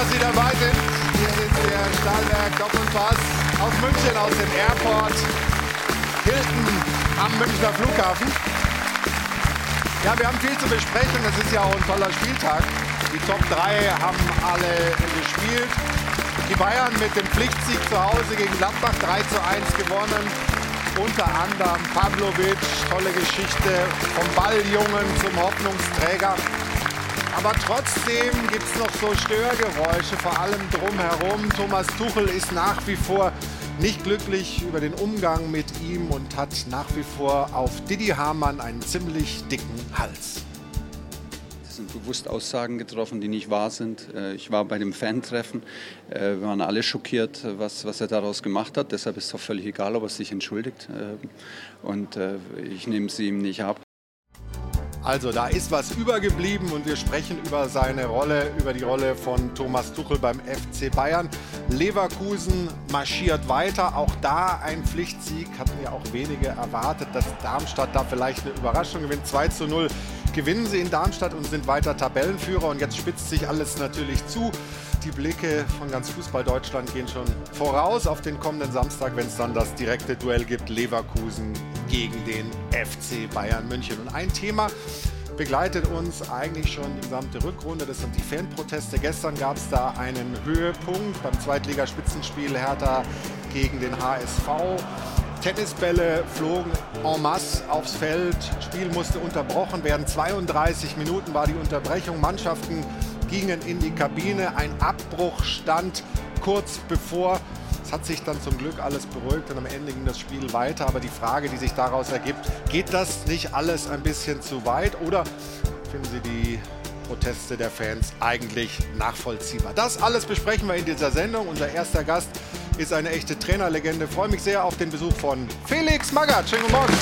dass Sie dabei sind. Hier ist der Stahlwerk Doppelpass aus München, aus dem Airport Hilton am Münchner Flughafen. Ja, wir haben viel zu besprechen. Es ist ja auch ein toller Spieltag. Die Top 3 haben alle gespielt. Die Bayern mit dem Pflichtsieg zu Hause gegen Gladbach 3 zu 1 gewonnen. Unter anderem Pavlovic, tolle Geschichte, vom Balljungen zum Hoffnungsträger. Aber trotzdem gibt es noch so Störgeräusche, vor allem drumherum. Thomas Tuchel ist nach wie vor nicht glücklich über den Umgang mit ihm und hat nach wie vor auf Didi Hamann einen ziemlich dicken Hals. Es sind bewusst Aussagen getroffen, die nicht wahr sind. Äh, ich war bei dem Fan-Treffen. Äh, wir waren alle schockiert, was, was er daraus gemacht hat. Deshalb ist es auch völlig egal, ob er sich entschuldigt. Äh, und ich nehme es ihm nicht ab. Also da ist was übergeblieben und wir sprechen über seine Rolle, über die Rolle von Thomas Tuchel beim FC Bayern. Leverkusen marschiert weiter, auch da ein Pflichtsieg, hatten ja auch wenige erwartet, dass Darmstadt da vielleicht eine Überraschung gewinnt. 2 zu 0 gewinnen sie in Darmstadt und sind weiter Tabellenführer und jetzt spitzt sich alles natürlich zu. Die Blicke von ganz Fußball Deutschland gehen schon voraus auf den kommenden Samstag, wenn es dann das direkte Duell gibt, Leverkusen gegen den FC Bayern München. Und ein Thema begleitet uns eigentlich schon die gesamte Rückrunde. Das sind die Fanproteste. Gestern gab es da einen Höhepunkt beim Zweitligaspitzenspiel Hertha gegen den HSV. Tennisbälle flogen en masse aufs Feld. Spiel musste unterbrochen werden. 32 Minuten war die Unterbrechung. Mannschaften gingen in die Kabine. Ein Abbruch stand kurz bevor. Es hat sich dann zum Glück alles beruhigt und am Ende ging das Spiel weiter. Aber die Frage, die sich daraus ergibt, geht das nicht alles ein bisschen zu weit oder finden Sie die Proteste der Fans eigentlich nachvollziehbar? Das alles besprechen wir in dieser Sendung. Unser erster Gast ist eine echte Trainerlegende. Ich freue mich sehr auf den Besuch von Felix Magath. Schönen guten Morgen.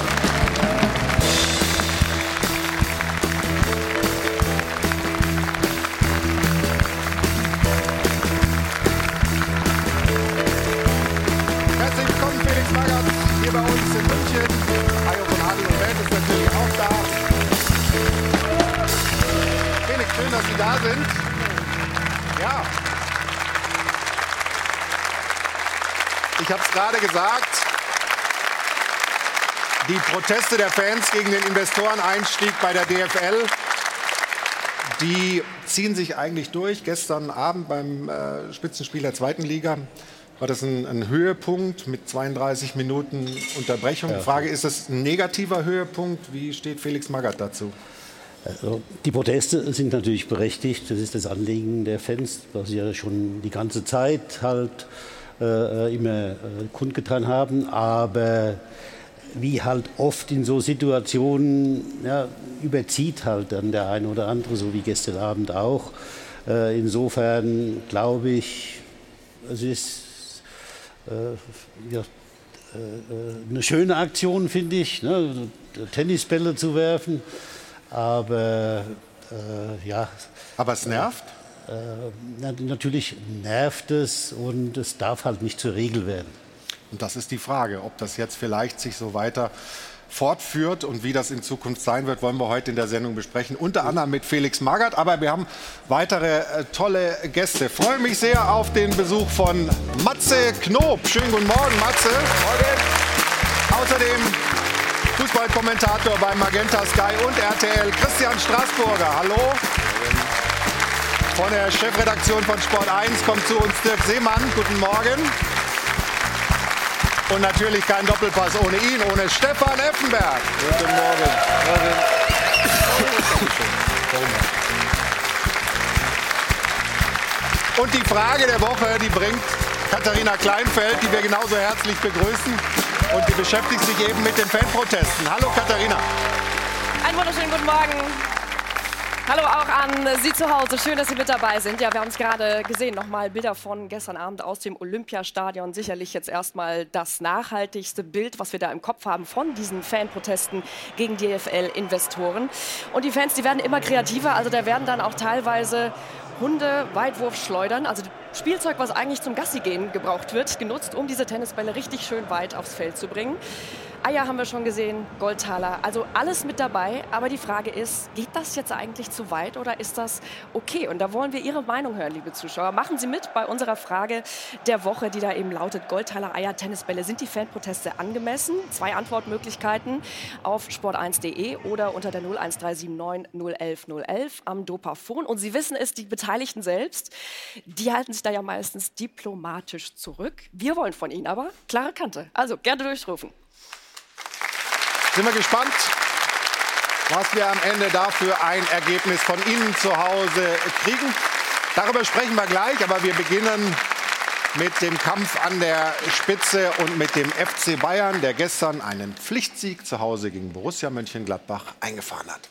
Ich habe es gerade gesagt. Die Proteste der Fans gegen den Investoreneinstieg bei der DFL, die ziehen sich eigentlich durch. Gestern Abend beim äh, Spitzenspiel der zweiten Liga war das ein, ein, Höhepunkt mit 32 Minuten Unterbrechung. Die Frage, ist das ein negativer Höhepunkt? Wie steht Felix Magath dazu? Also, die Proteste sind natürlich berechtigt. Das ist das Anliegen der Fans, was sie ja schon die ganze Zeit halt äh, immer äh, kundgetan haben. Aber wie halt oft in so Situationen ja, überzieht halt dann der eine oder andere, so wie gestern Abend auch. Äh, insofern glaube ich, es ist äh, ja, äh, eine schöne Aktion, finde ich, ne? Tennisbälle zu werfen. Aber äh, ja. Aber es nervt? äh, natürlich nervt es und es darf halt nicht zur Regel werden. Und das ist die Frage, ob das jetzt vielleicht sich so weiter fortführt und wie das in Zukunft sein wird, wollen wir heute in der Sendung besprechen. Unter anderem mit Felix Magath, aber wir haben weitere äh, tolle Gäste. Ich freue mich sehr auf den Besuch von Matze Knob. Schönen guten Morgen, Matze. Morgen. Außerdem Fußballkommentator bei Magenta Sky und RTL Christian Straßburger. Hallo. Von der Chefredaktion von Sport 1 kommt zu uns Dirk Seemann. Guten Morgen. Und natürlich kein Doppelpass ohne ihn, ohne Stefan Effenberg. Guten Morgen. Und die Frage der Woche, die bringt Katharina Kleinfeld, die wir genauso herzlich begrüßen. Und die beschäftigt sich eben mit den Fanprotesten. Hallo Katharina. Einen wunderschönen guten Morgen. Hallo auch an Sie zu Hause. Schön, dass Sie mit dabei sind. Ja, wir haben es gerade gesehen. Nochmal Bilder von gestern Abend aus dem Olympiastadion. Sicherlich jetzt erstmal das nachhaltigste Bild, was wir da im Kopf haben von diesen Fanprotesten gegen DFL-Investoren. Und die Fans, die werden immer kreativer. Also da werden dann auch teilweise Hunde Weitwurf schleudern. Also Spielzeug, was eigentlich zum Gassi gehen gebraucht wird, genutzt, um diese Tennisbälle richtig schön weit aufs Feld zu bringen. Eier haben wir schon gesehen, Goldtaler, also alles mit dabei. Aber die Frage ist, geht das jetzt eigentlich zu weit oder ist das okay? Und da wollen wir Ihre Meinung hören, liebe Zuschauer. Machen Sie mit bei unserer Frage der Woche, die da eben lautet, Goldtaler Eier, Tennisbälle, sind die Fanproteste angemessen? Zwei Antwortmöglichkeiten auf sport1.de oder unter der 01379 011 011 am Dopafon. Und Sie wissen es, die Beteiligten selbst, die halten sich da ja meistens diplomatisch zurück. Wir wollen von Ihnen aber klare Kante. Also gerne durchrufen. Sind wir gespannt, was wir am Ende dafür ein Ergebnis von Ihnen zu Hause kriegen. Darüber sprechen wir gleich, aber wir beginnen mit dem Kampf an der Spitze und mit dem FC Bayern, der gestern einen Pflichtsieg zu Hause gegen Borussia Mönchengladbach eingefahren hat.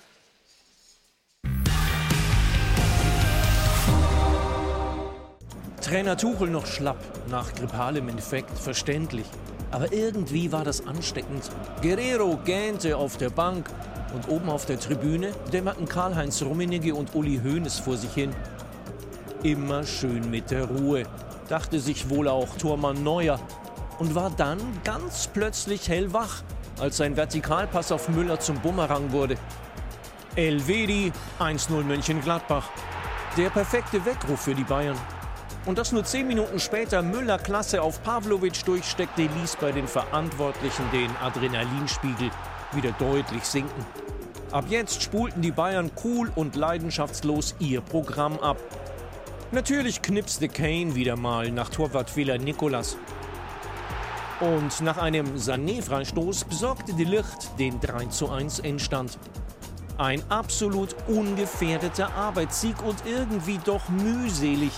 Trainer Tuchel noch schlapp, nach grippalem Infekt, verständlich. Aber irgendwie war das ansteckend. Guerrero gähnte auf der Bank und oben auf der Tribüne dämmerten Karl-Heinz Rummenigge und Uli Hoeneß vor sich hin. Immer schön mit der Ruhe, dachte sich wohl auch Tormann Neuer und war dann ganz plötzlich hellwach, als sein Vertikalpass auf Müller zum Bumerang wurde. Elvedi 1-0 Mönchengladbach. Der perfekte Weckruf für die Bayern. Und dass nur zehn Minuten später Müller Klasse auf Pavlovic durchsteckte, ließ bei den Verantwortlichen den Adrenalinspiegel wieder deutlich sinken. Ab jetzt spulten die Bayern cool und leidenschaftslos ihr Programm ab. Natürlich knipste Kane wieder mal nach Torwartfehler Nikolas. Und nach einem Sané-Freistoß besorgte die Licht den 3:1 Endstand. Ein absolut ungefährdeter Arbeitssieg und irgendwie doch mühselig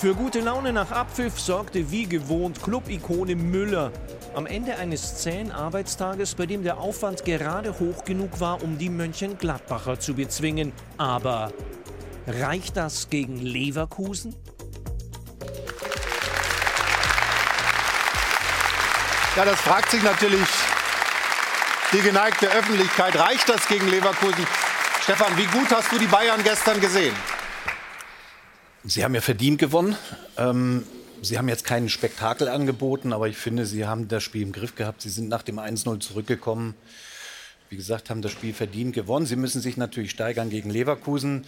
für gute Laune nach Abpfiff sorgte wie gewohnt Club-Ikone Müller. Am Ende eines zähen Arbeitstages, bei dem der Aufwand gerade hoch genug war, um die Mönchengladbacher zu bezwingen. Aber reicht das gegen Leverkusen? Ja, das fragt sich natürlich die geneigte Öffentlichkeit. Reicht das gegen Leverkusen? Stefan, wie gut hast du die Bayern gestern gesehen? Sie haben ja verdient gewonnen. Ähm, Sie haben jetzt keinen Spektakel angeboten, aber ich finde, Sie haben das Spiel im Griff gehabt. Sie sind nach dem 1-0 zurückgekommen. Wie gesagt, haben das Spiel verdient gewonnen. Sie müssen sich natürlich steigern gegen Leverkusen.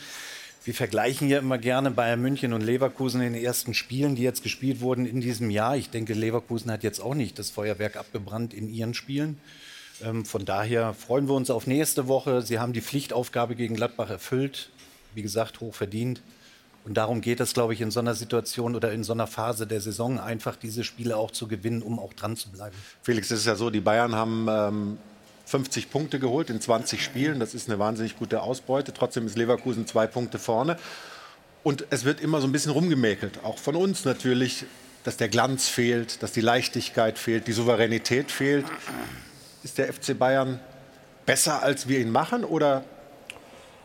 Wir vergleichen ja immer gerne Bayern München und Leverkusen in den ersten Spielen, die jetzt gespielt wurden in diesem Jahr. Ich denke, Leverkusen hat jetzt auch nicht das Feuerwerk abgebrannt in ihren Spielen. Ähm, von daher freuen wir uns auf nächste Woche. Sie haben die Pflichtaufgabe gegen Gladbach erfüllt. Wie gesagt, hoch verdient. Und darum geht es, glaube ich, in so einer Situation oder in so einer Phase der Saison einfach diese Spiele auch zu gewinnen, um auch dran zu bleiben. Felix, es ist ja so, die Bayern haben ähm, 50 Punkte geholt in 20 Spielen. Das ist eine wahnsinnig gute Ausbeute. Trotzdem ist Leverkusen zwei Punkte vorne. Und es wird immer so ein bisschen rumgemäkelt, auch von uns natürlich, dass der Glanz fehlt, dass die Leichtigkeit fehlt, die Souveränität fehlt. Ist der FC Bayern besser, als wir ihn machen? Oder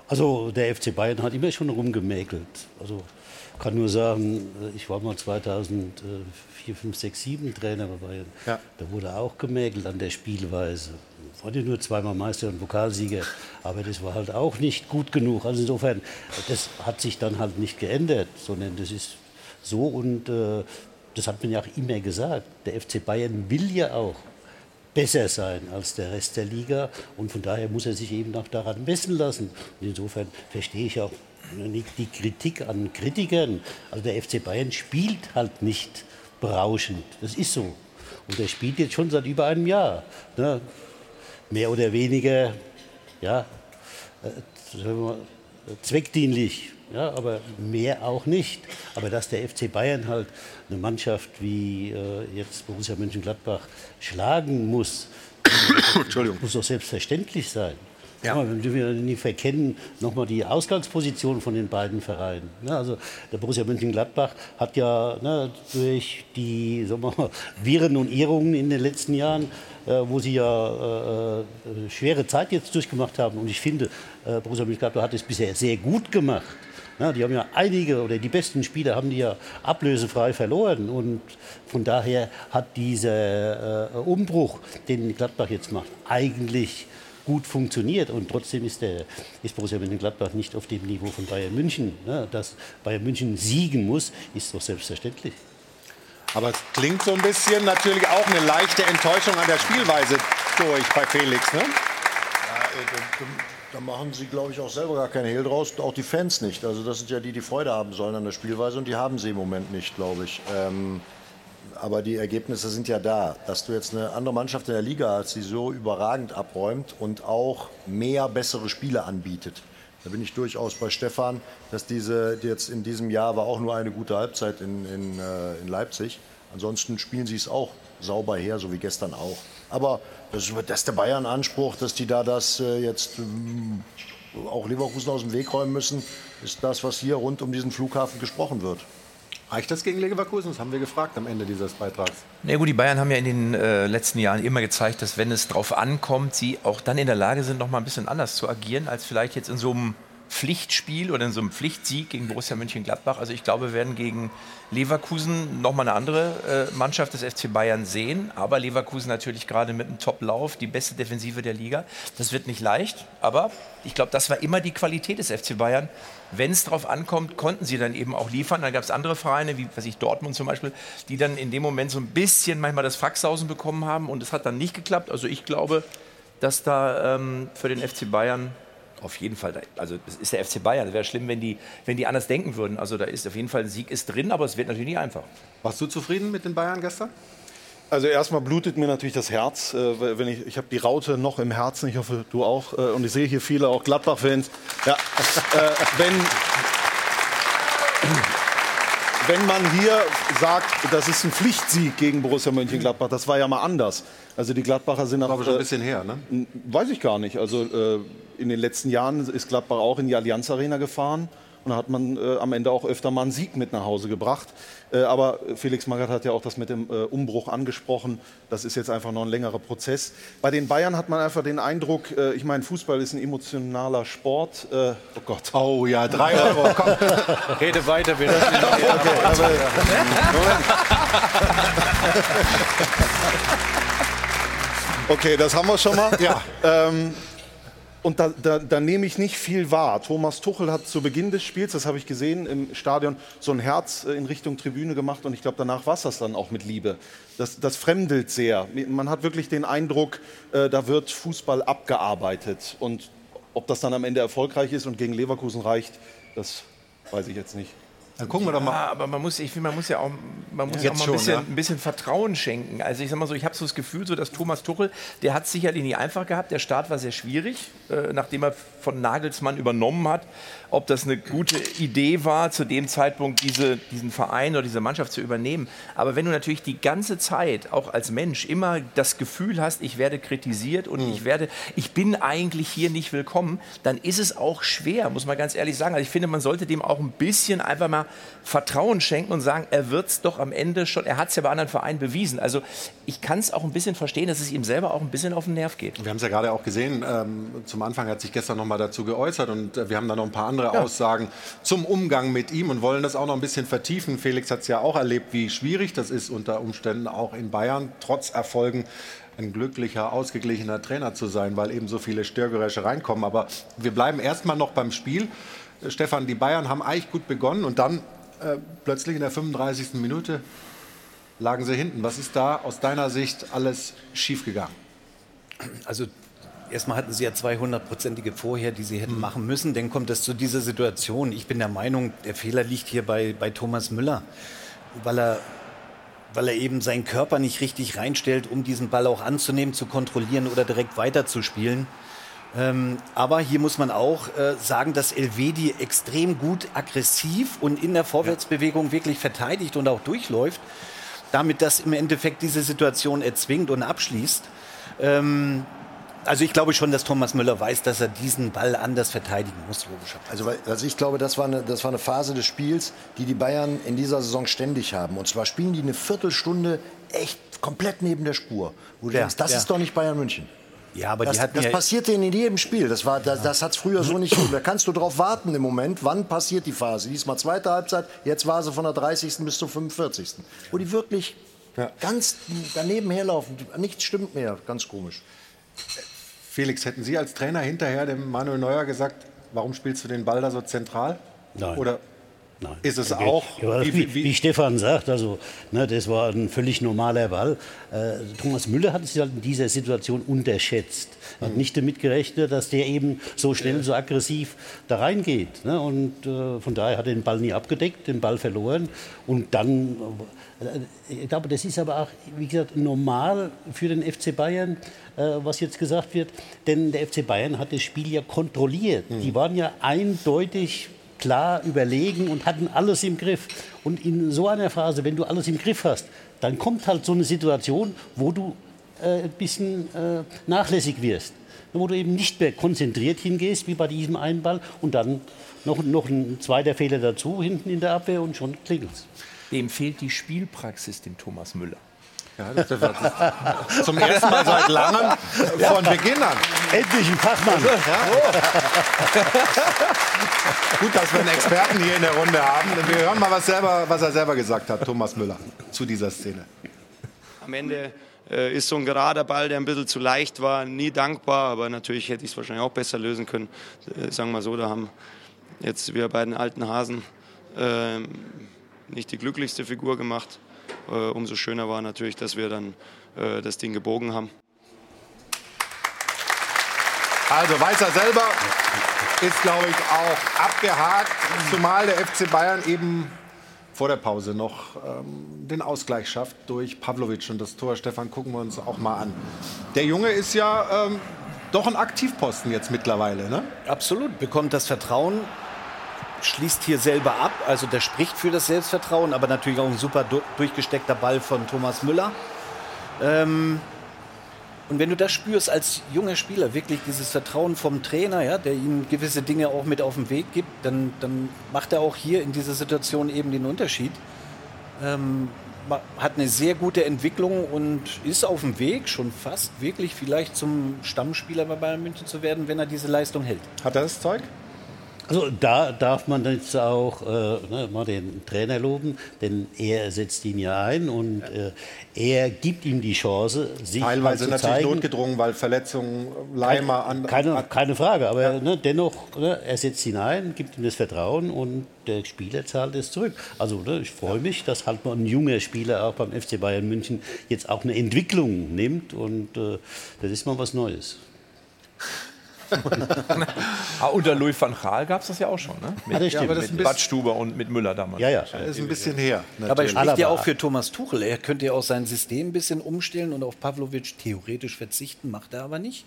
also der FC Bayern hat immer schon rumgemäkelt. Also kann nur sagen, ich war mal 2004, 5, 6, 7 Trainer bei Bayern. Ja. Da wurde auch gemäkelt an der Spielweise. War ja nur zweimal Meister und Pokalsieger, aber das war halt auch nicht gut genug. Also insofern, das hat sich dann halt nicht geändert, sondern das ist so und äh, das hat man ja auch immer gesagt. Der FC Bayern will ja auch besser sein als der Rest der Liga. Und von daher muss er sich eben auch daran messen lassen. Und insofern verstehe ich auch die Kritik an Kritikern. Also der FC Bayern spielt halt nicht berauschend. Das ist so. Und er spielt jetzt schon seit über einem Jahr. Ne? Mehr oder weniger, ja, äh, zweckdienlich ja, aber mehr auch nicht. Aber dass der FC Bayern halt eine Mannschaft wie äh, jetzt Borussia Mönchengladbach schlagen muss, muss doch selbstverständlich sein. Ja. Ja, wir dürfen nicht verkennen, nochmal die Ausgangsposition von den beiden Vereinen. Ne, also der Borussia Mönchengladbach hat ja ne, durch die sagen mal, Viren und Ehrungen in den letzten Jahren, äh, wo sie ja äh, äh, schwere Zeit jetzt durchgemacht haben, und ich finde, äh, Borussia Mönchengladbach hat es bisher sehr gut gemacht. Ja, die haben ja einige oder die besten Spieler haben die ja ablösefrei verloren. Und von daher hat dieser äh, Umbruch, den Gladbach jetzt macht, eigentlich gut funktioniert. Und trotzdem ist, der, ist Borussia Mönchengladbach nicht auf dem Niveau von Bayern München. Ja, dass Bayern München siegen muss, ist doch selbstverständlich. Aber es klingt so ein bisschen natürlich auch eine leichte Enttäuschung an der Spielweise durch bei Felix, ne? Ja, äh, da machen sie, glaube ich, auch selber gar keine Hehl draus, auch die Fans nicht. Also das sind ja die, die Freude haben sollen an der Spielweise und die haben sie im Moment nicht, glaube ich. Ähm, aber die Ergebnisse sind ja da. Dass du jetzt eine andere Mannschaft in der Liga hast, die so überragend abräumt und auch mehr bessere Spiele anbietet. Da bin ich durchaus bei Stefan, dass diese die jetzt in diesem Jahr war auch nur eine gute Halbzeit in, in, äh, in Leipzig. Ansonsten spielen sie es auch sauber her, so wie gestern auch. Aber das ist der Bayern-Anspruch, dass die da das äh, jetzt ähm, auch Leverkusen aus dem Weg räumen müssen, ist das, was hier rund um diesen Flughafen gesprochen wird. Reicht das gegen Leverkusen? Das haben wir gefragt am Ende dieses Beitrags. Na ja, gut, die Bayern haben ja in den äh, letzten Jahren immer gezeigt, dass wenn es drauf ankommt, sie auch dann in der Lage sind, noch mal ein bisschen anders zu agieren, als vielleicht jetzt in so einem Pflichtspiel oder in so einem Pflichtsieg gegen Borussia Mönchengladbach. Also ich glaube, wir werden gegen Leverkusen nochmal eine andere äh, Mannschaft des FC Bayern sehen. Aber Leverkusen natürlich gerade mit einem Top-Lauf, die beste Defensive der Liga. Das wird nicht leicht, aber ich glaube, das war immer die Qualität des FC Bayern. Wenn es darauf ankommt, konnten sie dann eben auch liefern. Dann gab es andere Vereine, wie was ich, Dortmund zum Beispiel, die dann in dem Moment so ein bisschen manchmal das Faxhausen bekommen haben und es hat dann nicht geklappt. Also ich glaube, dass da ähm, für den FC Bayern auf jeden Fall. Also es ist der FC Bayern. Es wäre schlimm, wenn die, wenn die anders denken würden. Also da ist auf jeden Fall ein Sieg ist drin, aber es wird natürlich nicht einfach. Warst du zufrieden mit den Bayern gestern? Also erstmal blutet mir natürlich das Herz, äh, wenn ich, ich habe die Raute noch im Herzen, ich hoffe du auch, äh, und ich sehe hier viele auch Gladbach-Fans. Ja, äh, wenn, wenn man hier sagt, das ist ein Pflichtsieg gegen Borussia Mönchengladbach, das war ja mal anders. Also die Gladbacher sind nach, aber schon ein bisschen her, ne? Weiß ich gar nicht. Also äh, in den letzten Jahren ist Gladbach auch in die Allianz Arena gefahren und da hat man äh, am Ende auch öfter mal einen Sieg mit nach Hause gebracht. Äh, aber Felix Magath hat ja auch das mit dem äh, Umbruch angesprochen. Das ist jetzt einfach noch ein längerer Prozess. Bei den Bayern hat man einfach den Eindruck, äh, ich meine, Fußball ist ein emotionaler Sport. Äh, oh Gott. Oh ja, drei Euro. Komm. Rede weiter, wir lassen ihn noch okay, aber, Okay, das haben wir schon mal. Ja. Ähm, und da, da, da, nehme ich nicht viel wahr. Thomas Tuchel hat zu Beginn des Spiels, das habe ich gesehen im Stadion, so ein Herz äh, in Richtung Tribüne gemacht und ich glaube, danach war es das dann auch mit Liebe. Das, das fremdelt sehr. Man hat wirklich den Eindruck, äh, da wird Fußball abgearbeitet. Und ob das dann am Ende erfolgreich ist und gegen Leverkusen reicht, das weiß ich jetzt nicht. Dann gucken wir doch mal. Ja, aber man muss, ich finde, man muss ja auch, man muss ja, auch mal ein, bisschen, ja. ein bisschen Vertrauen schenken. Also ich sag mal so, ich habe so das Gefühl, so dass Thomas Tuchel, der hat es sicherlich nicht einfach gehabt. Der Start war sehr schwierig, äh, nachdem er von Nagelsmann übernommen hat. Ob das eine gute Idee war, zu dem Zeitpunkt diese, diesen Verein oder diese Mannschaft zu übernehmen. Aber wenn du natürlich die ganze Zeit, auch als Mensch, immer das Gefühl hast, ich werde kritisiert und mhm. ich werde, ich bin eigentlich hier nicht willkommen, dann ist es auch schwer, muss man ganz ehrlich sagen. Also ich finde, man sollte dem auch ein bisschen einfach mal Vertrauen schenken und sagen, er wird es doch am Ende schon, er hat es ja bei anderen Vereinen bewiesen. Also ich kann es auch ein bisschen verstehen, dass es ihm selber auch ein bisschen auf den Nerv geht. Wir haben es ja gerade auch gesehen, ähm, zum Anfang hat sich gestern noch mal dazu geäußert und äh, wir haben da noch ein paar andere ja. Aussagen zum Umgang mit ihm und wollen das auch noch ein bisschen vertiefen. Felix hat es ja auch erlebt, wie schwierig das ist unter Umständen auch in Bayern, trotz Erfolgen ein glücklicher, ausgeglichener Trainer zu sein, weil eben so viele Störgeräusche reinkommen. Aber wir bleiben erstmal noch beim Spiel. Stefan, die Bayern haben eigentlich gut begonnen und dann äh, plötzlich in der 35. Minute lagen sie hinten. Was ist da aus deiner Sicht alles schiefgegangen? Also erstmal hatten sie ja 200-prozentige vorher, die sie hätten mhm. machen müssen. Dann kommt es zu dieser Situation. Ich bin der Meinung, der Fehler liegt hier bei, bei Thomas Müller, weil er, weil er eben seinen Körper nicht richtig reinstellt, um diesen Ball auch anzunehmen, zu kontrollieren oder direkt weiterzuspielen. Ähm, aber hier muss man auch äh, sagen, dass Elvedi extrem gut aggressiv und in der Vorwärtsbewegung wirklich verteidigt und auch durchläuft. Damit das im Endeffekt diese Situation erzwingt und abschließt. Ähm, also ich glaube schon, dass Thomas Müller weiß, dass er diesen Ball anders verteidigen muss, logischerweise. Also, also ich glaube, das war, eine, das war eine Phase des Spiels, die die Bayern in dieser Saison ständig haben. Und zwar spielen die eine Viertelstunde echt komplett neben der Spur. Wo du ja, denkst, das ja. ist doch nicht Bayern München. Ja, aber das, die das ja passiert denen in jedem Spiel. Das, war, das, das hat es früher so nicht Da kannst du drauf warten im Moment. Wann passiert die Phase? Diesmal zweite Halbzeit, jetzt war sie von der 30. bis zur 45. Wo die wirklich ja. ganz daneben herlaufen. Nichts stimmt mehr. Ganz komisch. Felix, hätten Sie als Trainer hinterher dem Manuel Neuer gesagt, warum spielst du den Ball da so zentral? Nein. Oder Nein. Ist es Okay. auch? Ja, Wie- wie, wie- Stefan sagt, also ne, das war ein völlig normaler Ball. Äh, Thomas Müller hat es ja in dieser Situation unterschätzt. Er hat Mhm. nicht damit gerechnet, dass der eben so schnell, so aggressiv da reingeht. Ne? Und äh, von daher hat er den Ball nie abgedeckt, den Ball verloren. Und dann, äh, ich glaube, das ist aber auch, wie gesagt, normal für den FC Bayern, äh, was jetzt gesagt wird. Denn der FC Bayern hat das Spiel ja kontrolliert. Mhm. Die waren ja eindeutig klar überlegen und hatten alles im Griff. Und in so einer Phase, wenn du alles im Griff hast, dann kommt halt so eine Situation, wo du äh, ein bisschen äh, nachlässig wirst. Wo du eben nicht mehr konzentriert hingehst, wie bei diesem Einball, und dann noch, noch ein zweiter Fehler dazu, hinten in der Abwehr, und schon klingelt's. Dem fehlt die Spielpraxis, dem Thomas Müller. Ja, das, das, das, zum ersten Mal seit langem von Beginn an. Endlich ein Fachmann. Gut, dass wir einen Experten hier in der Runde haben. Wir hören mal, was, selber, was er selber gesagt hat, Thomas Müller, zu dieser Szene. Am Ende äh, ist so ein gerader Ball, der ein bisschen zu leicht war, nie dankbar, aber natürlich hätte ich es wahrscheinlich auch besser lösen können. Äh, sagen wir mal so, da haben jetzt wir beiden alten Hasen äh, nicht die glücklichste Figur gemacht. Äh, umso schöner war natürlich, dass wir dann äh, das Ding gebogen haben. Also weiß er selber, ist glaube ich auch abgehakt, zumal der FC Bayern eben vor der Pause noch ähm, den Ausgleich schafft durch Pavlovic und das Tor. Stefan, gucken wir uns auch mal an. Der Junge ist ja ähm, doch ein Aktivposten jetzt mittlerweile, ne? Absolut, bekommt das Vertrauen, schließt hier selber ab. Also der spricht für das Selbstvertrauen, aber natürlich auch ein super du durchgesteckter Ball von Thomas Müller. Ähm, und wenn du das spürst als junger Spieler, wirklich dieses Vertrauen vom Trainer, ja, der ihm gewisse Dinge auch mit auf den Weg gibt, dann, dann macht er auch hier in dieser Situation eben den Unterschied. Ähm, hat eine sehr gute Entwicklung und ist auf dem Weg, schon fast wirklich vielleicht zum Stammspieler bei Bayern München zu werden, wenn er diese Leistung hält. Hat er das Zeug? Also da darf man jetzt auch äh, ne, mal den Trainer loben, denn er setzt ihn ja ein und äh, er gibt ihm die Chance, sich Teilweise zu natürlich zeigen. notgedrungen, weil Verletzungen, Leimer an. Keine, keine Frage, aber ne, dennoch, ne, er setzt ihn ein, gibt ihm das Vertrauen und der Spieler zahlt es zurück. Also ne, ich freue mich, dass halt mal ein junger Spieler auch beim FC Bayern München jetzt auch eine Entwicklung nimmt und äh, das ist mal was Neues. Ah, unter Louis van Gaal gab es das ja auch schon, ne? Mit, Ja, das stimmt. aber das mit Badstuber und mit Müller damals. Ja, ja. Das ist ein bisschen her. Aber er natürlich. spricht ja auch für Thomas Tuchel. Er könnte ja auch sein System ein bisschen umstellen und auf Pavlovic theoretisch verzichten, macht er aber nicht.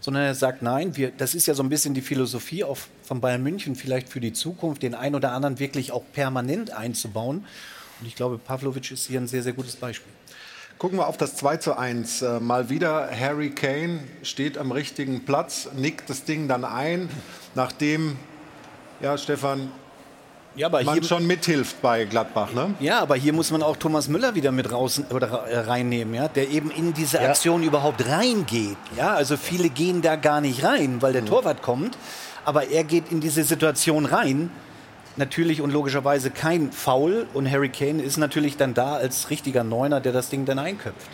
Sondern er sagt, nein, wir, das ist ja so ein bisschen die Philosophie auch von Bayern München, vielleicht für die Zukunft, den einen oder anderen wirklich auch permanent einzubauen. Und ich glaube, Pavlovic ist hier ein sehr, sehr gutes Beispiel. Gucken wir auf das 2 zu 1. Äh, mal wieder Harry Kane steht am richtigen Platz, nickt das Ding dann ein, nachdem, ja, Stefan, Ja, aber man schon mithilft bei Gladbach, ne? Ja, aber hier muss man auch Thomas Müller wieder mit raus oder äh, reinnehmen, ja, der eben in diese Ja. Aktion überhaupt reingeht. Ja, also viele gehen da gar nicht rein, weil der Mhm. Torwart kommt, aber er geht in diese Situation rein. Natürlich und logischerweise kein Foul und Harry Kane ist natürlich dann da als richtiger Neuner, der das Ding dann einköpft.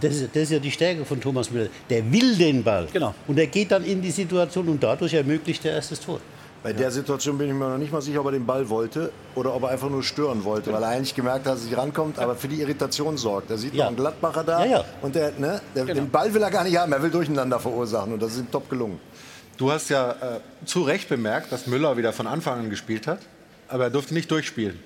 Das ist, das ist ja die Stärke von Thomas Müller. Der will den Ball. Genau. Und er geht dann in die Situation und dadurch ermöglicht er erst das Tor. Bei der Situation bin ich mir noch nicht mal sicher, ob er den Ball wollte oder ob er einfach nur stören wollte, weil er eigentlich gemerkt hat, dass er nicht rankommt, aber für die Irritation sorgt. Da sieht Ja. noch einen Gladbacher da Ja, ja. und der, ne, der, den Ball will er gar nicht haben, er will Durcheinander verursachen und das ist ihm top gelungen. Du hast ja äh, zu Recht bemerkt, dass Müller wieder von Anfang an gespielt hat, aber er durfte nicht durchspielen.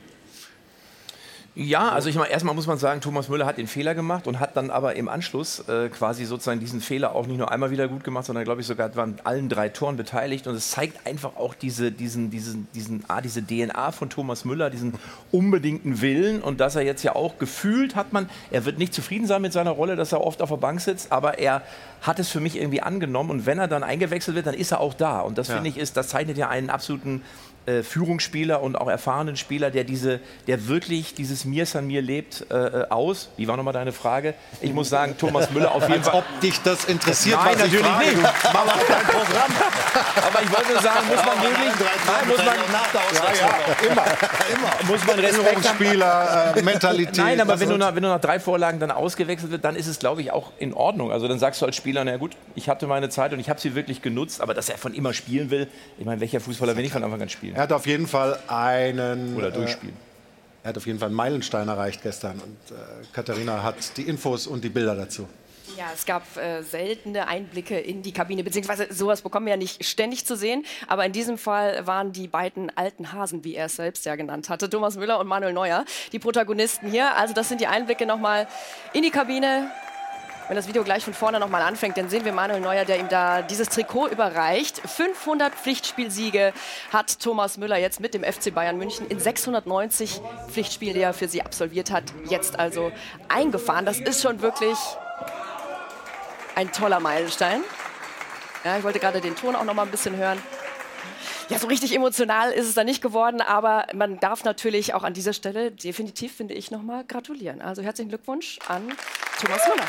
Ja, also ich meine, erstmal muss man sagen, Thomas Müller hat den Fehler gemacht und hat dann aber im Anschluss äh, quasi sozusagen diesen Fehler auch nicht nur einmal wieder gut gemacht, sondern glaube ich sogar an allen drei Toren beteiligt und es zeigt einfach auch diese, diesen, diesen, diesen, ah, diese DNA von Thomas Müller, diesen unbedingten Willen und dass er jetzt ja auch gefühlt hat man, er wird nicht zufrieden sein mit seiner Rolle, dass er oft auf der Bank sitzt, aber er hat es für mich irgendwie angenommen und wenn er dann eingewechselt wird, dann ist er auch da und das Ja. finde ich ist, das zeichnet ja einen absoluten äh, Führungsspieler und auch erfahrenen Spieler, der diese, der wirklich dieses Mir san mir lebt, äh, äh, aus. Wie war nochmal deine Frage? Ich muss sagen, Thomas Müller auf jeden Als Fall. ob dich das interessiert, Nein, ich natürlich frage. nicht. Du machst dein Programm. Aber ich wollte nur sagen, muss man wirklich, nein, muss man, nach der Auswechslung. Ja, immer, immer. muss man Respekt. Spieler, äh, Mentalität. Nein, aber wenn du, nach, wenn du nach drei Vorlagen dann ausgewechselt wird, dann ist es, glaube ich, auch in Ordnung. Also dann sagst du als Spieler, na gut, ich hatte meine Zeit und ich habe sie wirklich genutzt, aber dass er von immer spielen will, ich meine, welcher Fußballer will nicht von Anfang an spielen? Er hat auf jeden Fall einen. Oder äh, durchspielen. Er hat auf jeden Fall einen Meilenstein erreicht gestern. Und äh, Katharina hat die Infos und die Bilder dazu. Ja, es gab äh, seltene Einblicke in die Kabine, beziehungsweise sowas bekommen wir ja nicht ständig zu sehen. Aber in diesem Fall waren die beiden alten Hasen, wie er es selbst ja genannt hatte, Thomas Müller und Manuel Neuer, die Protagonisten hier. Also das sind die Einblicke nochmal in die Kabine. Wenn das Video gleich von vorne nochmal anfängt, dann sehen wir Manuel Neuer, der ihm da dieses Trikot überreicht. 500 Pflichtspielsiege hat Thomas Müller jetzt mit dem FC Bayern München in 690 Pflichtspielen, die er für sie absolviert hat, jetzt also eingefahren. Das ist schon wirklich ein toller Meilenstein. Ja, ich wollte gerade den Ton auch noch mal ein bisschen hören. Ja, so richtig emotional ist es da nicht geworden, aber man darf natürlich auch an dieser Stelle definitiv, finde ich, noch mal gratulieren. Also herzlichen Glückwunsch an Thomas Müller.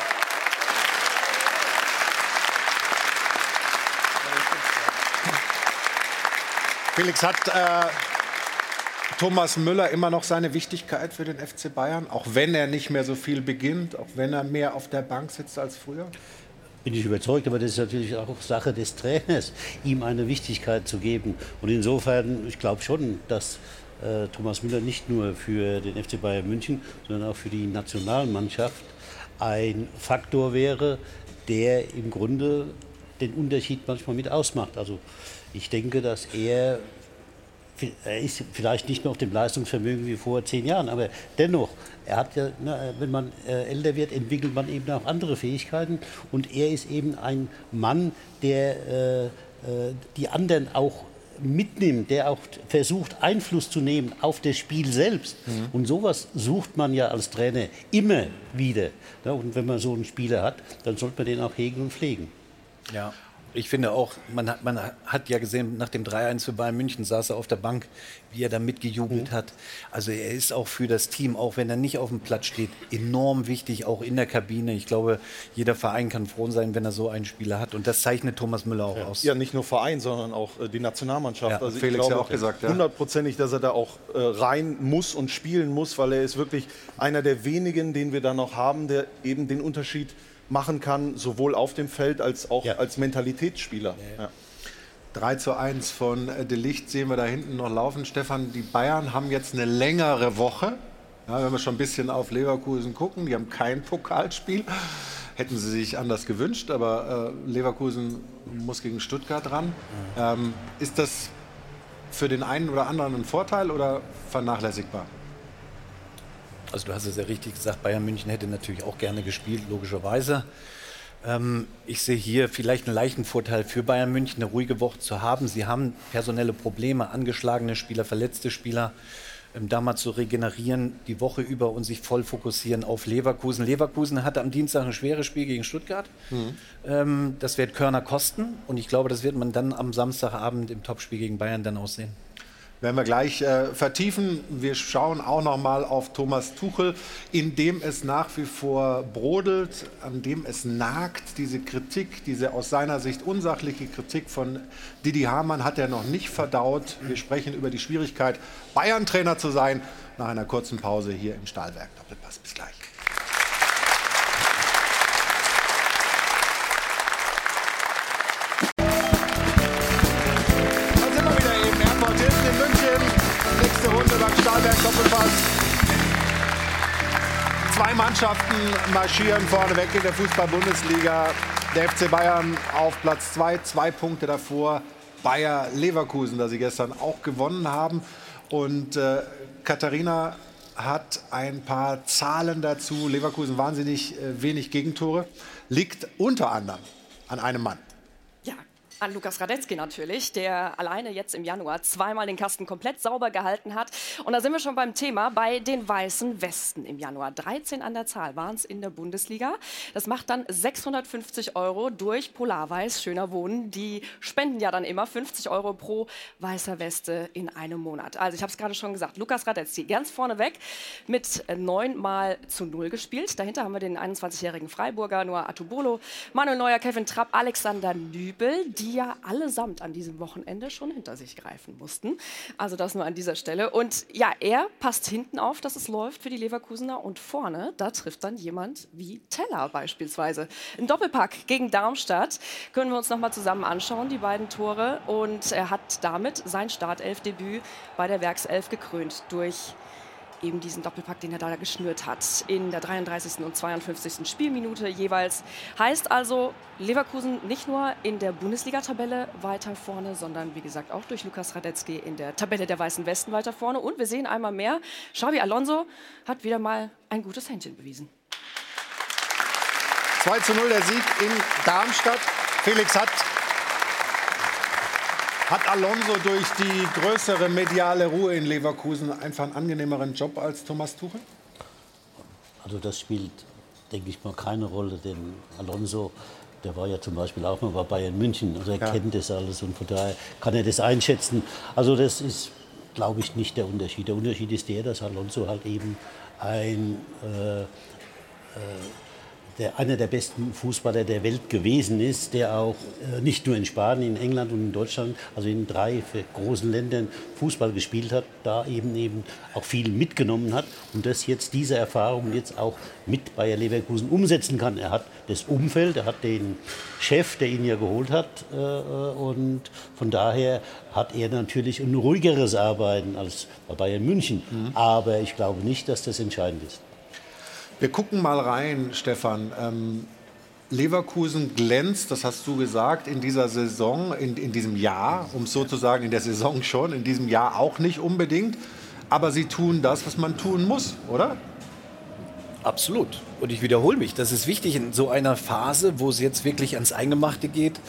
Felix hat äh, Thomas Müller immer noch seine Wichtigkeit für den FC Bayern, auch wenn er nicht mehr so viel beginnt, auch wenn er mehr auf der Bank sitzt als früher? Bin ich überzeugt, aber das ist natürlich auch Sache des Trainers, ihm eine Wichtigkeit zu geben. Und insofern, ich glaube schon, dass äh, Thomas Müller nicht nur für den FC Bayern München, sondern auch für die Nationalmannschaft ein Faktor wäre, der im Grunde den Unterschied manchmal mit ausmacht. Also ich denke, dass er er ist vielleicht nicht mehr auf dem Leistungsvermögen wie vor zehn Jahren, aber dennoch, er hat ja, ne, wenn man äh, älter wird, entwickelt man eben auch andere Fähigkeiten und er ist eben ein Mann, der äh, äh, die anderen auch mitnimmt, der auch versucht, Einfluss zu nehmen auf das Spiel selbst. Und sowas sucht man ja als Trainer immer wieder. Ne? Und wenn man so einen Spieler hat, dann sollte man den auch hegen und pflegen. Ja, ich finde auch, man hat, man hat ja gesehen, nach dem 3-1 für Bayern München saß er auf der Bank, wie er da mitgejubelt hat. Also er ist auch für das Team, auch wenn er nicht auf dem Platz steht, enorm wichtig, auch in der Kabine. Ich glaube, jeder Verein kann froh sein, wenn er so einen Spieler hat. Und das zeichnet Thomas Müller auch aus. Ja, nicht nur Verein, sondern auch äh, die Nationalmannschaft. Ja, also ich Felix ja glaube auch gesagt, ja. hundertprozentig, dass er da auch äh, rein muss und spielen muss, weil er ist wirklich einer der wenigen, den wir da noch haben, der eben den Unterschied machen kann, sowohl auf dem Feld als auch Ja. als Mentalitätsspieler. Ja. 3 zu 1 von äh, De Licht sehen wir da hinten noch laufen. Stefan, die Bayern haben jetzt eine längere Woche. Ja, wenn wir schon ein bisschen auf Leverkusen gucken, die haben kein Pokalspiel. Hätten sie sich anders gewünscht, aber äh, Leverkusen muss gegen Stuttgart ran. Ähm, ist das für den einen oder anderen ein Vorteil oder vernachlässigbar? Also du hast es ja richtig gesagt, Bayern München hätte natürlich auch gerne gespielt, logischerweise. Ähm, ich sehe hier vielleicht einen leichten Vorteil für Bayern München, eine ruhige Woche zu haben. Sie haben personelle Probleme, angeschlagene Spieler, verletzte Spieler, ähm, da mal zu regenerieren die Woche über und sich voll fokussieren auf Leverkusen. Leverkusen hatte am Dienstag ein schweres Spiel gegen Stuttgart. Ähm, das wird Körner kosten und ich glaube, das wird man dann am Samstagabend im Topspiel gegen Bayern dann aussehen. Werden wir gleich äh, vertiefen. Wir schauen auch noch mal auf Thomas Tuchel, in dem es nach wie vor brodelt, an dem es nagt. Diese Kritik, diese aus seiner Sicht unsachliche Kritik von Didi Hamann hat er noch nicht verdaut. Wir sprechen über die Schwierigkeit, Bayern-Trainer zu sein, nach einer kurzen Pause hier im Stahlwerk. Doppelpass, bis gleich. Zwei Mannschaften marschieren vorneweg in der Fußball-Bundesliga. Der FC Bayern auf Platz zwei, zwei Punkte davor. Bayer Leverkusen, da sie gestern auch gewonnen haben. Und äh, Katharina hat ein paar Zahlen dazu. Leverkusen wahnsinnig äh, wenig Gegentore. Liegt unter anderem an einem Mann. An Lukas Radetzky natürlich, der alleine jetzt im Januar zweimal den Kasten komplett sauber gehalten hat. Und da sind wir schon beim Thema bei den weißen Westen im Januar. 13 an der Zahl waren es in der Bundesliga. Das macht dann 650 Euro durch Polarweiß, schöner Wohnen. Die spenden ja dann immer 50 Euro pro weißer Weste in einem Monat. Also ich habe es gerade schon gesagt, Lukas Radetzky ganz vorneweg mit neun Mal zu null gespielt. Dahinter haben wir den 21-jährigen Freiburger Noah Atubolo, Manuel Neuer, Kevin Trapp, Alexander Nübel. Die die ja allesamt an diesem Wochenende schon hinter sich greifen mussten. Also das nur an dieser Stelle. Und ja, er passt hinten auf, dass es läuft für die Leverkusener und vorne, da trifft dann jemand wie Teller beispielsweise. Ein Doppelpack gegen Darmstadt können wir uns noch mal zusammen anschauen, die beiden Tore. Und er hat damit sein Startelfdebüt bei der Werkself gekrönt durch eben diesen Doppelpack, den er da geschnürt hat, in der 33. und 52. Spielminute jeweils. Heißt also, Leverkusen nicht nur in der Bundesliga-Tabelle weiter vorne, sondern wie gesagt auch durch Lukas Radetzky in der Tabelle der Weißen Westen weiter vorne. Und wir sehen einmal mehr, Xavi Alonso hat wieder mal ein gutes Händchen bewiesen. 2 zu 0 der Sieg in Darmstadt. Felix hat hat Alonso durch die größere mediale Ruhe in Leverkusen einfach einen angenehmeren Job als Thomas Tuchel? Also das spielt, denke ich mal, keine Rolle, denn Alonso, der war ja zum Beispiel auch mal bei Bayern München, also er ja. kennt das alles und von daher kann er das einschätzen. Also das ist, glaube ich, nicht der Unterschied. Der Unterschied ist der, dass Alonso halt eben ein äh, äh, der einer der besten Fußballer der Welt gewesen ist, der auch äh, nicht nur in Spanien, in England und in Deutschland, also in drei großen Ländern Fußball gespielt hat, da eben eben auch viel mitgenommen hat und das jetzt diese Erfahrung jetzt auch mit Bayer Leverkusen umsetzen kann. Er hat das Umfeld, er hat den Chef, der ihn ja geholt hat äh, und von daher hat er natürlich ein ruhigeres Arbeiten als bei Bayern München. Mhm. Aber ich glaube nicht, dass das entscheidend ist. Wir gucken mal rein, Stefan. Ähm, Leverkusen glänzt, das hast du gesagt, in dieser Saison, in, in diesem Jahr, um es sozusagen in der Saison schon, in diesem Jahr auch nicht unbedingt. Aber sie tun das, was man tun muss, oder? Absolut. Und ich wiederhole mich, das ist wichtig in so einer Phase, wo es jetzt wirklich ans Eingemachte geht,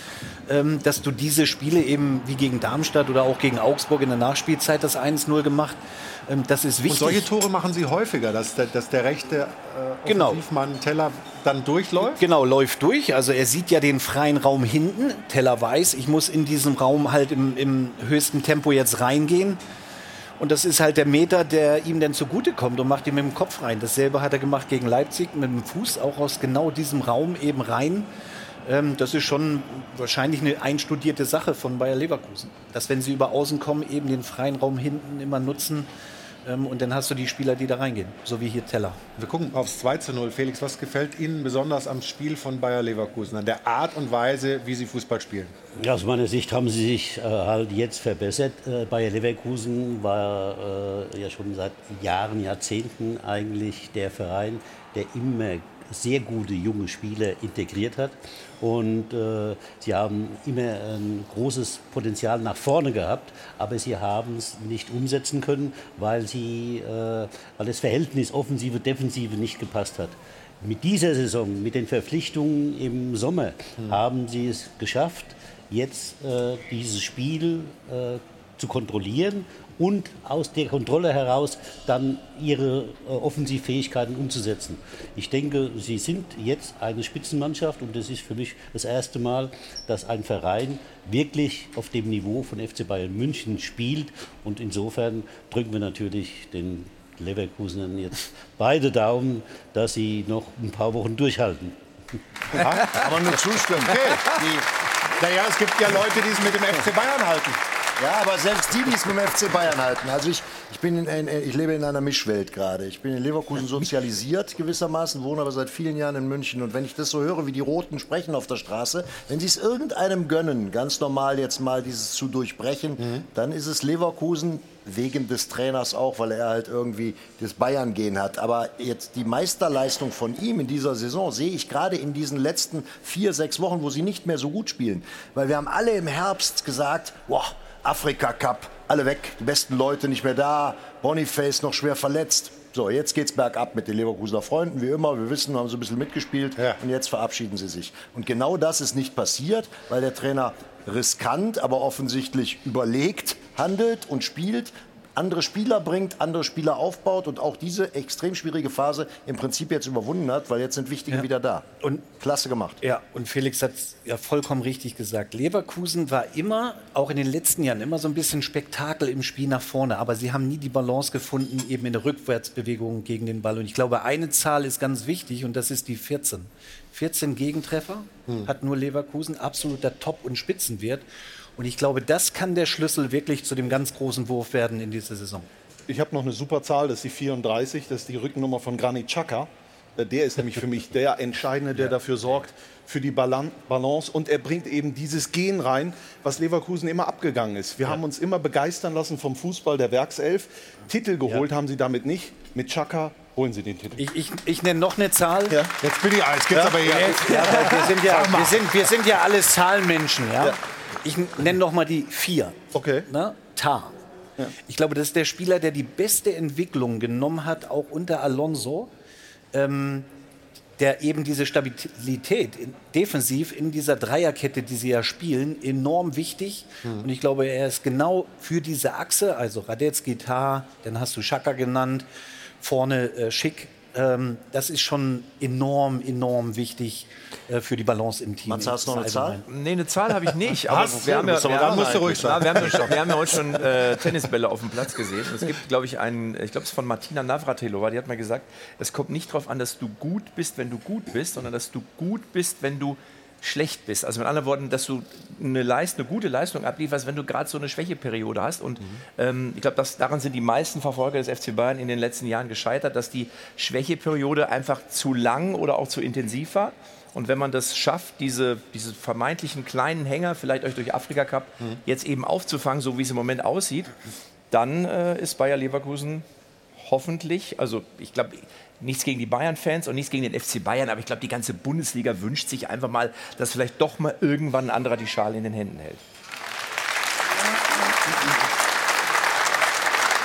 ähm, dass du diese Spiele eben wie gegen Darmstadt oder auch gegen Augsburg in der Nachspielzeit das 1-0 gemacht ähm, das ist wichtig. Und solche Tore machen Sie häufiger, dass der, dass der rechte äh, genau. Teller dann durchläuft? Genau, läuft durch. Also er sieht ja den freien Raum hinten. Teller weiß, ich muss in diesem Raum halt im, im höchsten Tempo jetzt reingehen. Und das ist halt der Meter, der ihm dann zugutekommt und macht ihn mit dem Kopf rein. Dasselbe hat er gemacht gegen Leipzig mit dem Fuß auch aus genau diesem Raum eben rein. Ähm, das ist schon wahrscheinlich eine einstudierte Sache von Bayer Leverkusen. Dass wenn sie über Außen kommen, eben den freien Raum hinten immer nutzen und dann hast du die Spieler, die da reingehen, so wie hier Teller. Wir gucken aufs 2 zu 0. Felix, was gefällt Ihnen besonders am Spiel von Bayer Leverkusen, an der Art und Weise, wie sie Fußball spielen? Ja, aus meiner Sicht haben sie sich äh, halt jetzt verbessert. Äh, Bayer Leverkusen war äh, ja schon seit Jahren, Jahrzehnten eigentlich der Verein, der immer sehr gute junge Spieler integriert hat. Und äh, sie haben immer ein großes Potenzial nach vorne gehabt, aber sie haben es nicht umsetzen können, weil, sie, äh, weil das Verhältnis Offensive-Defensive nicht gepasst hat. Mit dieser Saison, mit den Verpflichtungen im Sommer, mhm. haben sie es geschafft, jetzt äh, dieses Spiel äh, zu kontrollieren und aus der Kontrolle heraus dann ihre äh, Offensivfähigkeiten umzusetzen. Ich denke, sie sind jetzt eine Spitzenmannschaft und das ist für mich das erste Mal, dass ein Verein wirklich auf dem Niveau von FC Bayern München spielt und insofern drücken wir natürlich den Leverkusenern jetzt beide Daumen, dass sie noch ein paar Wochen durchhalten. Ja, aber nur zustimmen. Okay. naja, es gibt ja Leute, die es mit dem FC Bayern halten. Ja, aber selbst die, die es mit dem FC Bayern halten. Also ich, ich, bin in, ich lebe in einer Mischwelt gerade. Ich bin in Leverkusen sozialisiert gewissermaßen, wohne aber seit vielen Jahren in München. Und wenn ich das so höre, wie die Roten sprechen auf der Straße, wenn sie es irgendeinem gönnen, ganz normal jetzt mal dieses zu durchbrechen, mhm. dann ist es Leverkusen wegen des Trainers auch, weil er halt irgendwie das Bayern gehen hat. Aber jetzt die Meisterleistung von ihm in dieser Saison sehe ich gerade in diesen letzten vier, sechs Wochen, wo sie nicht mehr so gut spielen. Weil wir haben alle im Herbst gesagt, boah, Afrika Cup, alle weg, die besten Leute nicht mehr da, Boniface noch schwer verletzt. So, jetzt geht's bergab mit den Leverkusener Freunden, wie immer. Wir wissen, haben so ein bisschen mitgespielt ja. und jetzt verabschieden sie sich. Und genau das ist nicht passiert, weil der Trainer riskant, aber offensichtlich überlegt handelt und spielt andere Spieler bringt, andere Spieler aufbaut und auch diese extrem schwierige Phase im Prinzip jetzt überwunden hat, weil jetzt sind Wichtige Ja. wieder da. Und Klasse gemacht. Ja, und Felix hat es ja vollkommen richtig gesagt. Leverkusen war immer, auch in den letzten Jahren, immer so ein bisschen Spektakel im Spiel nach vorne. Aber sie haben nie die Balance gefunden, eben in der Rückwärtsbewegung gegen den Ball. Und ich glaube, eine Zahl ist ganz wichtig und das ist die 14. 14 Gegentreffer hat nur Leverkusen, absoluter Top- und Spitzenwert. Und ich glaube, das kann der Schlüssel wirklich zu dem ganz großen Wurf werden in dieser Saison. Ich habe noch eine super Zahl, das ist die 34, das ist die Rückennummer von Granit Xhaka. Äh, Der ist nämlich für mich der Entscheidende, der dafür sorgt, für die Balan- Balance. Und er bringt eben dieses Gen rein, was Leverkusen immer abgegangen ist. Wir haben uns immer begeistern lassen vom Fußball der Werkself. Titel geholt haben sie damit nicht. Mit Xhaka holen sie den Titel. Ich, ich, ich nenne noch eine Zahl. Ja. Jetzt bin ich, jetzt geht's aber hier. Ja, weil wir, sind ja, wir, sind, wir sind ja alles Zahlenmenschen. Ja? Ich nenne noch mal die vier. Okay. Ne? Tar. Ich glaube, das ist der Spieler, der die beste Entwicklung genommen hat, auch unter Alonso. Ähm, der eben diese Stabilität in, defensiv in dieser Dreierkette, die sie ja spielen, enorm wichtig. Und ich glaube, er ist genau für diese Achse, also Radetzky, Tar, dann hast du Schaka genannt, vorne äh, Schick. Ähm, das ist schon enorm, enorm wichtig äh, für die Balance im Team. Matze, hast du noch eine Zahl? Nee, eine Zahl habe ich nicht. Aber Was? wir haben ja, Musst du- wir dann haben, musst du ruhig ja, sein. wir haben, ja- wir haben ja heute schon äh, Tennisbälle auf dem Platz gesehen. Und es gibt, glaube ich, einen, ich glaube, es ist von Martina Navratilova, die hat mal gesagt, es kommt nicht darauf an, dass du gut bist, wenn du gut bist, sondern dass du gut bist, wenn du schlecht bist. Also mit anderen Worten, dass du eine, Leist, eine gute Leistung ablieferst, wenn du gerade so eine Schwächeperiode hast. Und ähm, ich glaube, daran sind die meisten Verfolger des FC Bayern in den letzten Jahren gescheitert, dass die Schwächeperiode einfach zu lang oder auch zu intensiv war. Und wenn man das schafft, diese, diese vermeintlichen kleinen Hänger, vielleicht euch durch Afrika Cup, jetzt eben aufzufangen, so wie es im Moment aussieht, dann äh, ist Bayer Leverkusen hoffentlich, also ich glaube, nichts gegen die Bayern-Fans und nichts gegen den FC Bayern, aber ich glaube, die ganze Bundesliga wünscht sich einfach mal, dass vielleicht doch mal irgendwann ein anderer die Schale in den Händen hält.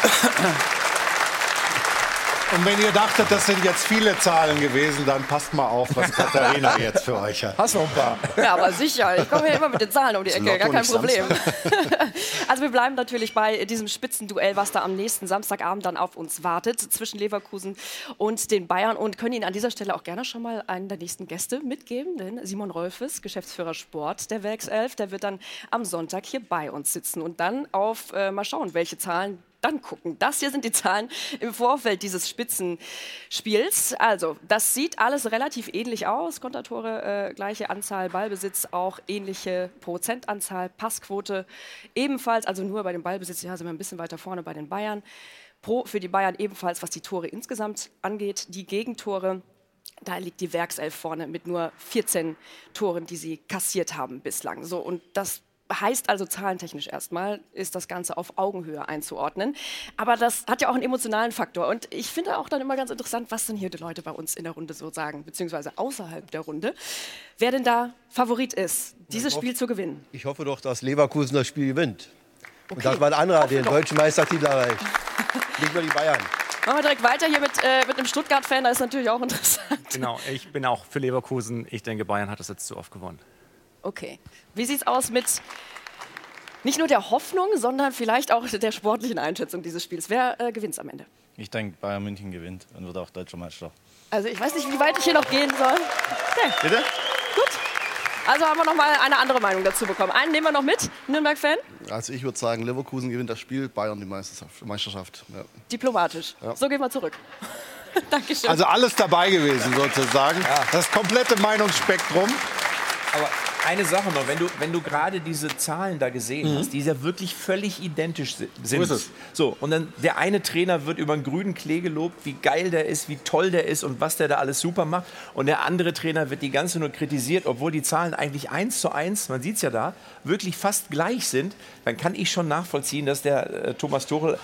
Und wenn ihr dachtet, das sind jetzt viele Zahlen gewesen, dann passt mal auf, was Katharina jetzt für euch hat. Hast du noch ein paar? Ja, aber sicher. Ich komme hier immer mit den Zahlen um die Ecke, gar kein Problem. Also wir bleiben natürlich bei diesem Spitzenduell, was da am nächsten Samstagabend dann auf uns wartet, zwischen Leverkusen und den Bayern und können Ihnen an dieser Stelle auch gerne schon mal einen der nächsten Gäste mitgeben, denn Simon Rolfes, Geschäftsführer Sport der Werkself, der wird dann am Sonntag hier bei uns sitzen und dann auf, äh, mal schauen, welche Zahlen dann gucken. Das hier sind die Zahlen im Vorfeld dieses Spitzenspiels. Also, das sieht alles relativ ähnlich aus. Kontertore, äh, gleiche Anzahl, Ballbesitz auch ähnliche Prozentanzahl, Passquote ebenfalls. Also nur bei dem Ballbesitz, ja, sind wir ein bisschen weiter vorne bei den Bayern. Pro für die Bayern ebenfalls, was die Tore insgesamt angeht. Die Gegentore. Da liegt die Werkself vorne mit nur 14 Toren, die sie kassiert haben bislang. So, und das heißt also zahlentechnisch erstmal, ist das Ganze auf Augenhöhe einzuordnen. Aber das hat ja auch einen emotionalen Faktor. Und ich finde auch dann immer ganz interessant, was denn hier die Leute bei uns in der Runde so sagen, beziehungsweise außerhalb der Runde. Wer denn da Favorit ist, dieses Spiel zu gewinnen. Ich hoffe doch, dass Leverkusen das Spiel gewinnt. Und Okay. dass mal ein anderer Hoffe den doch. deutschen Meistertitel erreicht. Nicht nur die Bayern. Machen wir direkt weiter hier mit, äh, mit einem Stuttgart-Fan, das ist natürlich auch interessant. Genau, ich bin auch für Leverkusen. Ich denke, Bayern hat das jetzt zu oft gewonnen. Okay. Wie sieht es aus mit nicht nur der Hoffnung, sondern vielleicht auch der sportlichen Einschätzung dieses Spiels? Wer äh, gewinnt am Ende? Ich denke, Bayern München gewinnt und wird auch deutscher Meister. Also ich weiß nicht, wie weit ich hier noch gehen soll. Nee. Bitte? Gut. Also haben wir noch mal eine andere Meinung dazu bekommen. Einen nehmen wir noch mit, Nürnberg-Fan. Also ich würde sagen, Leverkusen gewinnt das Spiel, Bayern die Meisterschaft. Meisterschaft ja. Diplomatisch. Ja. So gehen wir zurück. Dankeschön. Also alles dabei gewesen sozusagen. Das komplette Meinungsspektrum. Aber eine Sache noch, wenn du, wenn du gerade diese Zahlen da gesehen Mhm. hast, die ja wirklich völlig identisch si- sind. ist es. So, und dann der eine Trainer wird über einen grünen Klee gelobt, wie geil der ist, wie toll der ist und was der da alles super macht. Und der andere Trainer wird die ganze nur kritisiert, obwohl die Zahlen eigentlich eins zu eins, man sieht es ja da, wirklich fast gleich sind. Dann kann ich schon nachvollziehen, dass der äh, Thomas Tuchel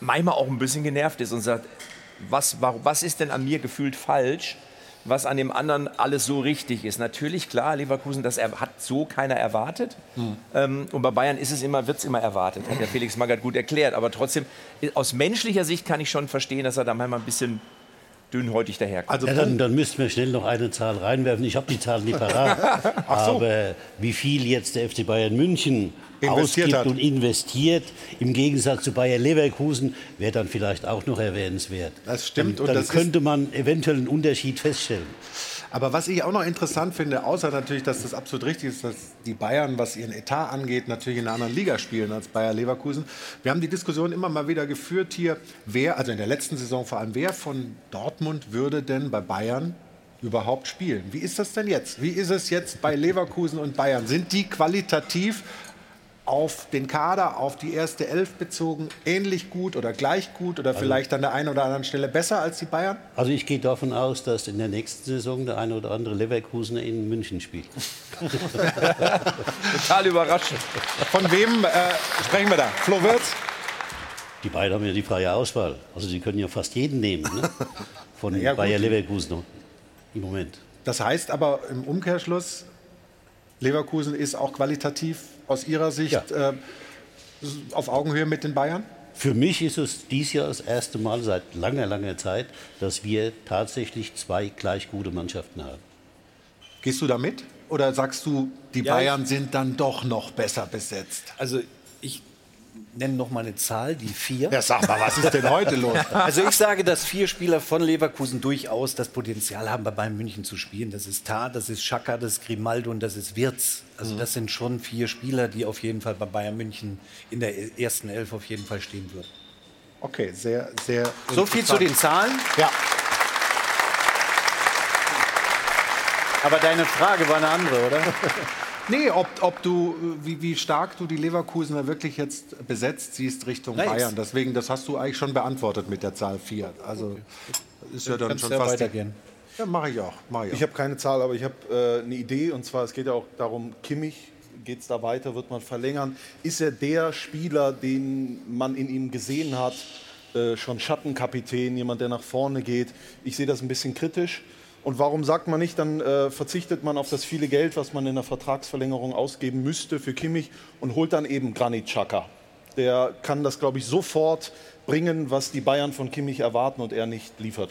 manchmal auch ein bisschen genervt ist und sagt, was, warum, was ist denn an mir gefühlt falsch, was an dem anderen alles so richtig ist. Natürlich, klar, Leverkusen, das er, hat so keiner erwartet. Ähm, und bei Bayern ist es immer, wird es immer erwartet, hat der Felix Magath gut erklärt. Aber trotzdem, aus menschlicher Sicht kann ich schon verstehen, dass er da manchmal ein bisschen dünnhäutig daherkommt. Also ja, dann, dann müssten wir schnell noch eine Zahl reinwerfen. Ich habe die Zahl nicht parat. So. Aber wie viel jetzt der FC Bayern München ausgibt hat. und investiert, im Gegensatz zu Bayer Leverkusen, wäre dann vielleicht auch noch erwähnenswert. Das stimmt. Dann, und dann das könnte man eventuell einen Unterschied feststellen. Aber was ich auch noch interessant finde, außer natürlich, dass das absolut richtig ist, dass die Bayern, was ihren Etat angeht, natürlich in einer anderen Liga spielen als Bayer Leverkusen. Wir haben die Diskussion immer mal wieder geführt hier, wer, also in der letzten Saison vor allem, wer von Dortmund würde denn bei Bayern überhaupt spielen? Wie ist das denn jetzt? Wie ist es jetzt bei Leverkusen und Bayern? Sind die qualitativ auf den Kader, auf die erste Elf bezogen, ähnlich gut oder gleich gut oder vielleicht an der einen oder anderen Stelle besser als die Bayern? Also ich gehe davon aus, dass in der nächsten Saison der eine oder andere Leverkusener in München spielt. Total überraschend. Von wem äh, sprechen wir da? Flo Wirtz? Die beiden haben ja die freie Auswahl. Also sie können ja fast jeden nehmen ne? von Ja. Bayer Leverkusen im Moment. Das heißt aber im Umkehrschluss, Leverkusen ist auch qualitativ aus Ihrer Sicht äh, auf Augenhöhe mit den Bayern? Für mich ist es dies Jahr das erste Mal seit langer, langer Zeit, dass wir tatsächlich zwei gleich gute Mannschaften haben. Gehst du da mit? Oder sagst du, die Ja, Bayern sind dann doch noch besser besetzt? Also nenne noch mal eine Zahl, die vier. Ja, sag mal, was ist denn heute los? Also ich sage, dass vier Spieler von Leverkusen durchaus das Potenzial haben, bei Bayern München zu spielen. Das ist Tar, das ist Schaka, das ist Grimaldo und das ist Wirz. Also das sind schon vier Spieler, die auf jeden Fall bei Bayern München in der ersten Elf auf jeden Fall stehen würden. Okay, sehr, sehr. So viel zu den Zahlen. Ja. Aber deine Frage war eine andere, oder? Nee, ob, ob du, äh, wie, wie stark du die Leverkusener wirklich jetzt besetzt siehst Richtung Nein, Bayern. Deswegen, das hast du eigentlich schon beantwortet mit der Zahl 4. Also ist ja dann Kannst schon ja fast. weitergehen. Ja, mache ich auch. Mach ich Ich habe keine Zahl, aber ich habe äh, eine Idee. Und zwar, es geht ja auch darum, Kimmich, geht es da weiter, wird man verlängern? Ist er der Spieler, den man in ihm gesehen hat, äh, schon Schattenkapitän, jemand, der nach vorne geht? Ich sehe das ein bisschen kritisch. Und warum sagt man nicht, dann äh, verzichtet man auf das viele Geld, was man in der Vertragsverlängerung ausgeben müsste für Kimmich und holt dann eben Granit Xhaka. Der kann das, glaube ich, sofort bringen, was die Bayern von Kimmich erwarten und er nicht liefert.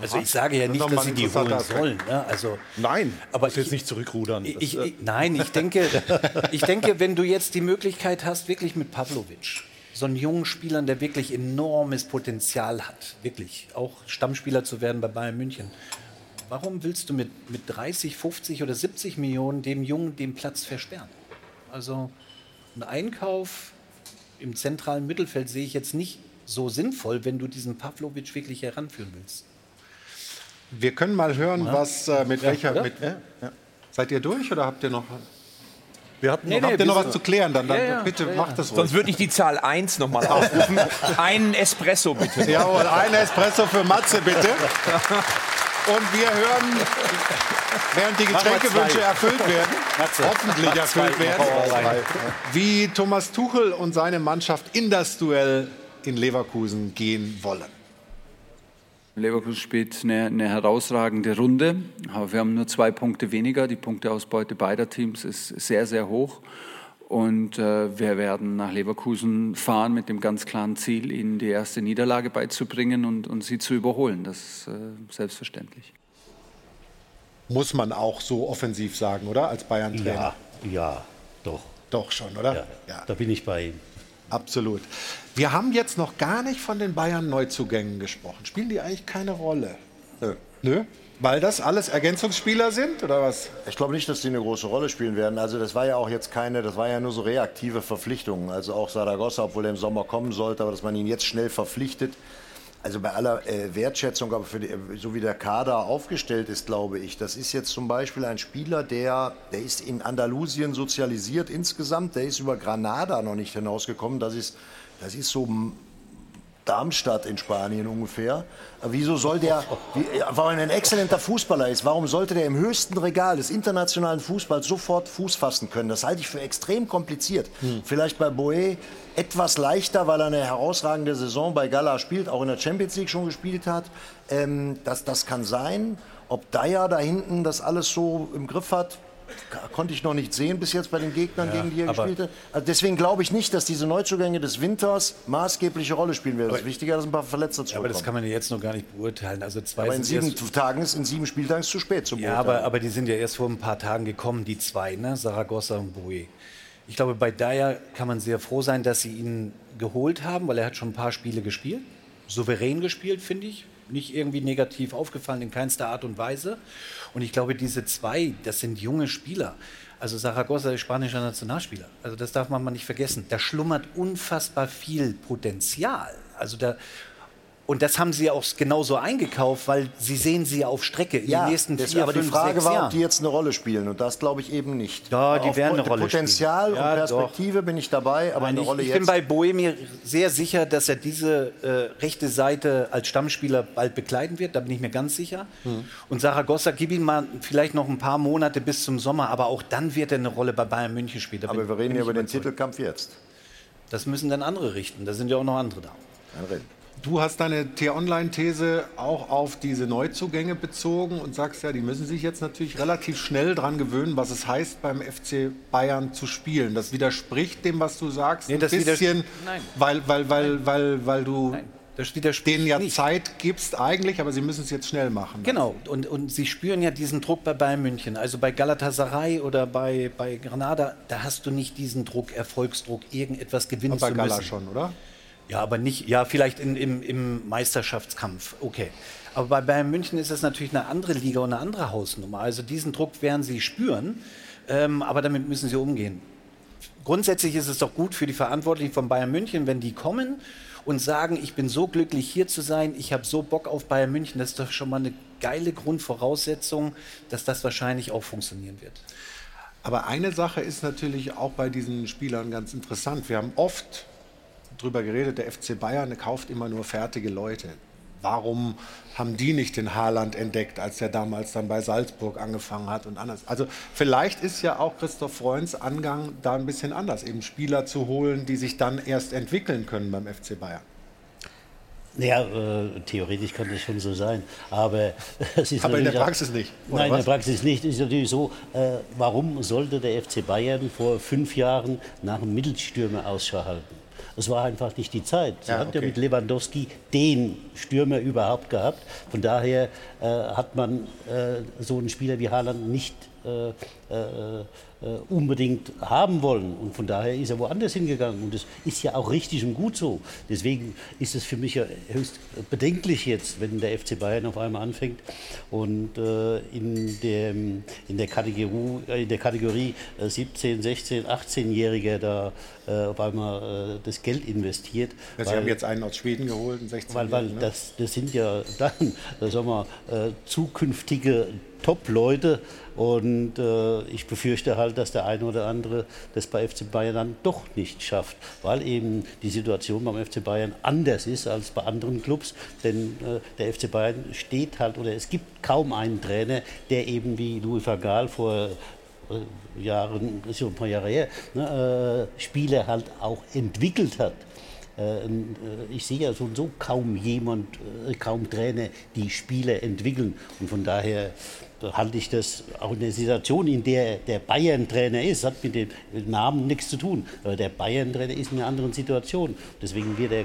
Also ich sage ja nicht, dass sie die holen sollen. Ne? Also, Nein, aber muss jetzt nicht zurückrudern. Ich, ich, äh, ich, nein, ich denke, ich denke, wenn du jetzt die Möglichkeit hast, wirklich mit Pavlovic, so einen jungen Spielern, der wirklich enormes Potenzial hat, wirklich auch Stammspieler zu werden bei Bayern München. Warum willst du mit, mit 30, 50 oder 70 Millionen dem Jungen den Platz versperren? Also ein Einkauf im zentralen Mittelfeld sehe ich jetzt nicht so sinnvoll, wenn du diesen Pavlovic wirklich heranführen willst. Wir können mal hören, Ja. was äh, mit Ja, welcher. Mit, Seid ihr durch oder habt ihr noch? Wir hatten Nee, noch, nee, habt ihr noch was zu klären? Dann, dann Ja, ja, bitte ja, ja. macht das ruhig. Sonst würde ich die Zahl 1 nochmal aufrufen. Einen Espresso bitte. Jawohl, ein Espresso für Matze, bitte. Und wir hören, während die Getränkewünsche erfüllt werden, Matze, hoffentlich erfüllt werden, wie Thomas Tuchel und seine Mannschaft in das Duell in Leverkusen gehen wollen. Leverkusen spielt eine, eine herausragende Runde, aber wir haben nur zwei Punkte weniger. Die Punkteausbeute beider Teams ist sehr, sehr hoch. Und äh, wir werden nach Leverkusen fahren mit dem ganz klaren Ziel, ihnen die erste Niederlage beizubringen und, und sie zu überholen. Das ist äh, selbstverständlich. Muss man auch so offensiv sagen, oder? Als Bayern-Trainer. Ja, ja, doch. Doch schon, oder? Ja, Da bin ich bei ihm. Absolut. Wir haben jetzt noch gar nicht von den Bayern-Neuzugängen gesprochen. Spielen die eigentlich keine Rolle? Nö. Nö? Weil das alles Ergänzungsspieler sind, oder was? Ich glaube nicht, dass die eine große Rolle spielen werden. Also das war ja auch jetzt keine, das war ja nur so reaktive Verpflichtungen. Also auch Saragossa, obwohl er im Sommer kommen sollte, aber dass man ihn jetzt schnell verpflichtet. Also bei aller äh, Wertschätzung, aber die, so wie der Kader aufgestellt ist, glaube ich, das ist jetzt zum Beispiel ein Spieler, der, der ist in Andalusien sozialisiert insgesamt, der ist über Granada noch nicht hinausgekommen. Das ist, das ist so Darmstadt in Spanien ungefähr. Wieso soll der, wie, weil er ein exzellenter Fußballer ist, warum sollte der im höchsten Regal des internationalen Fußballs sofort Fuß fassen können? Das halte ich für extrem kompliziert. Vielleicht bei Boe etwas leichter, weil er eine herausragende Saison bei Gala spielt, auch in der Champions League schon gespielt hat. Ähm, das, das kann sein. Ob Dyer da hinten das alles so im Griff hat, konnte ich noch nicht sehen bis jetzt bei den Gegnern, Ja, gegen die er gespielt hat. Also deswegen glaube ich nicht, dass diese Neuzugänge des Winters maßgebliche Rolle spielen werden. Es ist wichtiger, dass ein paar Verletzte Ja, aber zurückkommen. das kann man ja jetzt noch gar nicht beurteilen. Also zwei aber in sieben Tagen ist in sieben Spieltagen ist zu spät zu Ja, beurteilen. aber, aber die sind ja erst vor ein paar Tagen gekommen, die zwei, ne? Saragossa und Boe. Ich glaube, bei Dyer kann man sehr froh sein, dass sie ihn geholt haben, weil er hat schon ein paar Spiele gespielt. Souverän gespielt, finde ich. Nicht irgendwie negativ aufgefallen, in keinster Art und Weise. Und ich glaube, diese zwei, das sind junge Spieler. Also Zaragoza ist spanischer Nationalspieler. Also das darf man mal nicht vergessen. Da schlummert unfassbar viel Potenzial. Also da und das haben sie auch genauso eingekauft, weil sie sehen sie auf Strecke in Ja, den nächsten vier, aber fünf, die Frage war, Jahren. ob die jetzt eine Rolle spielen. Und das glaube ich eben nicht. Ja, die Aufgrund werden eine Rolle Potenzial spielen. Ja, und Perspektive bin ich dabei, aber Nein, eine ich, Rolle ich jetzt. bin bei Boemi sehr sicher, dass er diese äh, rechte Seite als Stammspieler bald bekleiden wird. Da bin ich mir ganz sicher. Mhm. Und Saragossa, gib ihm mal vielleicht noch ein paar Monate bis zum Sommer, aber auch dann wird er eine Rolle bei Bayern München spielen. Da aber bin- wir reden ja ich über den. Titelkampf jetzt. Das müssen dann andere richten. Da sind ja auch noch andere da. Dann reden. Du hast deine T-Online-These auch auf diese Neuzugänge bezogen und sagst ja, die müssen sich jetzt natürlich relativ schnell dran gewöhnen, was es heißt, beim FC Bayern zu spielen. Das widerspricht dem, was du sagst, Nee, ein das bisschen, Nein. weil, weil, weil, weil, weil du Das widerspricht denen ja nicht. Zeit gibst eigentlich, aber sie müssen es jetzt schnell machen. Genau, und, und sie spüren ja diesen Druck bei Bayern München. Also bei Galatasaray oder bei, bei Granada, da hast du nicht diesen Druck, Erfolgsdruck, irgendetwas gewinnen Aber bei zu Gala müssen. schon, oder? Ja, aber nicht, ja, vielleicht in, im, im Meisterschaftskampf, okay. Aber bei Bayern München ist das natürlich eine andere Liga und eine andere Hausnummer. Also diesen Druck werden sie spüren, ähm, aber damit müssen sie umgehen. Grundsätzlich ist es doch gut für die Verantwortlichen von Bayern München, wenn die kommen und sagen, ich bin so glücklich hier zu sein, ich habe so Bock auf Bayern München. Das ist doch schon mal eine geile Grundvoraussetzung, dass das wahrscheinlich auch funktionieren wird. Aber eine Sache ist natürlich auch bei diesen Spielern ganz interessant. Wir haben oft drüber geredet, der FC Bayern der kauft immer nur fertige Leute. Warum haben die nicht den Haaland entdeckt, als er damals dann bei Salzburg angefangen hat und anders? Also vielleicht ist ja auch Christoph Freunds Angang da ein bisschen anders, eben Spieler zu holen, die sich dann erst entwickeln können beim FC Bayern. Ja, äh, theoretisch kann das schon so sein. Aber, es ist Aber in der natürlich auch- Praxis nicht, Nein, in was? der Praxis nicht. Es ist natürlich so, äh, warum sollte der FC Bayern vor fünf Jahren nach einem Mittelstürmer Ausschau halten? Es war einfach nicht die Zeit. Sie Ja, hatten ja okay. mit Lewandowski den Stürmer überhaupt gehabt. Von daher äh, hat man äh, so einen Spieler wie Haaland nicht äh, äh, unbedingt haben wollen. Und von daher ist er woanders hingegangen. Und das ist ja auch richtig und gut so. Deswegen ist es für mich ja höchst bedenklich jetzt, wenn der FC Bayern auf einmal anfängt und äh, in, dem, in, der Kategorie, äh, in der Kategorie äh, 17, 16, 18-Jähriger da äh, auf einmal äh, das Geld investiert. Sie haben jetzt einen aus Schweden geholt, einen 16 Weil, weil das, das sind ja dann, äh, sagen wir, äh, zukünftige Top-Leute. Und äh, ich befürchte halt, dass der eine oder andere das bei FC Bayern dann doch nicht schafft, weil eben die Situation beim FC Bayern anders ist als bei anderen Clubs. Denn äh, der FC Bayern steht halt, oder es gibt kaum einen Trainer, der eben wie Louis van vor äh, Jahren, ist schon ein paar Jahre her, ne, äh, Spieler halt auch entwickelt hat. Äh, Ich sehe ja so, so kaum jemand, kaum Trainer, die Spieler entwickeln. Und von daher halte ich das auch in der Situation, in der der Bayern-Trainer ist, hat mit dem Namen nichts zu tun. Aber der Bayern-Trainer ist in einer anderen Situation. Deswegen wird er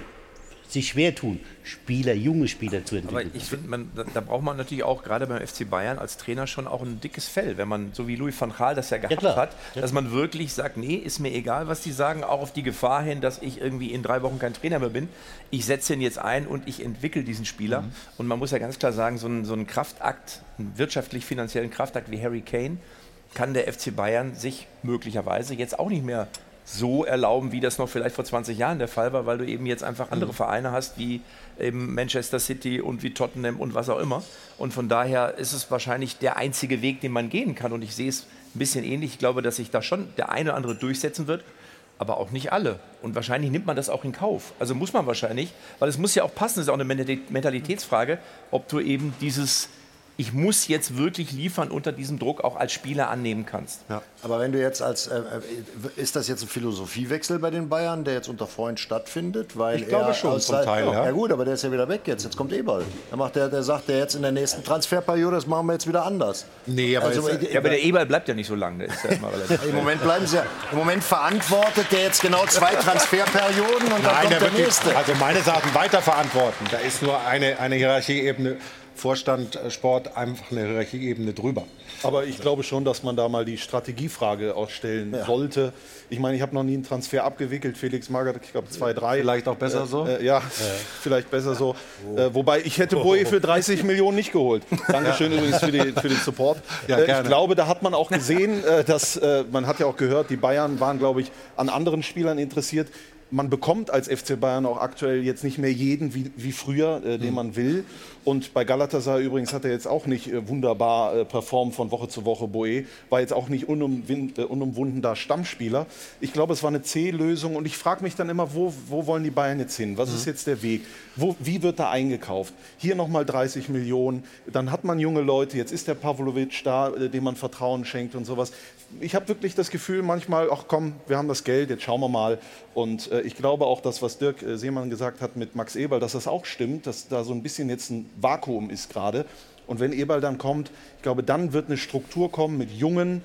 sich schwer tun, Spieler, junge Spieler zu Aber entwickeln. ich finde, da, braucht man natürlich auch gerade beim FC Bayern als Trainer schon auch ein dickes Fell, wenn man, so wie Louis van Gaal das ja gehabt klar. hat, Ja. dass man wirklich sagt, nee, ist mir egal, was die sagen, auch auf die Gefahr hin, dass ich irgendwie in drei Wochen kein Trainer mehr bin. Ich setze ihn jetzt ein und ich entwickle diesen Spieler. Mhm. Und man muss ja ganz klar sagen, so ein, so Kraftakt, einen wirtschaftlich-finanziellen Kraftakt wie Harry Kane, kann der FC Bayern sich möglicherweise jetzt auch nicht mehr so erlauben, wie das noch vielleicht vor 20 Jahren der Fall war, weil du eben jetzt einfach andere Vereine hast, wie eben Manchester City und wie Tottenham und was auch immer. Und von daher ist es wahrscheinlich der einzige Weg, den man gehen kann. Und ich sehe es ein bisschen ähnlich. Ich glaube, dass sich da schon der eine oder andere durchsetzen wird, aber auch nicht alle. Und wahrscheinlich nimmt man das auch in Kauf. Also muss man wahrscheinlich, weil es muss ja auch passen, das ist auch eine Mentali- Mentalitätsfrage, ob du eben dieses ich muss jetzt wirklich liefern unter diesem Druck auch als Spieler annehmen kannst. Ja. Aber wenn du jetzt als, äh, äh, ist das jetzt ein Philosophiewechsel bei den Bayern, der jetzt unter Freund stattfindet? Weil Ich glaube er schon, zum Teil, ja. Ja gut, aber der ist ja wieder weg jetzt. Jetzt kommt Eberl. Der, macht der, der sagt, der jetzt in der nächsten Transferperiode, das machen wir jetzt wieder anders. Nee, aber Also, Ja, aber der Eberl bleibt ja nicht so lange. Der ist ja immer relativ Im Moment bleiben sie ja, im Moment verantwortet der jetzt genau zwei Transferperioden und dann Nein, kommt der der die, nächste. also meines Erachtens weiter verantworten. Da ist nur eine, eine Hierarchieebene Vorstand äh, Sport einfach eine Hierarchieebene drüber. Aber ich glaube schon, dass man da mal die Strategiefrage auch stellen ja. sollte. Ich meine, ich habe noch nie einen Transfer abgewickelt. Felix Magath, ich glaube zwei, drei. Vielleicht auch besser äh, so? Äh, ja, ja, vielleicht besser so. Oh. Äh, wobei, ich hätte Boje für 30 Millionen nicht geholt. Dankeschön ja. übrigens für, die, für, den Support. Äh, ich glaube, da hat man auch gesehen, dass, man hat ja auch gehört, die Bayern waren, glaube ich, an anderen Spielern interessiert man bekommt als FC Bayern auch aktuell jetzt nicht mehr jeden wie, wie früher, äh, den mhm. man will. Und bei Galatasaray übrigens hat er jetzt auch nicht äh, wunderbar äh, performt von Woche zu Woche. Boe war jetzt auch nicht unumwunden, äh, unumwunden da Stammspieler. Ich glaube, es war eine C-Lösung und ich frage mich dann immer, wo, wo wollen die Bayern jetzt hin? Was mhm. ist jetzt der Weg? Wo, wie wird da eingekauft? Hier nochmal 30 Millionen, dann hat man junge Leute, jetzt ist der Pavlovic da, äh, dem man Vertrauen schenkt und sowas ich habe wirklich das Gefühl manchmal, ach komm, wir haben das Geld, jetzt schauen wir mal. Und äh, ich glaube auch, dass was Dirk äh, Seemann gesagt hat mit Max Eberl, dass das auch stimmt, dass da so ein bisschen jetzt ein Vakuum ist gerade. Und wenn Eberl dann kommt, ich glaube, dann wird eine Struktur kommen mit jungen,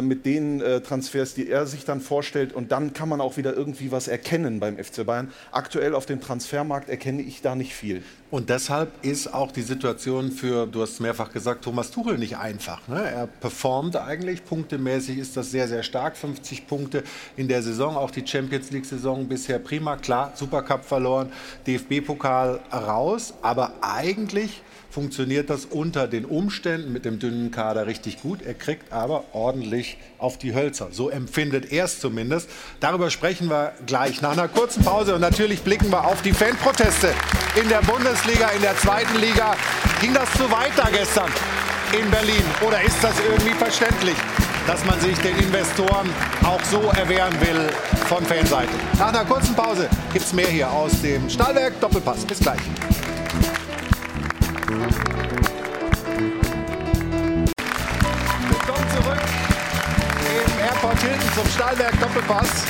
mit den äh, Transfers, die er sich dann vorstellt. Und dann kann man auch wieder irgendwie was erkennen beim FC Bayern. Aktuell auf dem Transfermarkt erkenne ich da nicht viel. Und deshalb ist auch die Situation für, du hast es mehrfach gesagt, Thomas Tuchel nicht einfach. Ne? Er performt eigentlich, punktemäßig ist das sehr, sehr stark. 50 Punkte in der Saison, auch die Champions League-Saison bisher prima. Klar, Supercup verloren, DFB-Pokal raus. Aber eigentlich funktioniert das unter den Umständen mit dem dünnen Kader richtig gut. Er kriegt aber ordentlich auf die Hölzer. So empfindet er es zumindest. Darüber sprechen wir gleich nach einer kurzen Pause. Und natürlich blicken wir auf die Fanproteste in der Bundesliga, in der zweiten Liga. Ging das zu weit da gestern in Berlin? Oder ist das irgendwie verständlich? dass man sich den Investoren auch so erwehren will von Fanseite. Nach einer kurzen Pause gibt es mehr hier aus dem Stahlwerk Doppelpass. Bis gleich. Willkommen zurück im Airport Hilton zum Stahlwerk Doppelpass.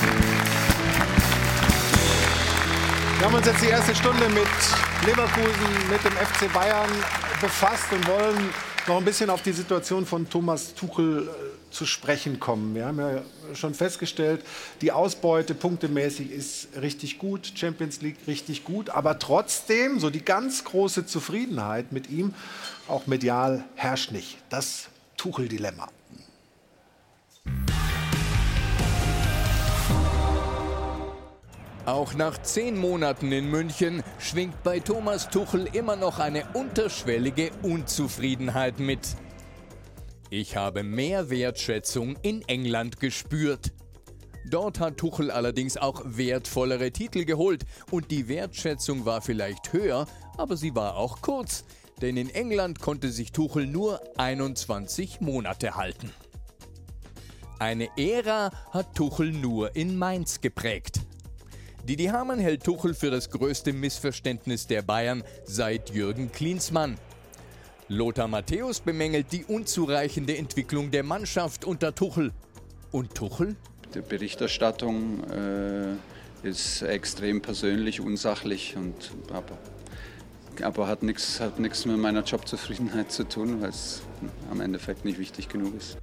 Wir haben uns jetzt die erste Stunde mit Leverkusen, mit dem FC Bayern befasst und wollen noch ein bisschen auf die Situation von Thomas Tuchel äh, zu sprechen kommen. Wir haben ja schon festgestellt, die Ausbeute punktemäßig ist richtig gut, Champions League richtig gut, aber trotzdem, so die ganz große Zufriedenheit mit ihm, auch medial, herrscht nicht. Das Tuchel-Dilemma. Auch nach zehn Monaten in München schwingt bei Thomas Tuchel immer noch eine unterschwellige Unzufriedenheit mit. Ich habe mehr Wertschätzung in England gespürt. Dort hat Tuchel allerdings auch wertvollere Titel geholt und die Wertschätzung war vielleicht höher, aber sie war auch kurz, denn in England konnte sich Tuchel nur 21 Monate halten. Eine Ära hat Tuchel nur in Mainz geprägt. Didi Hamann hält Tuchel für das größte Missverständnis der Bayern seit Jürgen Klinsmann. Lothar Matthäus bemängelt die unzureichende Entwicklung der Mannschaft unter Tuchel. Und Tuchel? Die Berichterstattung äh, ist extrem persönlich, unsachlich und aber, aber hat nichts hat mit meiner Jobzufriedenheit zu tun, weil es am Endeffekt nicht wichtig genug ist.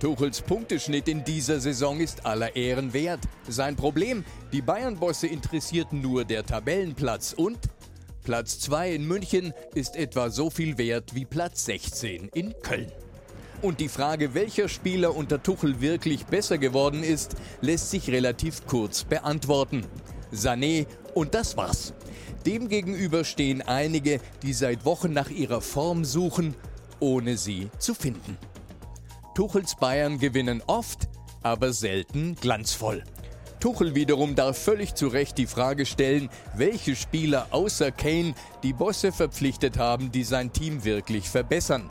Tuchels Punkteschnitt in dieser Saison ist aller Ehren wert. Sein Problem, die Bayern-Bosse interessiert nur der Tabellenplatz und Platz 2 in München ist etwa so viel wert wie Platz 16 in Köln. Und die Frage, welcher Spieler unter Tuchel wirklich besser geworden ist, lässt sich relativ kurz beantworten. Sané und das war's. Demgegenüber stehen einige, die seit Wochen nach ihrer Form suchen, ohne sie zu finden. Tuchels Bayern gewinnen oft, aber selten glanzvoll. Tuchel wiederum darf völlig zu Recht die Frage stellen, welche Spieler außer Kane die Bosse verpflichtet haben, die sein Team wirklich verbessern.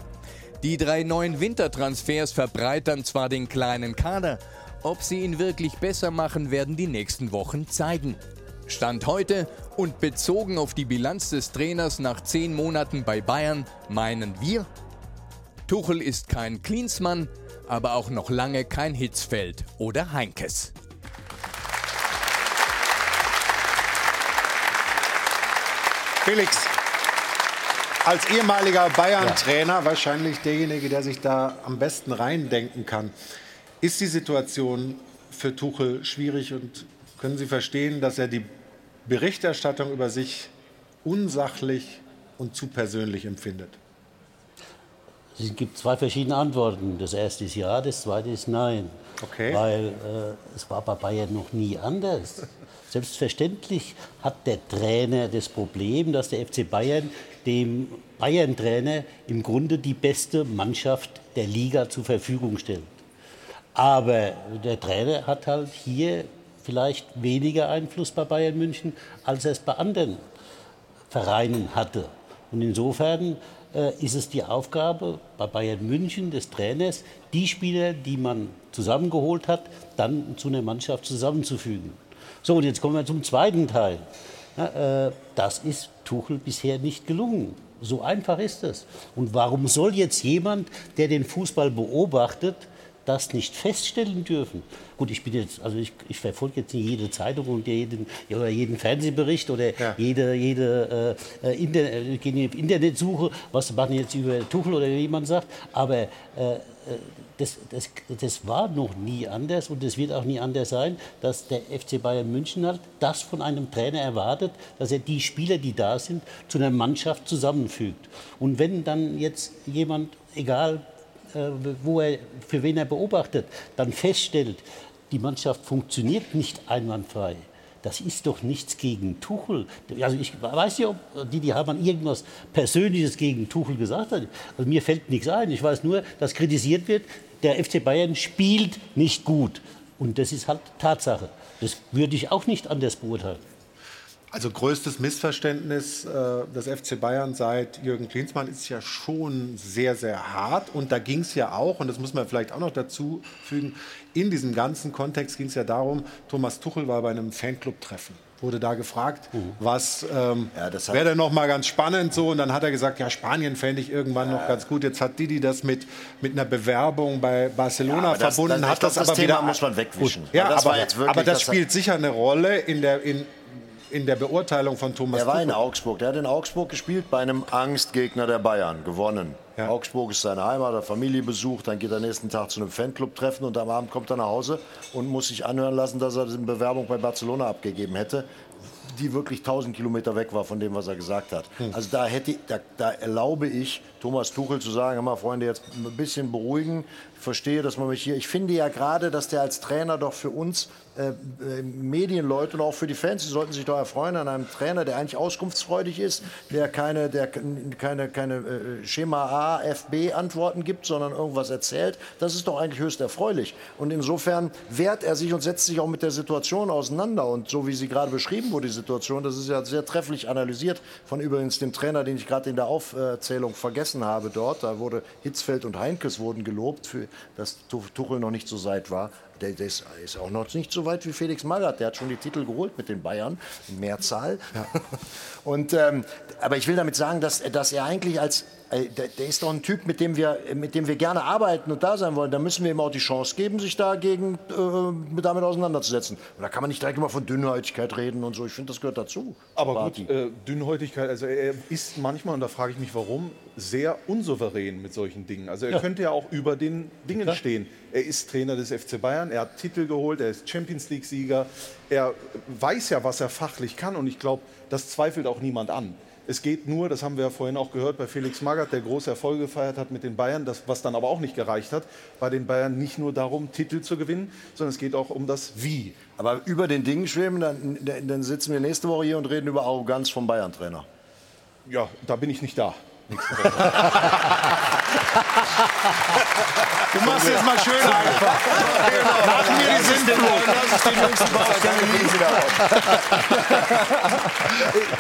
Die drei neuen Wintertransfers verbreitern zwar den kleinen Kader, ob sie ihn wirklich besser machen, werden die nächsten Wochen zeigen. Stand heute und bezogen auf die Bilanz des Trainers nach zehn Monaten bei Bayern meinen wir, Tuchel ist kein Klinsmann, aber auch noch lange kein Hitzfeld oder Heinkes. Felix, als ehemaliger Bayern-Trainer wahrscheinlich derjenige, der sich da am besten reindenken kann. Ist die Situation für Tuchel schwierig und können Sie verstehen, dass er die Berichterstattung über sich unsachlich und zu persönlich empfindet? Es gibt zwei verschiedene Antworten. Das erste ist ja, das zweite ist nein. Okay. Weil äh, es war bei Bayern noch nie anders. Selbstverständlich hat der Trainer das Problem, dass der FC Bayern dem Bayern-Trainer im Grunde die beste Mannschaft der Liga zur Verfügung stellt. Aber der Trainer hat halt hier vielleicht weniger Einfluss bei Bayern München, als er es bei anderen Vereinen hatte. Und insofern äh, ist es die Aufgabe bei Bayern München des Trainers, die Spieler, die man zusammengeholt hat, dann zu einer Mannschaft zusammenzufügen. So, und jetzt kommen wir zum zweiten Teil. Ja, äh, das ist Tuchel bisher nicht gelungen. So einfach ist es. Und warum soll jetzt jemand, der den Fußball beobachtet, das nicht feststellen dürfen. Gut, ich bin jetzt, also ich, ich verfolge jetzt nicht jede Zeitung und jeden, oder jeden Fernsehbericht oder ja. jede, jede äh, Internet, äh, Internetsuche, was machen jetzt über Tuchel oder wie man sagt, aber äh, äh, das, das, das war noch nie anders und es wird auch nie anders sein, dass der FC Bayern München halt das von einem Trainer erwartet, dass er die Spieler, die da sind, zu einer Mannschaft zusammenfügt. Und wenn dann jetzt jemand, egal äh, wo er, für wen er beobachtet, dann feststellt, die Mannschaft funktioniert nicht einwandfrei. Das ist doch nichts gegen Tuchel. Also ich weiß nicht, ob Didi Hamann irgendwas Persönliches gegen Tuchel gesagt hat. Also mir fällt nichts ein. Ich weiß nur, dass kritisiert wird, der FC Bayern spielt nicht gut. Und das ist halt Tatsache. Das würde ich auch nicht anders beurteilen. Also größtes Missverständnis äh, des FC Bayern seit Jürgen Klinsmann ist ja schon sehr, sehr hart. Und da ging es ja auch, und das muss man vielleicht auch noch dazu fügen, in diesem ganzen Kontext ging es ja darum, Thomas Tuchel war bei einem Fanclub-Treffen wurde da gefragt, mhm. was ähm, ja, wäre denn noch mal ganz spannend so und dann hat er gesagt, ja Spanien fände ich irgendwann ja. noch ganz gut. Jetzt hat Didi das mit mit einer Bewerbung bei Barcelona ja, verbunden, das, das, hat das, das aber Thema wieder muss man wegwischen. Ja, aber, aber, das spielt sicher eine Rolle in der in in der Beurteilung von Thomas Er war in Augsburg. Der hat in Augsburg gespielt bei einem Angstgegner der Bayern. Gewonnen. Ja. Augsburg ist seine Heimat, hat Familie besucht, dann geht er nächsten Tag zu einem Fanclub-Treffen und am Abend kommt er nach Hause und muss sich anhören lassen, dass er eine Bewerbung bei Barcelona abgegeben hätte die wirklich 1000 Kilometer weg war von dem, was er gesagt hat. Hm. Also da, hätte, da, da erlaube ich Thomas Tuchel zu sagen, mal Freunde, jetzt ein bisschen beruhigen. Verstehe, dass man mich hier. Ich finde ja gerade, dass der als Trainer doch für uns äh, äh, Medienleute und auch für die Fans, die sollten sich doch erfreuen an einem Trainer, der eigentlich auskunftsfreudig ist, der keine, der keine, keine äh, Schema A, FB Antworten gibt, sondern irgendwas erzählt. Das ist doch eigentlich höchst erfreulich. Und insofern wehrt er sich und setzt sich auch mit der Situation auseinander. Und so wie sie gerade beschrieben wurde, die Situation, das ist ja sehr trefflich analysiert von übrigens dem Trainer, den ich gerade in der Aufzählung vergessen habe dort. Da wurde Hitzfeld und Heinkes wurden gelobt, für, dass Tuchel noch nicht so seit war der, der ist, auch noch nicht so weit wie Felix Magath. Der hat schon die Titel geholt mit den Bayern, Mehrzahl. Ja. Und, ähm, aber ich will damit sagen, dass, dass er eigentlich als äh, der, der, ist doch ein Typ, mit dem, wir, mit dem wir gerne arbeiten und da sein wollen. Da müssen wir ihm auch die Chance geben, sich dagegen äh, damit auseinanderzusetzen. Und da kann man nicht direkt immer von Dünnhäutigkeit reden und so. Ich finde, das gehört dazu. Aber Party. gut, äh, Dünnhäutigkeit, also er ist manchmal, und da frage ich mich warum, sehr unsouverän mit solchen Dingen. Also er ja. könnte ja auch über den Dingen ja. stehen. Er ist Trainer des FC Bayern, er hat Titel geholt, er ist Champions League-Sieger. Er weiß ja, was er fachlich kann und ich glaube, das zweifelt auch niemand an. Es geht nur, das haben wir ja vorhin auch gehört bei Felix Magath, der große Erfolge gefeiert hat mit den Bayern, das, was dann aber auch nicht gereicht hat, bei den Bayern nicht nur darum, Titel zu gewinnen, sondern es geht auch um das Wie. Aber über den Dingen schweben, dann, dann sitzen wir nächste Woche hier und reden über Arroganz vom Bayern-Trainer. Ja, da bin ich nicht da. Du machst jetzt mal schön einfach. Nach mir die Sintflut.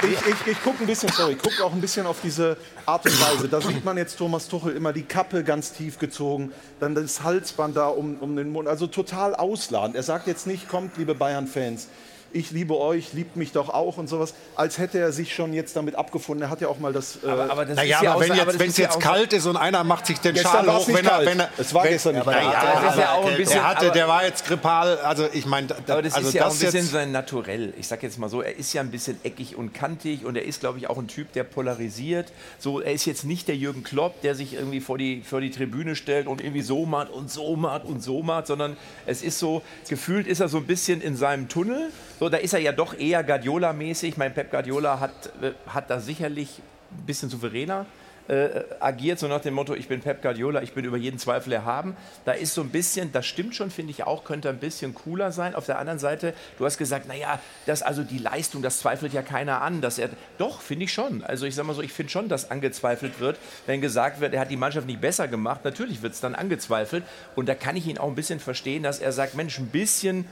Ich, ich, ich gucke ein bisschen, sorry, guck auch ein bisschen auf diese Art und Weise. Da sieht man jetzt Thomas Tuchel immer die Kappe ganz tief gezogen, dann das Halsband da um, um den Mund. Also total ausladend. Er sagt jetzt nicht, kommt, liebe Bayern-Fans, ich liebe euch, liebt mich doch auch und sowas, als hätte er sich schon jetzt damit abgefunden. Er hat ja auch mal das. Äh aber, aber das naja, ja aber wenn jetzt, es jetzt kalt ist und einer macht sich den Schal hoch, wenn er, wenn er, es war wenn, gestern nicht kalt. Ja, das ist ja auch ein bisschen, er hatte, der war jetzt grippal, also ich meine, aber das also ist ja auch ein bisschen sein Naturell. Ich sag jetzt mal so, er ist ja ein bisschen eckig und kantig und er ist, glaube ich, auch ein Typ, der polarisiert. So, er ist jetzt nicht der Jürgen Klopp, der sich irgendwie vor die, vor die Tribüne stellt und irgendwie so macht und so macht und so macht, sondern es ist so, gefühlt ist er so ein bisschen in seinem Tunnel. So, da ist er ja doch eher Guardiola-mäßig. Mein Pep Guardiola hat, äh, hat da sicherlich ein bisschen souveräner äh, agiert, so nach dem Motto, ich bin Pep Guardiola, ich bin über jeden Zweifel erhaben. Da ist so ein bisschen, das stimmt schon, finde ich auch, könnte ein bisschen cooler sein. Auf der anderen Seite, du hast gesagt, naja, das also die Leistung, das zweifelt ja keiner an, dass er, doch, finde ich schon. Also ich sage mal so, ich finde schon, dass angezweifelt wird, wenn gesagt wird, er hat die Mannschaft nicht besser gemacht, natürlich wird es dann angezweifelt und da kann ich ihn auch ein bisschen verstehen, dass er sagt, Mensch, ein bisschen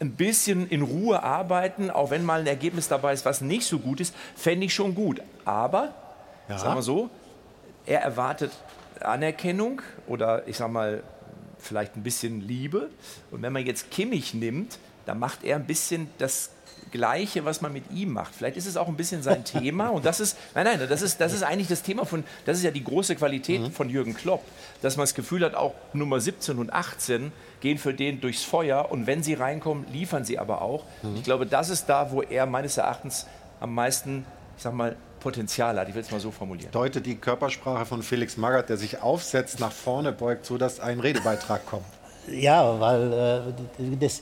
ein bisschen in Ruhe arbeiten, auch wenn mal ein Ergebnis dabei ist, was nicht so gut ist, fände ich schon gut. Aber, ja. sagen wir so, er erwartet Anerkennung oder ich sag mal vielleicht ein bisschen Liebe. Und wenn man jetzt Kimmich nimmt, dann macht er ein bisschen das Gleiche, was man mit ihm macht. Vielleicht ist es auch ein bisschen sein Thema. Und das ist, nein, nein, das ist, das ist eigentlich das Thema von, das ist ja die große Qualität mhm. von Jürgen Klopp, dass man das Gefühl hat, auch Nummer 17 und 18 gehen für den durchs Feuer. Und wenn sie reinkommen, liefern sie aber auch. Mhm. Ich glaube, das ist da, wo er meines Erachtens am meisten, ich sag mal, Potenzial hat. Ich will es mal so formulieren. Deutet die Körpersprache von Felix Magath, der sich aufsetzt, nach vorne beugt, so dass ein Redebeitrag kommt. Ja, weil äh, das,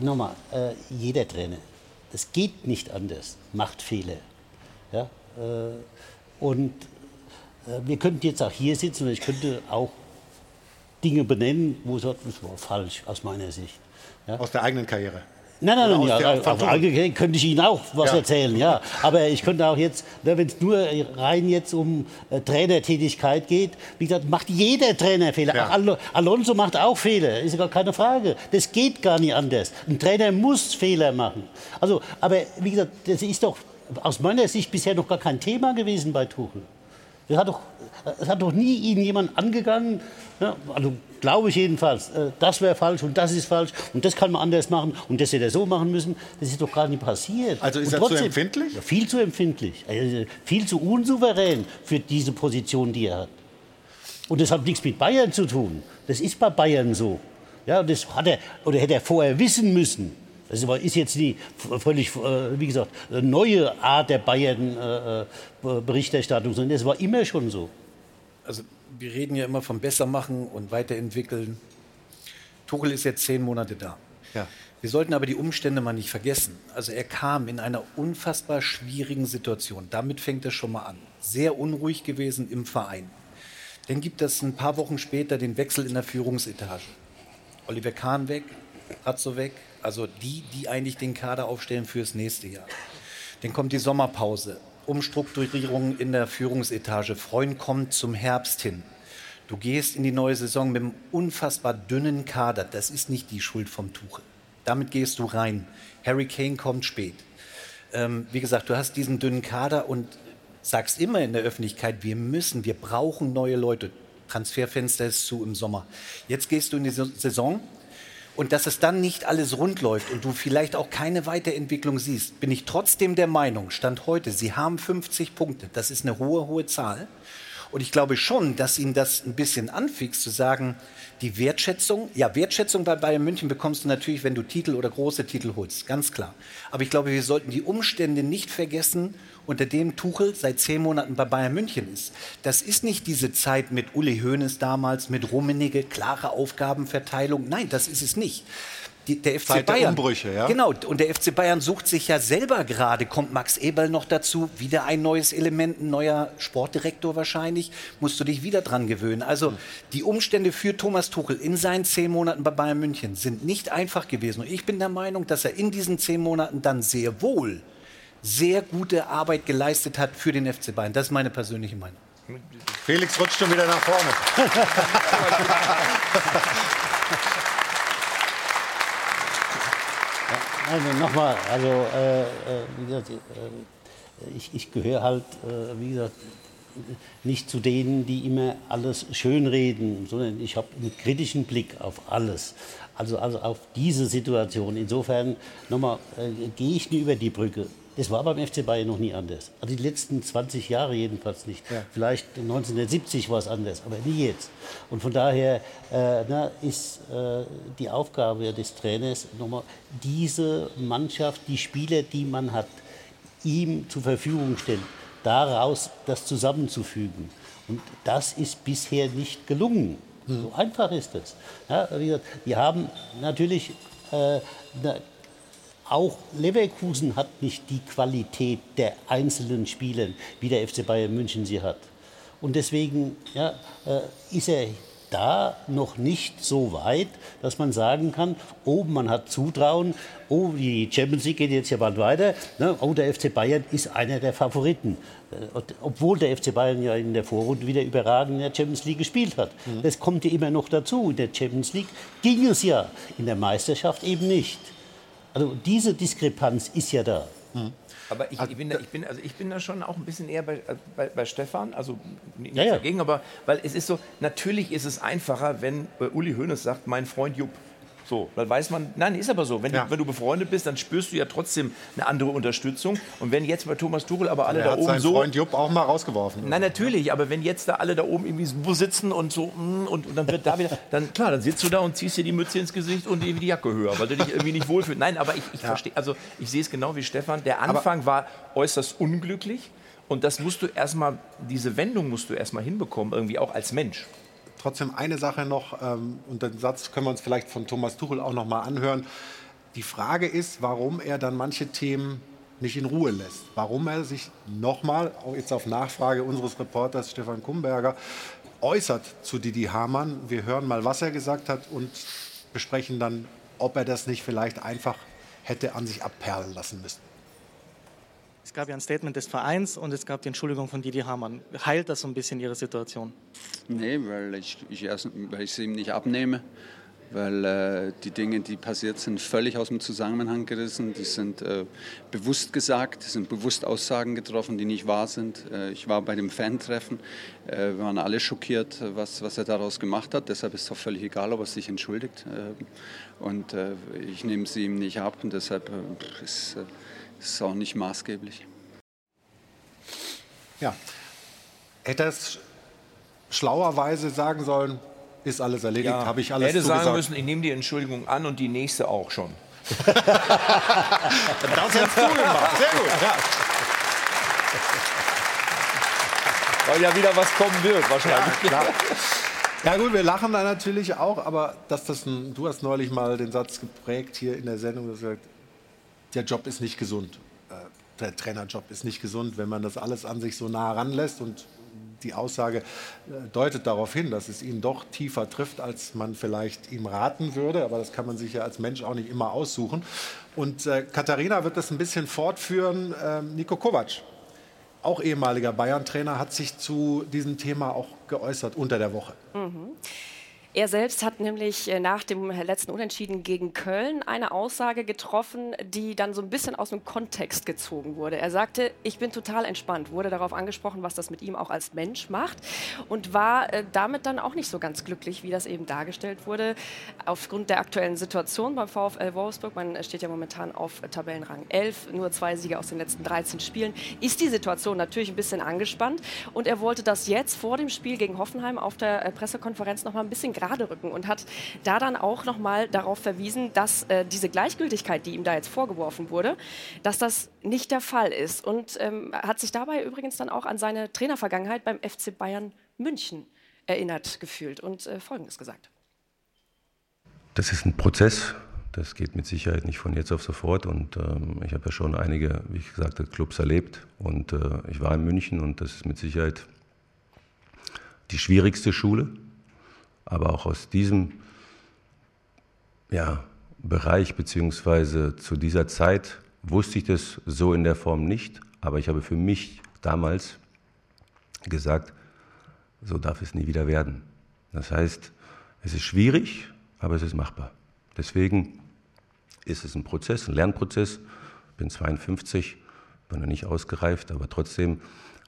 nochmal, äh, jeder Trainer, das geht nicht anders, macht Fehler. Ja? Äh, und äh, wir könnten jetzt auch hier sitzen und ich könnte auch Dinge benennen, wo das war falsch aus meiner Sicht. Ja? Aus der eigenen Karriere. Nein, nein, nein, ja, auf Allgemein könnte ich Ihnen auch was ja. erzählen, ja. Aber ich könnte auch jetzt, ne, wenn es nur rein jetzt um äh, Trainertätigkeit geht, wie gesagt, macht jeder Trainer Fehler. Ja. Al Alonso macht auch Fehler, ist gar keine Frage. Das geht gar nicht anders. Ein Trainer muss Fehler machen. Also, aber wie gesagt, das ist doch aus meiner Sicht bisher noch gar kein Thema gewesen bei Tuchel. Das hat doch, das hat doch nie Ihnen jemand angegangen, ja, also glaube ich jedenfalls, äh, das wäre falsch und das ist falsch und das kann man anders machen und das hätte er so machen müssen. Das ist doch gar nicht passiert. Also ist und er trotzdem, zu empfindlich? Ja, viel zu empfindlich, also viel zu unsouverän für diese Position, die er hat. Und das hat nichts mit Bayern zu tun. Das ist bei Bayern so. Ja, das hat er oder hätte er vorher wissen müssen. Das ist jetzt die völlig, äh, wie gesagt, neue Art der Bayern-Berichterstattung, sondern das war immer schon so. Also wir reden ja immer vom Bessermachen und Weiterentwickeln. Tuchel ist jetzt zehn Monate da. Ja. Wir sollten aber die Umstände mal nicht vergessen. Also er kam in einer unfassbar schwierigen Situation. Damit fängt er schon mal an. Sehr unruhig gewesen im Verein. Dann gibt es ein paar Wochen später den Wechsel in der Führungsetage. Oliver Kahn weg, Razzo weg. Also die, die eigentlich den Kader aufstellen fürs nächste Jahr. Dann kommt die Sommerpause. Umstrukturierung in der Führungsetage. Freund kommt zum Herbst hin. Du gehst in die neue Saison mit einem unfassbar dünnen Kader. Das ist nicht die Schuld vom Tuchel. Damit gehst du rein. Harry Kane kommt spät. Ähm, wie gesagt, du hast diesen dünnen Kader und sagst immer in der Öffentlichkeit, wir müssen, wir brauchen neue Leute. Transferfenster ist zu im Sommer. Jetzt gehst du in die Saison und dass es dann nicht alles rund läuft und du vielleicht auch keine Weiterentwicklung siehst, bin ich trotzdem der Meinung, Stand heute, sie haben 50 Punkte. Das ist eine hohe, hohe Zahl. Und ich glaube schon, dass ihn das ein bisschen anfixt, zu sagen, die Wertschätzung, ja, Wertschätzung bei Bayern München bekommst du natürlich, wenn du Titel oder große Titel holst, ganz klar. Aber ich glaube, wir sollten die Umstände nicht vergessen unter dem Tuchel seit zehn Monaten bei Bayern München ist. Das ist nicht diese Zeit mit Uli Hoeneß damals, mit Rummenigge, klare Aufgabenverteilung. Nein, das ist es nicht. Die, der FC Zeit Bayern. Umbrüche, ja? Genau, und der FC Bayern sucht sich ja selber gerade, kommt Max Eberl noch dazu, wieder ein neues Element, ein neuer Sportdirektor wahrscheinlich, musst du dich wieder dran gewöhnen. Also mhm. die Umstände für Thomas Tuchel in seinen zehn Monaten bei Bayern München sind nicht einfach gewesen. Und ich bin der Meinung, dass er in diesen zehn Monaten dann sehr wohl sehr gute Arbeit geleistet hat für den FC Bayern. Das ist meine persönliche Meinung. Felix rutscht schon wieder nach vorne. also nochmal, also äh, äh, wie gesagt, äh, ich, ich gehöre halt, äh, wie gesagt, nicht zu denen, die immer alles schönreden, sondern ich habe einen kritischen Blick auf alles. Also, also auf diese Situation. Insofern, nochmal, äh, gehe ich nie über die Brücke. Das war beim FC Bayern noch nie anders. Also die letzten 20 Jahre jedenfalls nicht. Ja. Vielleicht 1970 war es anders, aber nie jetzt. Und von daher äh, na, ist äh, die Aufgabe des Trainers nochmal, diese Mannschaft, die Spieler, die man hat, ihm zur Verfügung stellen, daraus das zusammenzufügen. Und das ist bisher nicht gelungen. So einfach ist es. Ja, wir haben natürlich äh, auch Leverkusen hat nicht die Qualität der einzelnen Spieler, wie der FC Bayern München sie hat. Und deswegen ja, äh, ist er da noch nicht so weit, dass man sagen kann, oh, man hat Zutrauen, oh, die Champions League geht jetzt ja bald weiter, ne? oh, der FC Bayern ist einer der Favoriten. Äh, obwohl der FC Bayern ja in der Vorrunde wieder überragend in der Champions League gespielt hat. Mhm. Das kommt ja immer noch dazu. In der Champions League ging es ja, in der Meisterschaft eben nicht. Also diese Diskrepanz ist ja da. Mhm. Aber ich, ich, bin da, ich, bin, also ich bin da schon auch ein bisschen eher bei, bei, bei Stefan, also nichts ja, ja. dagegen, aber weil es ist so, natürlich ist es einfacher, wenn Uli Hoeneß sagt, mein Freund Jupp. So, dann weiß man, nein, ist aber so. Wenn, ja. du, wenn du befreundet bist, dann spürst du ja trotzdem eine andere Unterstützung. Und wenn jetzt bei Thomas Tuchel aber alle er da oben seinen so. Freund Jupp auch mal rausgeworfen. Nein, natürlich, aber wenn jetzt da alle da oben irgendwie so sitzen und so, mm, und, und dann wird da wieder, dann klar, dann sitzt du da und ziehst dir die Mütze ins Gesicht und die Jacke höher, weil du dich irgendwie nicht wohlfühlst. Nein, aber ich, ich ja. verstehe, also ich sehe es genau wie Stefan. Der Anfang aber war äußerst unglücklich. Und das musst du erstmal, diese Wendung musst du erstmal hinbekommen, irgendwie auch als Mensch. Trotzdem eine Sache noch, ähm, und den Satz können wir uns vielleicht von Thomas Tuchel auch noch mal anhören. Die Frage ist, warum er dann manche Themen nicht in Ruhe lässt. Warum er sich nochmal, jetzt auf Nachfrage unseres Reporters Stefan Kumberger, äußert zu Didi Hamann. Wir hören mal, was er gesagt hat und besprechen dann, ob er das nicht vielleicht einfach hätte an sich abperlen lassen müssen. Es gab ja ein Statement des Vereins und es gab die Entschuldigung von Didi Hamann. Heilt das so ein bisschen Ihre Situation? Nee, weil ich, ich, weil ich es ihm nicht abnehme. Weil äh, die Dinge, die passiert sind, völlig aus dem Zusammenhang gerissen. Die sind äh, bewusst gesagt, es sind bewusst Aussagen getroffen, die nicht wahr sind. Äh, ich war bei dem Fantreffen. Äh, wir waren alle schockiert, was, was er daraus gemacht hat. Deshalb ist es doch völlig egal, ob er sich entschuldigt. Äh, und äh, ich nehme sie ihm nicht ab und deshalb ist ist auch nicht maßgeblich. Ja. Hätte er es schlauerweise sagen sollen, ist alles erledigt, ja, habe ich alles Hätte zugesagt. sagen müssen, ich nehme die Entschuldigung an und die nächste auch schon. das hättest du gemacht. Sehr gut. Ja. Weil ja wieder was kommen wird, wahrscheinlich. Ja, ja gut, wir lachen da natürlich auch, aber dass das ein, du hast neulich mal den Satz geprägt hier in der Sendung, gesagt, der Job ist nicht gesund. Äh, der Trainerjob ist nicht gesund, wenn man das alles an sich so nah ranlässt. Und die Aussage äh, deutet darauf hin, dass es ihn doch tiefer trifft, als man vielleicht ihm raten würde. Aber das kann man sich ja als Mensch auch nicht immer aussuchen. Und äh, Katharina wird das ein bisschen fortführen. Äh, Nico Kovac, auch ehemaliger Bayern-Trainer, hat sich zu diesem Thema auch geäußert unter der Woche. Mhm. Er selbst hat nämlich äh, nach dem letzten Unentschieden gegen Köln eine Aussage getroffen, die dann so ein bisschen aus dem Kontext gezogen wurde. Er sagte, ich bin total entspannt, wurde darauf angesprochen, was das mit ihm auch als Mensch macht und war äh, damit dann auch nicht so ganz glücklich, wie das eben dargestellt wurde. Aufgrund der aktuellen Situation beim VfL Wolfsburg, man steht ja momentan auf Tabellenrang 11, nur zwei Siege aus den letzten 13 Spielen, ist die Situation natürlich ein bisschen angespannt und er wollte das jetzt vor dem Spiel gegen Hoffenheim auf der äh, Pressekonferenz noch mal ein bisschen gerade rücken und hat da dann auch noch mal darauf verwiesen, dass äh, diese Gleichgültigkeit, die ihm da jetzt vorgeworfen wurde, dass das nicht der Fall ist und ähm, hat sich dabei übrigens dann auch an seine Trainervergangenheit beim FC Bayern München erinnert gefühlt und äh, Folgendes gesagt. Das ist ein Prozess, das geht mit Sicherheit nicht von jetzt auf sofort. Und ähm, ich habe ja schon einige, wie ich gesagt habe, Clubs erlebt. Und äh, ich war in München und das ist mit Sicherheit die schwierigste Schule. Aber auch aus diesem ja, Bereich beziehungsweise zu dieser Zeit wusste ich das so in der Form nicht. Aber ich habe für mich damals gesagt, so darf es nie wieder werden. Das heißt, es ist schwierig, aber es ist machbar. Deswegen ist es ein Prozess, ein Lernprozess. Ich bin 52, bin noch nicht ausgereift, aber trotzdem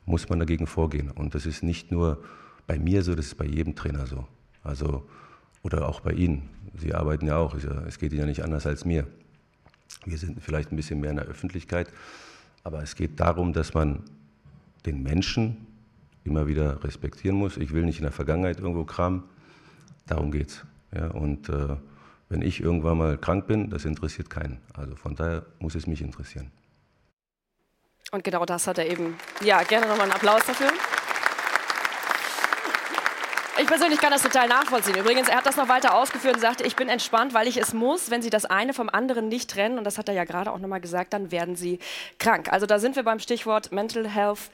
muss man dagegen vorgehen. Und das ist nicht nur bei mir so, das ist bei jedem Trainer so. Also, oder auch bei Ihnen. Sie arbeiten ja auch, es geht Ihnen ja nicht anders als mir. Wir sind vielleicht ein bisschen mehr in der Öffentlichkeit, aber es geht darum, dass man den Menschen immer wieder respektieren muss. Ich will nicht in der Vergangenheit irgendwo kramen. Darum geht's. Ja, und äh, wenn ich irgendwann mal krank bin, das interessiert keinen. Also von daher muss es mich interessieren. Und genau das hat er eben. Ja, gerne nochmal einen Applaus dafür. Ich persönlich kann das total nachvollziehen. Übrigens, er hat das noch weiter ausgeführt und sagte, ich bin entspannt, weil ich es muss. Wenn Sie das eine vom anderen nicht trennen, und das hat er ja gerade auch nochmal gesagt, dann werden Sie krank. Also da sind wir beim Stichwort Mental Health.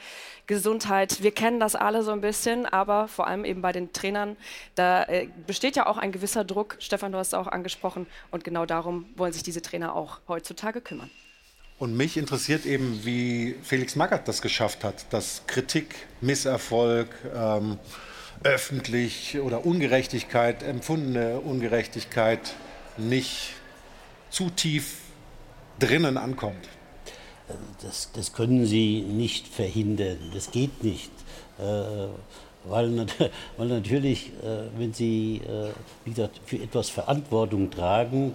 Gesundheit. Wir kennen das alle so ein bisschen, aber vor allem eben bei den Trainern, da äh, besteht ja auch ein gewisser Druck. Stefan, du hast es auch angesprochen. Und genau darum wollen sich diese Trainer auch heutzutage kümmern. Und mich interessiert eben, wie Felix Magath das geschafft hat, dass Kritik, Misserfolg, ähm, öffentlich oder Ungerechtigkeit, empfundene Ungerechtigkeit nicht zu tief drinnen ankommt. Das, das können Sie nicht verhindern. Das geht nicht. Äh, weil, weil, natürlich, äh, wenn Sie äh, wie gesagt, für etwas Verantwortung tragen,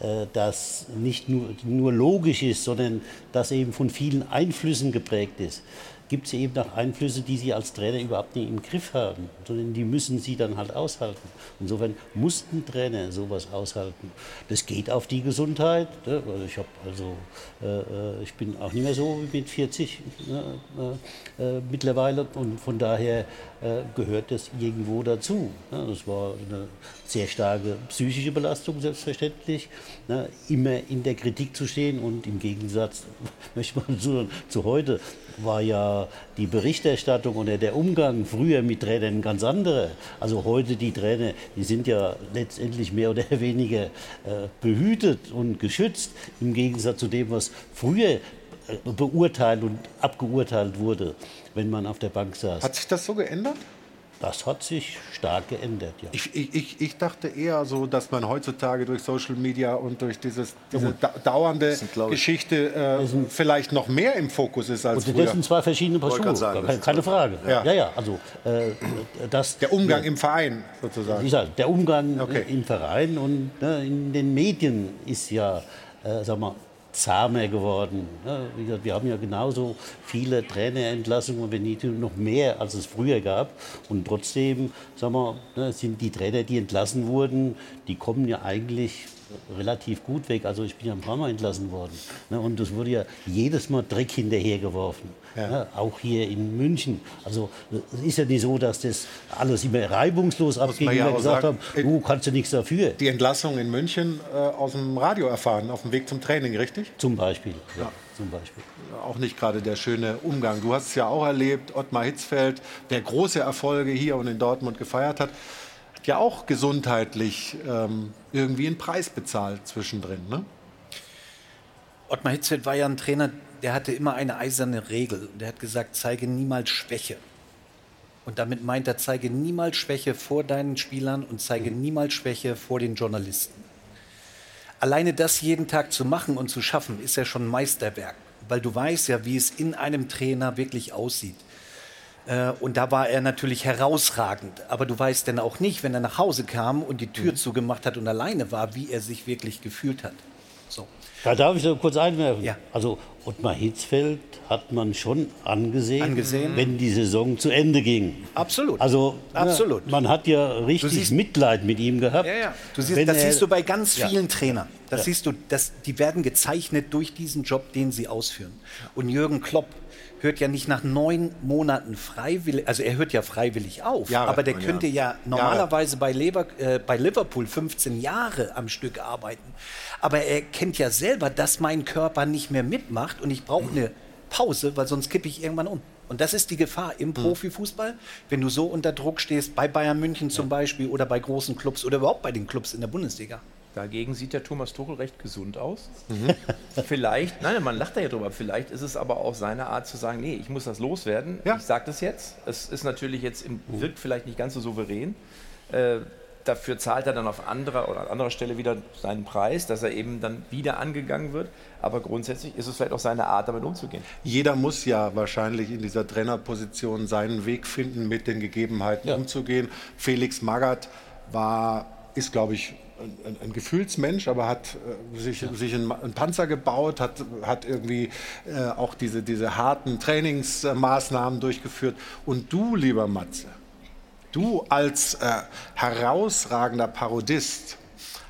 äh, das nicht nur, nur logisch ist, sondern das eben von vielen Einflüssen geprägt ist gibt es eben auch Einflüsse, die sie als Trainer überhaupt nicht im Griff haben, sondern die müssen sie dann halt aushalten. Insofern mussten Trainer sowas aushalten. Das geht auf die Gesundheit. Ne? Ich habe also, äh, äh, ich bin auch nicht mehr so mit 40 ne, äh, äh, mittlerweile und von daher gehört das irgendwo dazu. Das war eine sehr starke psychische Belastung selbstverständlich, ne? immer in der Kritik zu stehen und im Gegensatz möchte man zu, zu heute war ja die Berichterstattung oder der Umgang früher mit Trainern ganz andere. Also heute die Trainer, die sind ja letztendlich mehr oder weniger äh, behütet und geschützt im Gegensatz zu dem, was früher äh, beurteilt und abgeurteilt wurde, wenn man auf der Bank saß. Hat sich das so geändert? Das hat sich stark geändert, ja. Ich, ich, ich dachte eher so, dass man heutzutage durch Social Media und durch dieses, diese da, dauernde sind, Geschichte äh, vielleicht noch mehr im Fokus ist als und früher. Das sind zwei verschiedene Paar Schuhe, sagen, keine, keine Frage. Ja. ja, ja, also äh, das... Der Umgang ja, im Verein sozusagen. Ich sag, der Umgang okay. im Verein und ne, in den Medien ist ja, äh, sag mal, zahmer geworden. wir haben ja genauso viele Trainerentlassungen, wenn nicht noch mehr, als es früher gab. Und trotzdem sagen wir, ne, sind die Trainer, die entlassen wurden, die kommen ja eigentlich relativ gut weg. Also ich bin ja ein paar Mal entlassen worden. Ne, und es wurde ja jedes Mal Dreck hinterhergeworfen. Ja. Ne, auch hier in München. Also es ist ja nicht so, dass das alles immer reibungslos abging, ja gesagt sagen, haben, du kannst du nichts dafür. Die Entlassung in München äh, aus dem Radio erfahren, auf dem Weg zum Training, richtig? Zum Beispiel, ja. ja. Zum Beispiel. Auch nicht gerade der schöne Umgang. Du hast es ja auch erlebt, Ottmar Hitzfeld, der große Erfolge hier und in Dortmund gefeiert hat ja auch gesundheitlich ähm, irgendwie einen Preis bezahlt zwischendrin. Ne? Ottmar Hitzfeld war ja ein Trainer, der hatte immer eine eiserne Regel. Der hat gesagt, zeige niemals Schwäche. Und damit meint er, zeige niemals Schwäche vor deinen Spielern und zeige niemals Schwäche vor den Journalisten. Alleine das jeden Tag zu machen und zu schaffen, ist ja schon ein Meisterwerk, weil du weißt ja, wie es in einem Trainer wirklich aussieht. Äh, und da war er natürlich herausragend. Aber du weißt dann auch nicht, wenn er nach Hause kam und die Tür mhm. zugemacht hat und alleine war, wie er sich wirklich gefühlt hat. So. Da darf ich so kurz einwerfen. Ja. Also Ottmar Hitzfeld hat man schon angesehen, angesehen, wenn die Saison zu Ende ging. Absolut. Also ne, Absolut. Ja, man hat ja richtig siehst, Mitleid mit ihm gehabt. Ja, ja. Siehst, das er, siehst du bei ganz vielen Trainern. Das siehst du, das, die werden gezeichnet durch diesen Job, den sie ausführen. Und Jürgen Klopp hört ja nicht nach neun Monaten freiwillig, also er hört ja freiwillig auf, Jahre, aber der könnte ja normalerweise bei, Lever, äh, bei Liverpool 15 Jahre am Stück arbeiten. Aber er kennt ja selber, dass mein Körper nicht mehr mitmacht und ich brauche eine Pause, weil sonst kippe ich irgendwann um. Und das ist die Gefahr im mhm. Profifußball, wenn du so unter Druck stehst, bei Bayern München zum Beispiel oder bei großen Clubs oder überhaupt bei den Clubs in der Bundesliga. Dagegen sieht der Thomas Tuchel recht gesund aus. Mhm. vielleicht, nein, man lacht da ja drüber, vielleicht ist es aber auch seine Art zu sagen, nee, ich muss das loswerden, ja. ich sage das jetzt. Es ist natürlich jetzt, im, wirkt vielleicht nicht ganz so souverän. Äh, dafür zahlt er dann auf anderer oder an anderer Stelle wieder seinen Preis, dass er eben dann wieder angegangen wird. Aber grundsätzlich ist es vielleicht auch seine Art, damit umzugehen. Jeder muss ja wahrscheinlich in dieser Trainerposition seinen Weg finden, mit den Gegebenheiten ja. umzugehen. Felix Magath war, ist, glaube ich, ein, ein, Gefühlsmensch, aber hat äh, sich, ja. sich einen, einen, Panzer gebaut, hat, hat irgendwie äh, auch diese, diese harten Trainingsmaßnahmen durchgeführt. Und du, lieber Matze, du als äh, herausragender Parodist,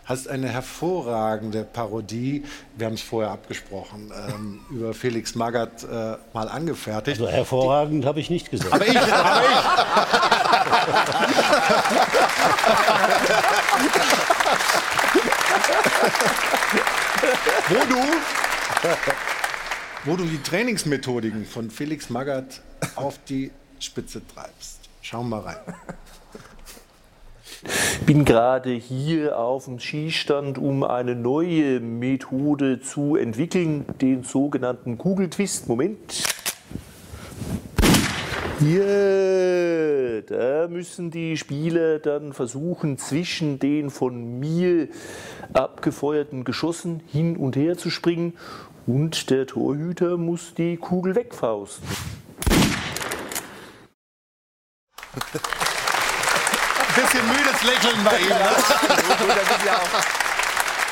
hast eine hervorragende Parodie, wir haben es vorher abgesprochen, ähm, über Felix Magath äh, mal angefertigt. Also hervorragend habe ich nicht gesagt. Aber ich, aber ich. wo du, wo du die Trainingsmethodiken von Felix Magath auf die Spitze treibst. Schauen wir mal rein. bin gerade hier auf dem Skistand, um eine neue Methode zu entwickeln, den sogenannten Kugeltwist. Moment. Hier, da müssen die Spieler dann versuchen, zwischen den von mir abgefeuerten Geschossen hin und her zu springen und der Torhüter muss die Kugel wegfausten. bisschen müdes Lächeln bei ihm. Ne? das, ist ja auch,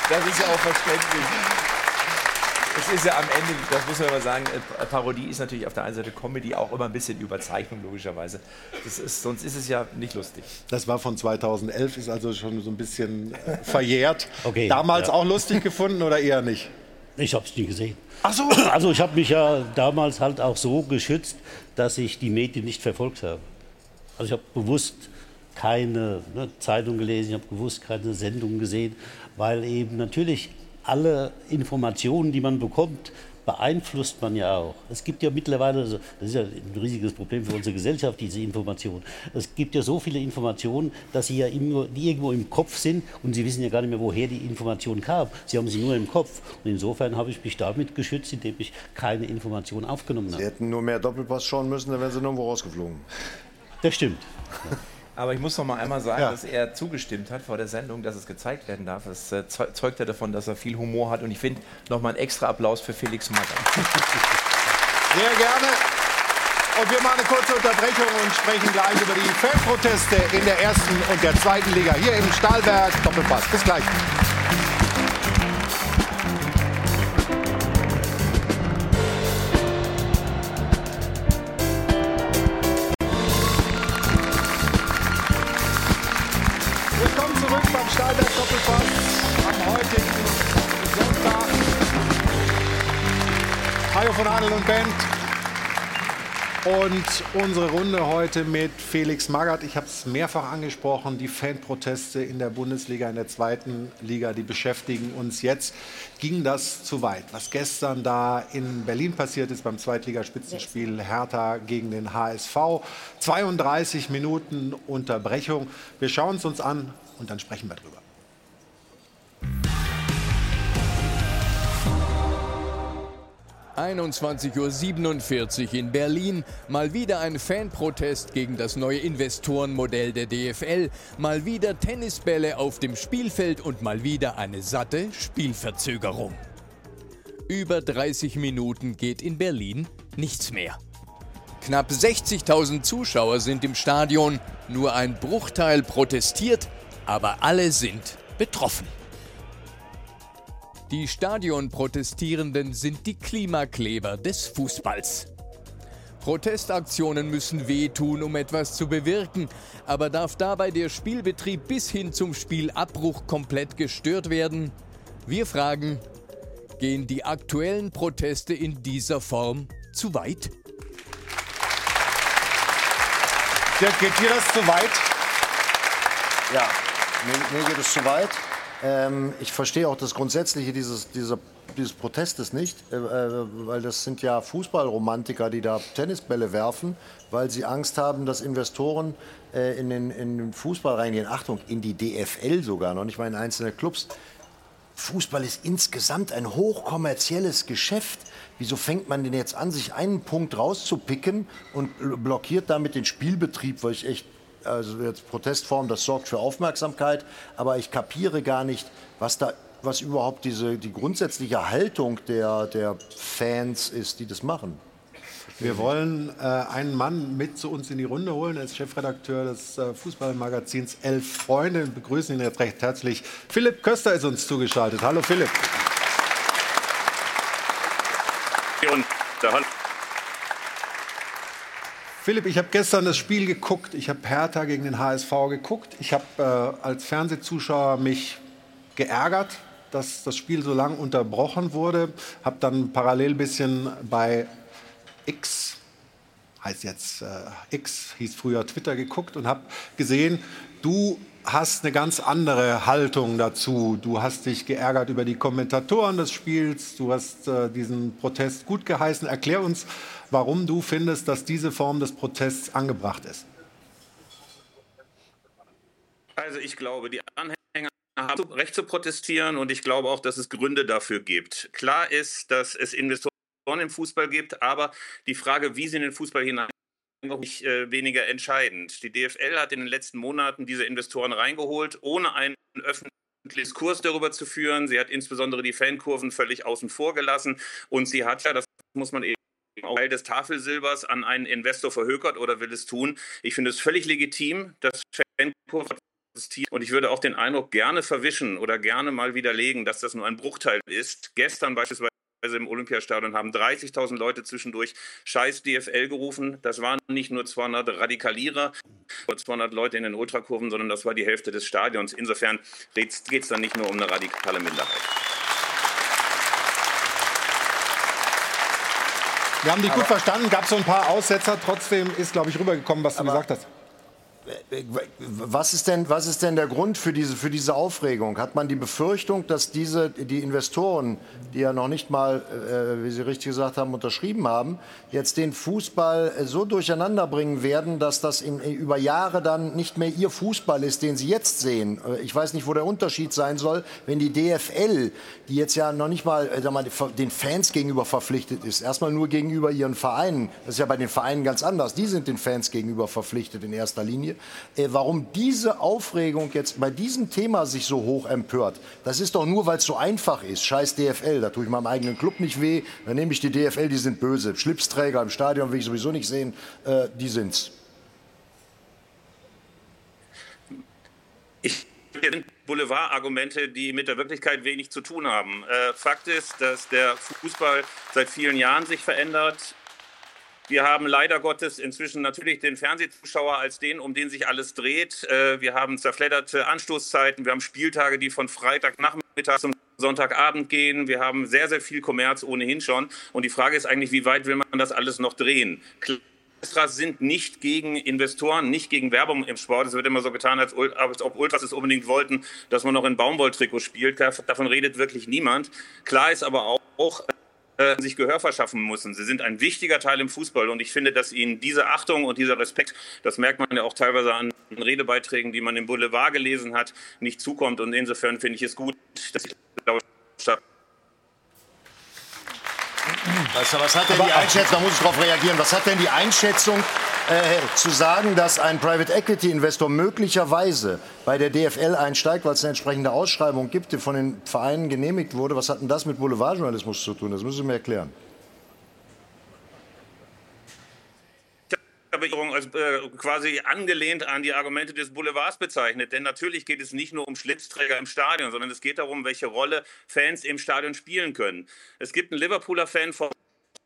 das ist ja auch verständlich. Es ist ja am Ende, das muss man mal sagen, äh, Parodie ist natürlich auf der einen Seite Comedy auch immer ein bisschen Überzeichnung, logischerweise. Das ist, sonst ist es ja nicht lustig. Das war von 2011, ist also schon so ein bisschen äh, verjährt. Okay, Damals ja. auch lustig gefunden oder eher nicht? Ich habe es nie gesehen. Ach so. Also ich habe mich ja damals halt auch so geschützt, dass ich die Medien nicht verfolgt habe. Also ich habe bewusst keine ne, Zeitung gelesen, ich habe bewusst keine Sendung gesehen, weil eben natürlich alle Informationen, die man bekommt, beeinflusst man ja auch. Es gibt ja mittlerweile, das ist ja ein riesiges Problem für unsere Gesellschaft, diese Informationen. Es gibt ja so viele Informationen, dass sie ja irgendwo, die irgendwo im Kopf sind und sie wissen ja gar nicht mehr, woher die Information kam. Sie haben sie nur im Kopf. Und insofern habe ich mich damit geschützt, indem ich keine Informationen aufgenommen Sie habe. hätten nur mehr Doppelpass schauen müssen, dann wären sie nirgendwo rausgeflogen. Das stimmt. Aber ich muss noch mal einmal sagen, Ja. dass er zugestimmt hat vor der Sendung, dass es gezeigt werden darf. Das äh, zeu- zeugt ja davon, dass er viel Humor hat. Und ich finde, noch mal einen extra Applaus für Felix Magath. Sehr gerne. Und wir machen eine kurze Unterbrechung und sprechen gleich über die Fanproteste in der ersten und der zweiten Liga hier im Stahlberg Doppelpass. Bis gleich. Von Adel und Band. Und unsere Runde heute mit Felix Magath. Ich habe es mehrfach angesprochen, die Fanproteste in der Bundesliga, in der zweiten Liga, die beschäftigen uns jetzt. Ging das zu weit? Was gestern da in Berlin passiert ist beim Zweitligaspitzenspiel Hertha gegen den HSV. 32 Minuten Unterbrechung. Wir schauen es uns an und dann sprechen wir drüber. ,47 Uhr in Berlin. Mal wieder ein Fanprotest gegen das neue Investorenmodell der DFL. Mal wieder Tennisbälle auf dem Spielfeld und mal wieder eine satte Spielverzögerung. Über 30 Minuten geht in Berlin nichts mehr. Knapp 60.000 Zuschauer sind im Stadion. Nur ein Bruchteil protestiert, aber alle sind betroffen. Die Stadionprotestierenden sind die Klimakleber des Fußballs. Protestaktionen müssen wehtun, um etwas zu bewirken, aber darf dabei der Spielbetrieb bis hin zum Spielabbruch komplett gestört werden? Wir fragen, gehen die aktuellen Proteste in dieser Form zu weit? Dirk, geht dir das zu weit? Ja, mir, mir geht es zu weit. Ähm, ich verstehe auch das Grundsätzliche dieses, dieser, dieses Protestes nicht, äh, äh, weil das sind ja Fußballromantiker, die da Tennisbälle werfen, weil sie Angst haben, dass Investoren äh, in, den, in den Fußball reingehen. Achtung, in die DFL sogar, noch nicht mal in einzelne Clubs. Fußball ist insgesamt ein hochkommerzielles Geschäft. Wieso fängt man denn jetzt an, sich einen Punkt rauszupicken und blockiert damit den Spielbetrieb, weil ich echt, also jetzt Protestform, das sorgt für Aufmerksamkeit, aber ich kapiere gar nicht, was da, was überhaupt diese, die grundsätzliche Haltung der, der Fans ist, die das machen. Wir wollen äh, einen Mann mit zu uns in die Runde holen. Er ist Chefredakteur des äh, Fußballmagazins Elf Freunde. Wir begrüßen ihn jetzt recht herzlich. Philipp Köster ist uns zugeschaltet. Hallo Philipp. Und der Hand Philipp, ich habe gestern das Spiel geguckt. Ich habe Hertha gegen den HSV geguckt. Ich habe äh, als Fernsehzuschauer mich geärgert, dass das Spiel so lang unterbrochen wurde. Habe dann parallel ein bisschen bei X heißt jetzt äh, X, hieß früher Twitter, geguckt und habe gesehen, du hast eine ganz andere Haltung dazu. Du hast dich geärgert über die Kommentatoren des Spiels, du hast äh, diesen Protest gut geheißen. Erklär uns, warum du findest, dass diese Form des Protests angebracht ist. Also ich glaube, die Anhänger haben Recht zu protestieren und ich glaube auch, dass es Gründe dafür gibt. Klar ist, dass es Investoren im Fußball gibt, aber die Frage, wie sie in den Fußball hinein noch äh, weniger entscheidend. Die DFL hat in den letzten Monaten diese Investoren reingeholt, ohne einen öffentlichen Diskurs darüber zu führen. Sie hat insbesondere die Fankurven völlig außen vor gelassen und sie hat ja, das muss man eben Teil des Tafelsilbers an einen Investor verhökert oder will es tun. Ich finde es völlig legitim, dass Fankurven und ich würde auch den Eindruck gerne verwischen oder gerne mal widerlegen, dass das nur ein Bruchteil ist. Gestern beispielsweise im Olympiastadion haben 30.000 Leute zwischendurch Scheiß DFL gerufen. Das waren nicht nur 200 Radikalierer oder 200 Leute in den Ultrakurven, sondern das war die Hälfte des Stadions. Insofern geht es dann nicht nur um eine radikale Minderheit. Wir haben dich gut verstanden, gab so ein paar Aussetzer. Trotzdem ist, glaube ich, rübergekommen, was du gesagt hast. Was ist, denn, was ist denn der Grund für diese, für diese Aufregung? Hat man die Befürchtung, dass diese, die Investoren, die ja noch nicht mal, äh, wie Sie richtig gesagt haben, unterschrieben haben, jetzt den Fußball so durcheinander bringen werden, dass das in, über Jahre dann nicht mehr ihr Fußball ist, den sie jetzt sehen? Äh, ich weiß nicht, wo der Unterschied sein soll, wenn die DFL, die jetzt ja noch nicht mal, äh, mal den Fans gegenüber verpflichtet ist, erstmal nur gegenüber ihren Vereinen. Das ist ja bei den Vereinen ganz anders. Die sind den Fans gegenüber verpflichtet in erster Linie. Äh, warum diese Aufregung jetzt bei diesem Thema sich so hoch empört, das ist doch nur, weil es so einfach ist. Scheiß DFL, da tue ich meinem eigenen Club nicht weh. Dann nehme ich die DFL, die sind böse. Schlipsträger im Stadion will ich sowieso nicht sehen, äh, die sind's. Ich Boulevardargumente, die mit der Wirklichkeit wenig zu tun haben. Äh, Fakt ist, dass der Fußball seit vielen Jahren sich verändert. Wir haben leider Gottes inzwischen natürlich den Fernsehzuschauer als den, um den sich alles dreht. Äh, wir haben zerfledderte Anstoßzeiten. Wir haben Spieltage, die von Freitagnachmittag zum Sonntagabend gehen. Wir haben sehr, sehr viel Kommerz ohnehin schon. Und die Frage ist eigentlich, wie weit will man das alles noch drehen? Ultras sind nicht gegen Investoren, nicht gegen Werbung im Sport. Es wird immer so getan, als, ob Ultras es unbedingt wollten, dass man noch in Baumwolltrikot spielt. Davon redet wirklich niemand. Klar ist aber auch, äh, sich Gehör verschaffen müssen. Sie sind ein wichtiger Teil im Fußball und ich finde, dass ihnen diese Achtung und dieser Respekt, das merkt man ja auch teilweise an Redebeiträgen, die man im Boulevard gelesen hat, nicht zukommt. Und insofern finde ich es gut, dass ich glaube, was, was hat denn die Einschätzung, da muss ich darauf reagieren, was hat denn die Einschätzung äh, zu sagen, dass ein Private Equity Investor möglicherweise bei der DFL einsteigt, weil es eine entsprechende Ausschreibung gibt, die von den Vereinen genehmigt wurde? Was hat denn das mit Boulevardjournalismus zu tun? Das müssen Sie mir erklären. als äh, quasi angelehnt an die Argumente des Boulevards bezeichnet. Denn natürlich geht es nicht nur um Schlipsträger im Stadion, sondern es geht darum, welche Rolle Fans im Stadion spielen können. Es gibt einen Liverpooler Fan vor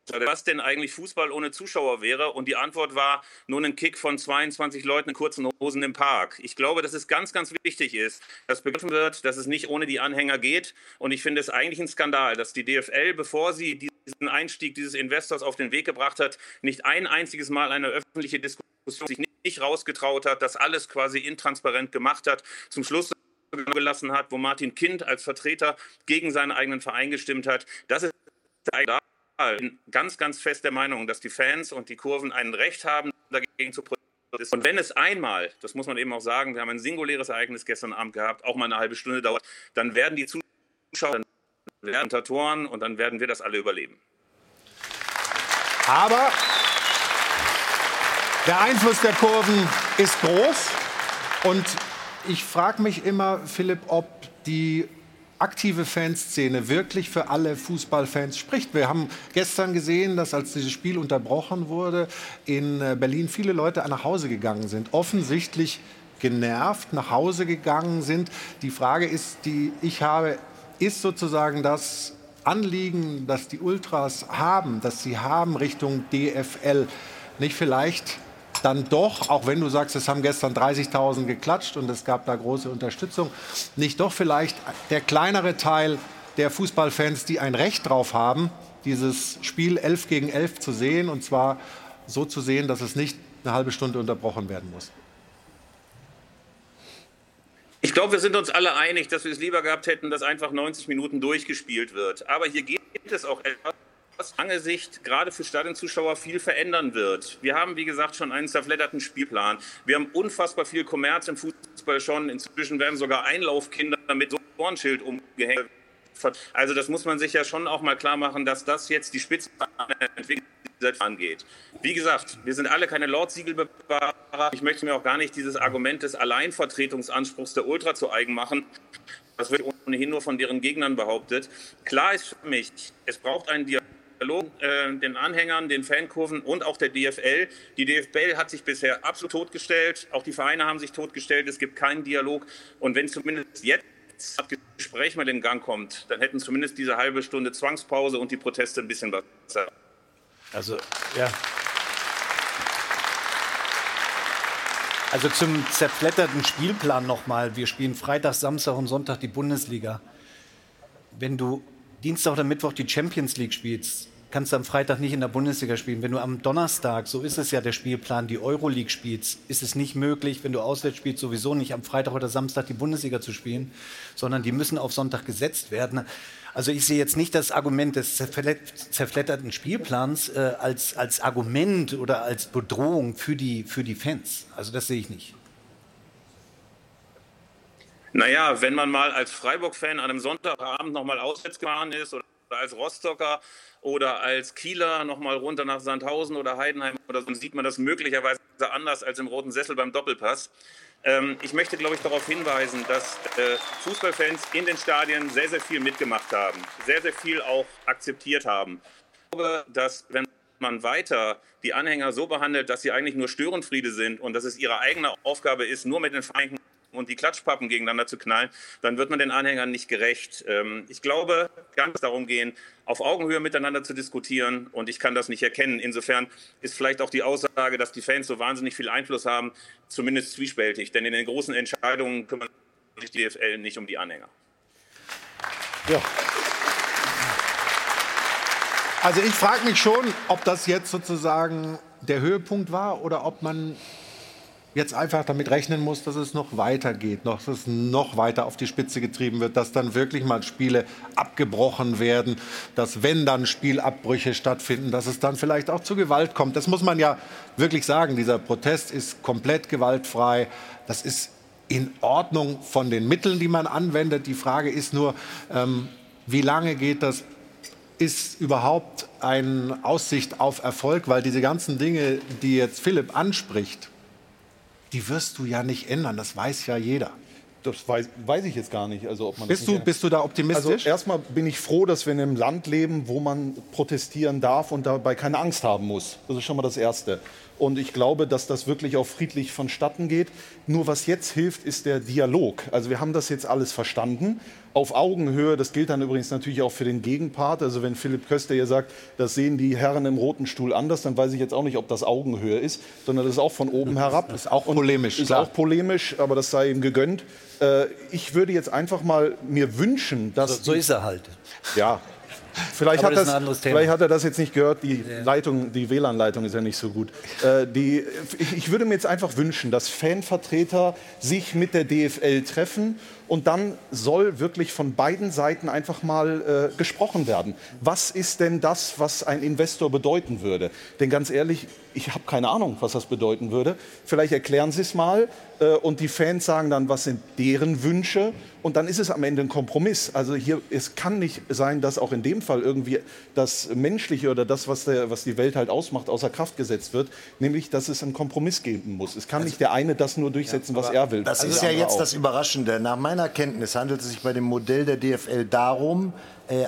was denn eigentlich Fußball ohne Zuschauer wäre. Und die Antwort war nur ein Kick von 22 Leuten in kurzen Hosen im Park. Ich glaube, dass es ganz, ganz wichtig ist, dass begriffen wird, dass es nicht ohne die Anhänger geht. Und ich finde es eigentlich ein Skandal, dass die DFL, bevor sie diesen Einstieg dieses Investors auf den Weg gebracht hat, nicht ein einziges Mal eine öffentliche Diskussion sich nicht rausgetraut hat, das alles quasi intransparent gemacht hat. Zum Schluss gelassen hat, wo Martin Kind als Vertreter gegen seinen eigenen Verein gestimmt hat. Das ist eigentlich bin ganz, ganz fest der Meinung, dass die Fans und die Kurven ein Recht haben, dagegen zu protestieren. Und wenn es einmal, das muss man eben auch sagen, wir haben ein singuläres Ereignis gestern Abend gehabt, auch mal eine halbe Stunde dauert, dann werden die Zuschauer, dann werden Kommentatoren und dann werden wir das alle überleben. Aber der Einfluss der Kurven ist groß und ich frage mich immer, Philipp, ob die aktive Fanszene wirklich für alle Fußballfans spricht. Wir haben gestern gesehen, dass als dieses Spiel unterbrochen wurde, in äh, Berlin viele Leute nach Hause gegangen sind. Offensichtlich genervt nach Hause gegangen sind. Die Frage ist, die ich habe, ist sozusagen das Anliegen, das die Ultras haben, das sie haben Richtung DFL, nicht vielleicht dann doch, auch wenn du sagst, es haben gestern 30.000 geklatscht und es gab da große Unterstützung, nicht doch vielleicht der kleinere Teil der Fußballfans, die ein Recht drauf haben, dieses Spiel 11 gegen 11 zu sehen und zwar so zu sehen, dass es nicht eine halbe Stunde unterbrochen werden muss? Ich glaube, wir sind uns alle einig, dass wir es lieber gehabt hätten, dass einfach 90 Minuten durchgespielt wird. Aber hier geht es auch etwas, was lange Sicht gerade für Stadionzuschauer viel verändern wird. Wir haben, wie gesagt, schon einen zerfledderten Spielplan. Wir haben unfassbar viel Kommerz im Fußball schon. Inzwischen werden sogar Einlaufkinder mit so einem Warnschild umgehängt. Also das muss man sich ja schon auch mal klar machen, dass das jetzt die Spitze Entwicklung angeht. Wie gesagt, wir sind alle keine Lordsiegelbewahrer. Ich möchte mir auch gar nicht dieses Argument des Alleinvertretungsanspruchs der Ultra zu eigen machen. Das wird ohnehin nur von deren Gegnern behauptet. Klar ist für mich, es braucht einen Dialog den Anhängern, den Fankurven und auch der DFL. Die DFL hat sich bisher absolut totgestellt. Auch die Vereine haben sich totgestellt. Es gibt keinen Dialog. Und wenn zumindest jetzt das Gespräch mal in Gang kommt, dann hätten zumindest diese halbe Stunde Zwangspause und die Proteste ein bisschen besser. Also, ja. Also zum zerfledderten Spielplan nochmal. Wir spielen Freitag, Samstag und Sonntag die Bundesliga. Wenn du Dienstag oder Mittwoch die Champions League spielst, kannst du am Freitag nicht in der Bundesliga spielen. Wenn du am Donnerstag, so ist es ja der Spielplan, die Euroleague spielst, ist es nicht möglich, wenn du auswärts spielst, sowieso nicht am Freitag oder Samstag die Bundesliga zu spielen, sondern die müssen auf Sonntag gesetzt werden. Also ich sehe jetzt nicht das Argument des zerfledderten Spielplans äh, als, als Argument oder als Bedrohung für die, für die Fans. Also das sehe ich nicht. Naja, wenn man mal als Freiburg-Fan an einem Sonntagabend nochmal auswärts gefahren ist oder als Rostocker oder als Kieler nochmal runter nach Sandhausen oder Heidenheim oder so, dann sieht man das möglicherweise anders als im Roten Sessel beim Doppelpass. Ähm, ich möchte, glaube ich, darauf hinweisen, dass äh, Fußballfans in den Stadien sehr, sehr viel mitgemacht haben, sehr, sehr viel auch akzeptiert haben. Ich glaube, dass wenn man weiter die Anhänger so behandelt, dass sie eigentlich nur Störenfriede sind und dass es ihre eigene Aufgabe ist, nur mit den Vereinigten und die Klatschpappen gegeneinander zu knallen, dann wird man den Anhängern nicht gerecht. Ähm, ich glaube, ganz darum gehen, auf Augenhöhe miteinander zu diskutieren und ich kann das nicht erkennen. Insofern ist vielleicht auch die Aussage, dass die Fans so wahnsinnig viel Einfluss haben, zumindest zwiespältig, denn in den großen Entscheidungen kümmert sich die DFL nicht um die Anhänger. Ja. Also ich frage mich schon, ob das jetzt sozusagen der Höhepunkt war oder ob man jetzt einfach damit rechnen muss, dass es noch weitergeht, noch, dass es noch weiter auf die Spitze getrieben wird, dass dann wirklich mal Spiele abgebrochen werden, dass wenn dann Spielabbrüche stattfinden, dass es dann vielleicht auch zu Gewalt kommt. Das muss man ja wirklich sagen. Dieser Protest ist komplett gewaltfrei. Das ist in Ordnung von den Mitteln, die man anwendet. Die Frage ist nur, ähm, wie lange geht das? Ist überhaupt eine Aussicht auf Erfolg? Weil diese ganzen Dinge, die jetzt Philipp anspricht, die wirst du ja nicht ändern. Das weiß ja jeder. Das weiß, weiß ich jetzt gar nicht. Also, ob man bist, du, bist du da optimistisch? Also erstmal bin ich froh, dass wir in einem Land leben, wo man protestieren darf und dabei keine Angst haben muss. Das ist schon mal das Erste. Und ich glaube, dass das wirklich auch friedlich vonstatten geht. Nur was jetzt hilft, ist der Dialog. Also wir haben das jetzt alles verstanden. Auf Augenhöhe, das gilt dann übrigens natürlich auch für den Gegenpart. Also wenn Philipp Köster hier sagt, das sehen die Herren im roten Stuhl anders, dann weiß ich jetzt auch nicht, ob das Augenhöhe ist, sondern das ist auch von oben herab. Das ist auch polemisch. Ist klar. auch polemisch, aber das sei ihm gegönnt. Äh, ich würde jetzt einfach mal mir wünschen, dass. So, so ist er halt. Ja, Vielleicht hat, das, vielleicht hat, er das jetzt nicht gehört. Die Leitung, die WLAN-Leitung ist ja nicht so gut. Äh, die, ich, ich würde mir jetzt einfach wünschen, dass Fanvertreter sich mit der DFL treffen und dann soll wirklich von beiden Seiten einfach mal äh, gesprochen werden. Was ist denn das, was ein Investor bedeuten würde? Denn ganz ehrlich, ich habe keine Ahnung, was das bedeuten würde. Vielleicht erklären Sie es mal äh, und die Fans sagen dann, was sind deren Wünsche und dann ist es am Ende ein Kompromiss. Also hier, es kann nicht sein, dass auch in dem Fall irgendwie das Menschliche oder das, was, der, was die Welt halt ausmacht, außer Kraft gesetzt wird, nämlich, dass es einen Kompromiss geben muss. Es kann also, nicht der eine das nur durchsetzen, ja, was er will. Das ist ja jetzt auch. das Überraschende. Nach meiner Kenntnis handelt es sich bei dem Modell der DFL darum,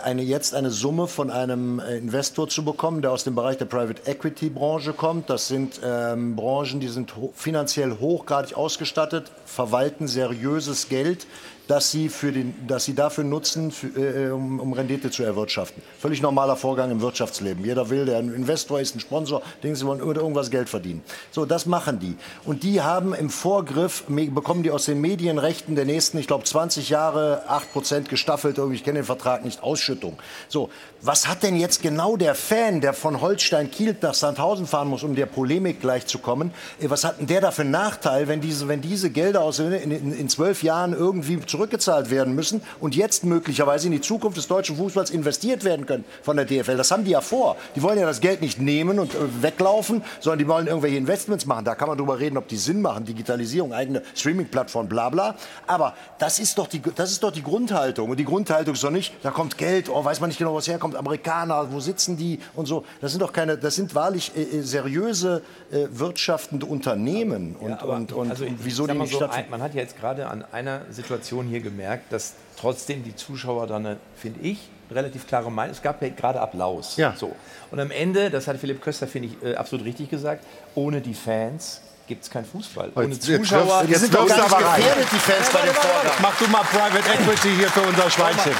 eine, jetzt eine Summe von einem äh, Investor zu bekommen, der aus dem Bereich der Private Equity Branche kommt. Das sind ähm, Branchen, die sind ho finanziell hochgradig ausgestattet, verwalten seriöses Geld, dass sie, für den, dass sie dafür nutzen, für, äh, um, um, Rendite zu erwirtschaften. Völlig normaler Vorgang im Wirtschaftsleben. Jeder will, der ein Investor ist, ein Sponsor, denken sie wollen irgendwas Geld verdienen. So, das machen die. Und die haben im Vorgriff, bekommen die aus den Medienrechten der nächsten, ich glaube, 20 Jahre, 8 Prozent gestaffelt, irgendwie, ich kenne den Vertrag nicht Ausschüttung. So, was hat denn jetzt genau der Fan, der von Holstein Kiel nach Sandhausen fahren muss, um der Polemik gleich zu kommen, äh, was hat denn der da für einen Nachteil, wenn diese, wenn diese Gelder aus, in, in, in zwölf Jahren irgendwie zurückgezahlt werden müssen und jetzt möglicherweise in die Zukunft des deutschen Fußballs investiert werden können von der DFL? Das haben die ja vor. Die wollen ja das Geld nicht nehmen und äh, weglaufen, sondern die wollen irgendwelche Investments machen. Da kann man drüber reden, ob die Sinn machen, Digitalisierung, eigene Streaming-Plattform, bla bla. Aber das ist, doch die, das ist doch die Grundhaltung. Und die Grundhaltung ist doch nicht, da kommt Geld, oh, weiß man nicht genau, was herkommt, Amerikaner, wo sitzen die und so. Das sind doch keine, das sind wahrlich äh, äh seriöse äh, wirtschaftende Unternehmen. Und, Ja, aber und, und, also und wieso die nicht so, Man hat ja jetzt gerade an einer Situation hier gemerkt, dass trotzdem die Zuschauer dann, eine, finde ich, relativ klare Meinung. Es gab ja gerade Applaus. Ja. So. Und am Ende, das hat Philipp Köster, finde ich, äh, absolut richtig gesagt, ohne die Fans gibt es keinen Fußball. Ohne Jetzt- jetzt Zuschauer. wirfst- jetzt wirfst du aber rein. die Fans bei den Vorgaben. Mach du mal Private Equity hier für unser Schweinchen.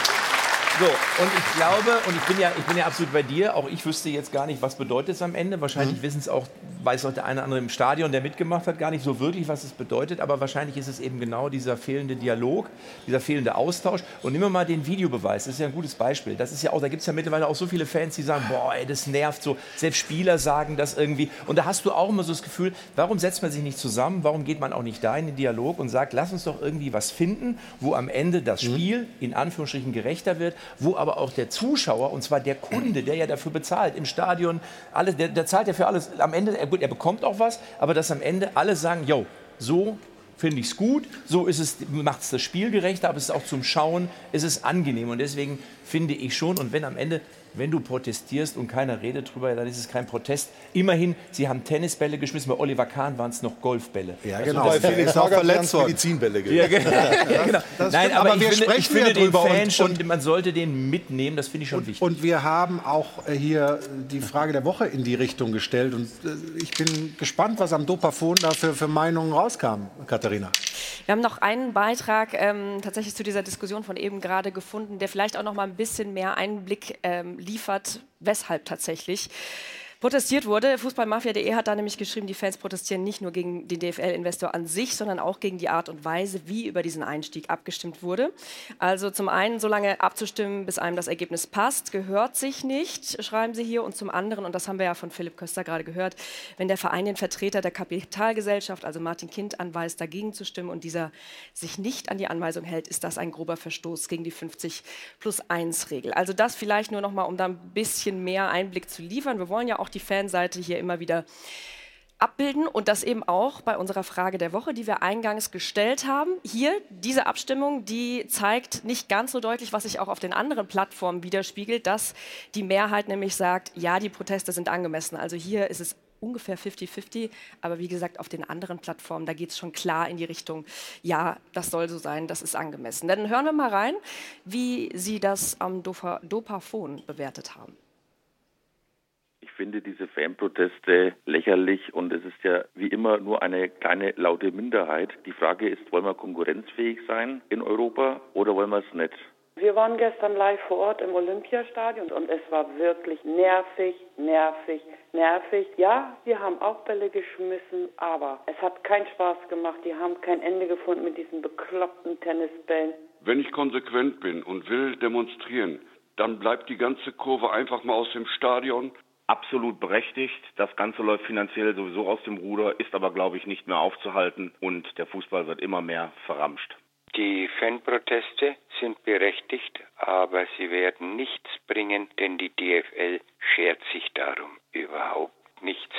So, und ich glaube, und ich bin ja, ich bin ja absolut bei dir, auch ich wüsste jetzt gar nicht, was bedeutet es am Ende. Wahrscheinlich wissen es auch, weiß auch der eine oder andere im Stadion, der mitgemacht hat, gar nicht so wirklich, was es bedeutet. Aber wahrscheinlich ist es eben genau dieser fehlende Dialog, dieser fehlende Austausch. Und nehmen wir mal den Videobeweis, das ist ja ein gutes Beispiel. Das ist ja auch, da gibt es ja mittlerweile auch so viele Fans, die sagen, boah, ey, das nervt so. Selbst Spieler sagen das irgendwie. Und da hast du auch immer so das Gefühl, warum setzt man sich nicht zusammen, warum geht man auch nicht da in den Dialog und sagt, lass uns doch irgendwie was finden, wo am Ende das Spiel in Anführungsstrichen gerechter wird, wo aber auch der Zuschauer, und zwar der Kunde, der ja dafür bezahlt, im Stadion, alle, der, der zahlt ja für alles. Am Ende, gut, er bekommt auch was, aber dass am Ende alle sagen, yo, so finde ich es gut, so ist es, macht es das Spiel gerechter, aber es ist auch zum Schauen, es ist angenehm. Und deswegen finde ich schon, und wenn am Ende, wenn du protestierst und keiner redet drüber, dann ist es kein Protest. Immerhin, sie haben Tennisbälle geschmissen, bei Oliver Kahn waren es noch Golfbälle. Ja, Das genau. Bei Felix Magath wären's Medizinbälle Ja, genau. Ja, genau. Das Nein, aber, aber wir finde, ich sprechen finde ja den drüber Fan und- schon, man sollte den mitnehmen, das finde ich schon wichtig. Und wir haben auch äh, hier die Frage der Woche in die Richtung gestellt. Und äh, ich bin gespannt, was am Dopafon da für, für Meinungen rauskam, Katharina. Wir haben noch einen Beitrag ähm, tatsächlich zu dieser Diskussion von eben gerade gefunden, der vielleicht auch noch mal ein bisschen mehr Einblick ähm, liefert, weshalb tatsächlich protestiert wurde. Fußballmafia.de hat da nämlich geschrieben, die Fans protestieren nicht nur gegen den DFL-Investor an sich, sondern auch gegen die Art und Weise, wie über diesen Einstieg abgestimmt wurde. Also zum einen, so lange abzustimmen, bis einem das Ergebnis passt, gehört sich nicht, schreiben sie hier. Und zum anderen, und das haben wir ja von Philipp Köster gerade gehört, wenn der Verein den Vertreter der Kapitalgesellschaft, also Martin Kind, anweist, dagegen zu stimmen und dieser sich nicht an die Anweisung hält, ist das ein grober Verstoß gegen die 50 plus 1 Regel. Also das vielleicht nur noch mal, um da ein bisschen mehr Einblick zu liefern. Wir wollen ja auch die Fanseite hier immer wieder abbilden und das eben auch bei unserer Frage der Woche, die wir eingangs gestellt haben. Hier diese Abstimmung, die zeigt nicht ganz so deutlich, was sich auch auf den anderen Plattformen widerspiegelt, dass die Mehrheit nämlich sagt, ja, die Proteste sind angemessen. Also hier ist es ungefähr 50-50, aber wie gesagt, auf den anderen Plattformen, da geht es schon klar in die Richtung, ja, das soll so sein, das ist angemessen. Dann hören wir mal rein, wie Sie das am Dopa Dopafon bewertet haben. Ich finde diese Fanproteste lächerlich und es ist ja wie immer nur eine kleine laute Minderheit. Die Frage ist, wollen wir konkurrenzfähig sein in Europa oder wollen wir es nicht? Wir waren gestern live vor Ort im Olympiastadion und es war wirklich nervig, nervig, nervig. Ja, wir haben auch Bälle geschmissen, aber es hat keinen Spaß gemacht. Die haben kein Ende gefunden mit diesen bekloppten Tennisbällen. Wenn ich konsequent bin und will demonstrieren, dann bleibt die ganze Kurve einfach mal aus dem Stadion. Absolut berechtigt. Das Ganze läuft finanziell sowieso aus dem Ruder, ist aber, glaube ich, nicht mehr aufzuhalten und der Fußball wird immer mehr verramscht. Die Fanproteste sind berechtigt, aber sie werden nichts bringen, denn die DFL schert sich darum überhaupt nichts.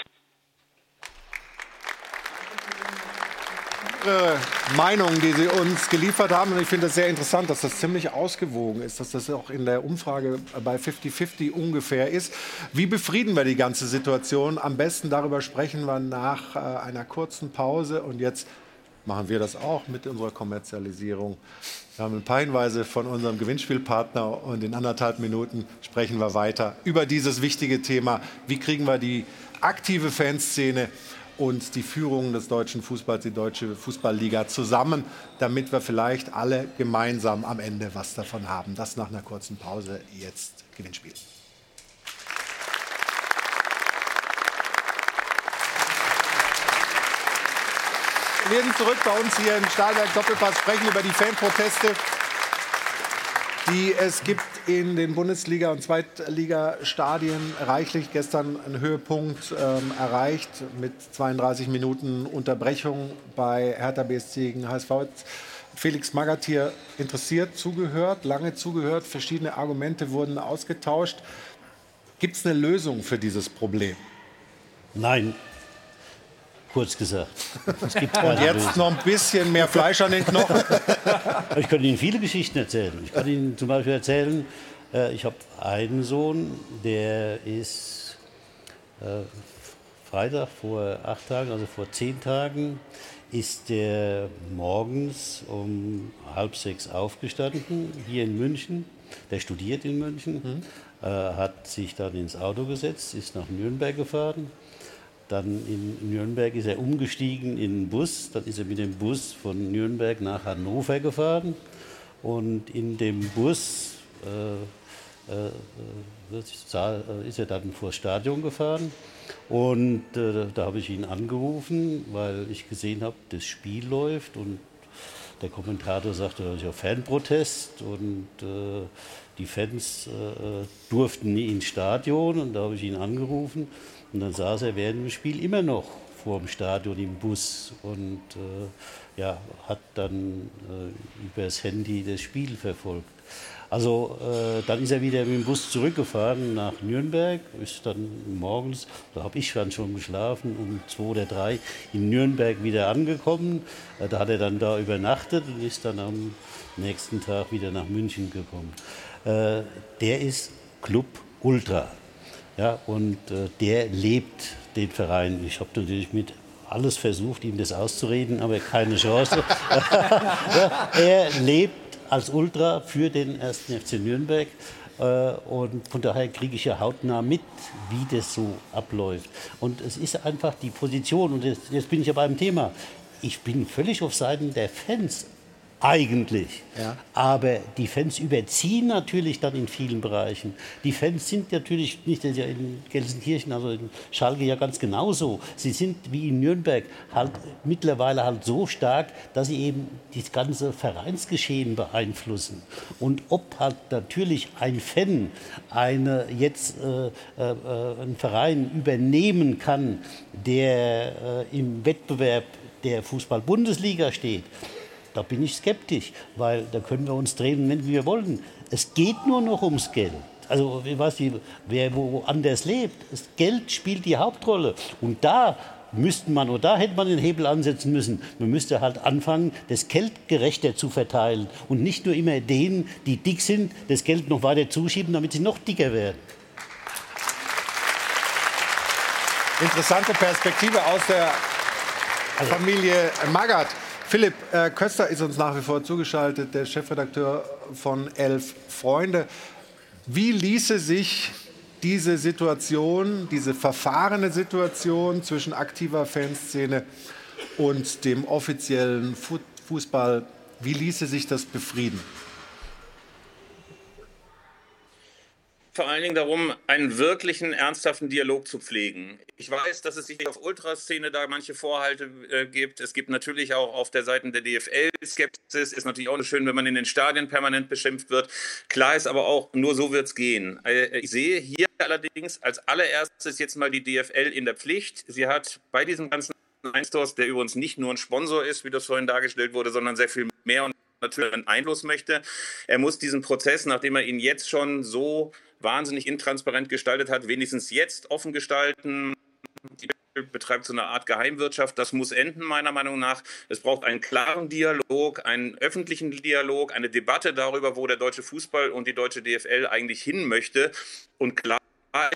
Ihre Meinung, die Sie uns geliefert haben. Und ich finde es sehr interessant, dass das ziemlich ausgewogen ist, dass das auch in der Umfrage bei 50-50 ungefähr ist. Wie befrieden wir die ganze Situation? Am besten darüber sprechen wir nach äh, einer kurzen Pause. Und jetzt machen wir das auch mit unserer Kommerzialisierung. Wir haben ein paar Hinweise von unserem Gewinnspielpartner und in anderthalb Minuten sprechen wir weiter über dieses wichtige Thema. Wie kriegen wir die aktive Fanszene und die Führung des deutschen Fußballs, die deutsche Fußballliga zusammen, damit wir vielleicht alle gemeinsam am Ende was davon haben. Das nach einer kurzen Pause. Jetzt Gewinnspiel. Wir sind zurück bei uns hier im Stahlberg Doppelpass, sprechen über die Fanproteste, die es gibt in den Bundesliga- und Zweitligastadien reichlich. Gestern ein Höhepunkt ähm, erreicht mit 32 Minuten Unterbrechung bei Hertha BSC gegen HSV. Felix Magath hier interessiert zugehört, lange zugehört, verschiedene Argumente wurden ausgetauscht. Gibt es eine Lösung für dieses Problem? Nein, kurz gesagt. Es gibt Und jetzt Lösung. noch ein bisschen mehr Fleisch an den Knochen. ich kann Ihnen viele Geschichten erzählen. Ich kann Ihnen zum Beispiel erzählen, äh, ich habe einen Sohn, der ist äh, Freitag vor acht Tagen, also vor zehn Tagen, ist der morgens um halb sechs aufgestanden, hier in München. Der studiert in München, mhm. äh, hat sich dann ins Auto gesetzt, ist nach Nürnberg gefahren. Dann in Nürnberg ist er umgestiegen in einen Bus. Dann ist er mit dem Bus von Nürnberg nach Hannover gefahren. Und in dem Bus äh, äh, äh ist er dann vor das Stadion gefahren. Und äh, da habe ich ihn angerufen, weil ich gesehen habe, das Spiel läuft und der Kommentator sagte, das ist ja Fanprotest und äh, die Fans äh, durften nie ins Stadion und da habe ich ihn angerufen und dann saß er während dem Spiel immer noch vor dem Stadion im Bus und äh, ja, hat dann äh, über das Handy das Spiel verfolgt. Also äh, dann ist er wieder mit dem Bus zurückgefahren nach Nürnberg, ist dann morgens, da habe ich dann schon geschlafen, um zwei oder drei in Nürnberg wieder angekommen. Äh, da hat er dann da übernachtet und ist dann am nächsten Tag wieder nach München gekommen. Äh, der ist Club Ultra. Ja, und äh, der lebt den Verein. Ich habe natürlich mit alles versucht, ihm das auszureden, aber keine Chance. ja, er lebt als Ultra für den 1. FC Nürnberg. Äh, und von daher kriege ich ja hautnah mit, wie das so abläuft. Und es ist einfach die Position, und jetzt, jetzt bin ich ja beim Thema, ich bin völlig auf Seiten der Fans eigentlich. Ja. Aber die Fans überziehen natürlich dann in vielen Bereichen. Die Fans sind natürlich nicht in Gelsenkirchen, also in Schalke ja ganz genauso. Sie sind wie in Nürnberg halt mittlerweile halt so stark, dass sie eben das ganze Vereinsgeschehen beeinflussen. Und ob halt natürlich ein Fan eine jetzt äh, äh, einen Verein übernehmen kann, der äh, im Wettbewerb der Fußball-Bundesliga steht, da bin ich skeptisch, weil da können wir uns drehen, wenn wir wollen. Es geht nur noch ums Geld. Also ich weiß nicht, wer woanders lebt. Das Geld spielt die Hauptrolle. Und da müsste man, oder da hätte man den Hebel ansetzen müssen. Man müsste halt anfangen, das Geld gerechter zu verteilen und nicht nur immer denen, die dick sind, das Geld noch weiter zuschieben, damit sie noch dicker werden. Interessante Perspektive aus der Familie Magath. Philipp äh, Köster ist uns nach wie vor zugeschaltet, der Chefredakteur von Elf Freunde. Wie ließe sich diese Situation, diese verfahrene Situation zwischen aktiver Fanszene und dem offiziellen Fußball, wie ließe sich das befrieden? Vor allen Dingen darum, einen wirklichen, ernsthaften Dialog zu pflegen. Ich weiß, dass es sich auf Ultraszene da manche Vorhalte äh, gibt. Es gibt natürlich auch auf der Seite der DFL Skepsis. Ist natürlich auch schön, wenn man in den Stadien permanent beschimpft wird. Klar ist aber auch, nur so wird es gehen. Äh, ich sehe hier allerdings als allererstes jetzt mal die DFL in der Pflicht. Sie hat bei diesem ganzen Einstores, der übrigens nicht nur ein Sponsor ist, wie das vorhin dargestellt wurde, sondern sehr viel mehr und natürlich einen Einfluss möchte. Er muss diesen Prozess, nachdem er ihn jetzt schon so wahnsinnig intransparent gestaltet hat, wenigstens jetzt offen gestalten. Die betreibt so eine Art Geheimwirtschaft. Das muss enden, meiner Meinung nach. Es braucht einen klaren Dialog, einen öffentlichen Dialog, eine Debatte darüber, wo der deutsche Fußball und die deutsche DFL eigentlich hin möchte. Und klar,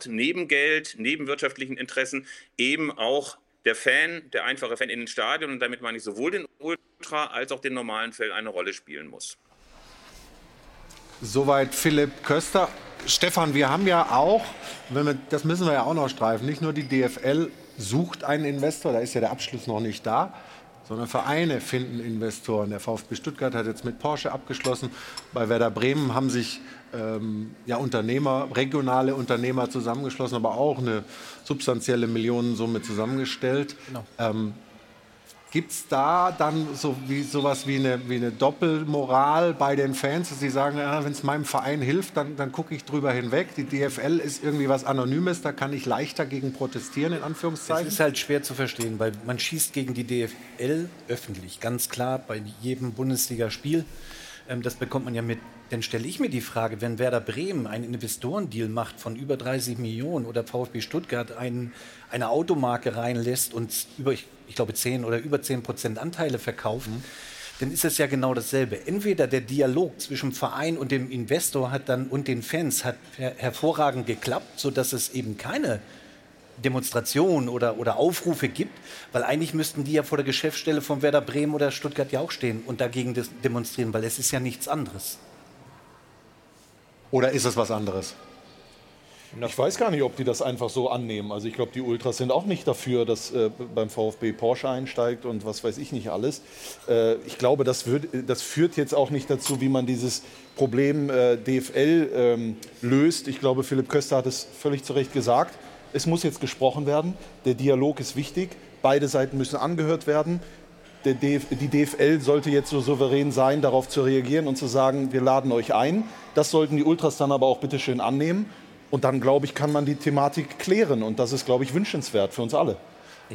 neben Geld, neben wirtschaftlichen Interessen eben auch der Fan, der einfache Fan in den Stadien und damit meine ich sowohl den Ultra als auch den normalen Fan eine Rolle spielen muss. Soweit Philipp Köster. Stefan, wir haben ja auch, wir, das müssen wir ja auch noch streifen, nicht nur die DFL sucht einen Investor, da ist ja der Abschluss noch nicht da, sondern Vereine finden Investoren. Der VfB Stuttgart hat jetzt mit Porsche abgeschlossen. Bei Werder Bremen haben sich ähm, ja, Unternehmer, regionale Unternehmer zusammengeschlossen, aber auch eine substanzielle Millionensumme zusammengestellt. Genau. Ähm, Gibt es da dann so wie, sowas wie eine, wie eine Doppelmoral bei den Fans, dass sie sagen, ja, wenn es meinem Verein hilft, dann, dann gucke ich drüber hinweg. Die DFL ist irgendwie was Anonymes, da kann ich leichter gegen protestieren, in Anführungszeichen. Es ist halt schwer zu verstehen, weil man schießt gegen die DFL öffentlich, ganz klar bei jedem Bundesligaspiel. Ähm, das bekommt man ja mit. Dann stelle ich mir die Frage, wenn Werder Bremen einen Investorendeal macht von über 30 Millionen oder VfB Stuttgart einen, eine Automarke reinlässt und über, ich, ich glaube, 10 oder über 10 Prozent Anteile verkaufen, dann ist es ja genau dasselbe. Entweder der Dialog zwischen Verein und dem Investor hat dann und den Fans hat her hervorragend geklappt, sodass es eben keine Demonstrationen oder, oder Aufrufe gibt, weil eigentlich müssten die ja vor der Geschäftsstelle von Werder Bremen oder Stuttgart ja auch stehen und dagegen demonstrieren, weil es ist ja nichts anderes. Oder ist es was anderes? Ich weiß gar nicht, ob die das einfach so annehmen. Also ich glaube, die Ultras sind auch nicht dafür, dass äh, beim VfB Porsche einsteigt und was weiß ich nicht alles. Äh, ich glaube, das, wird, das, führt jetzt auch nicht dazu, wie man dieses Problem äh, DFL ähm, löst. Ich glaube, Philipp Köster hat es völlig zu Recht gesagt. Es muss jetzt gesprochen werden. Der Dialog ist wichtig. Beide Seiten müssen angehört werden. Df die DFL sollte jetzt so souverän sein, darauf zu reagieren und zu sagen, wir laden euch ein. Das sollten die Ultras dann aber auch bitte schön annehmen. Und dann, glaube ich, kann man die Thematik klären. Und das ist, glaube ich, wünschenswert für uns alle.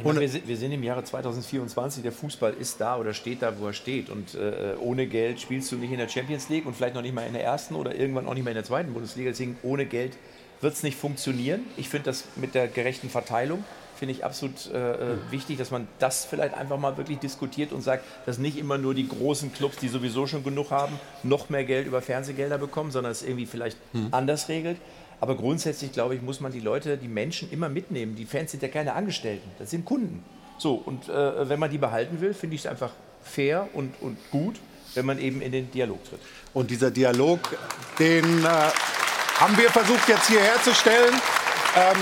Meine, wir, sind, wir, sind, im Jahre 2024, der Fußball ist da oder steht da, wo er steht. Und äh, ohne Geld spielst du nicht in der Champions League und vielleicht noch nicht mal in der ersten oder irgendwann auch nicht mehr in der zweiten Bundesliga. Deswegen ohne Geld wird es nicht funktionieren. Ich finde das mit der gerechten Verteilung finde ich absolut äh, äh, wichtig, dass man das vielleicht einfach mal wirklich diskutiert und sagt, dass nicht immer nur die großen Clubs, die sowieso schon genug haben, noch mehr Geld über Fernsehgelder bekommen, sondern es irgendwie vielleicht hm. anders regelt. Aber grundsätzlich, glaube ich, muss man die Leute, die Menschen immer mitnehmen. Die Fans sind ja keine Angestellten, das sind Kunden. So, und äh, wenn man die behalten will, finde ich es einfach fair und, und gut, wenn man eben in den Dialog tritt. Und dieser Dialog, den äh, haben wir versucht jetzt hier herzustellen. Ähm,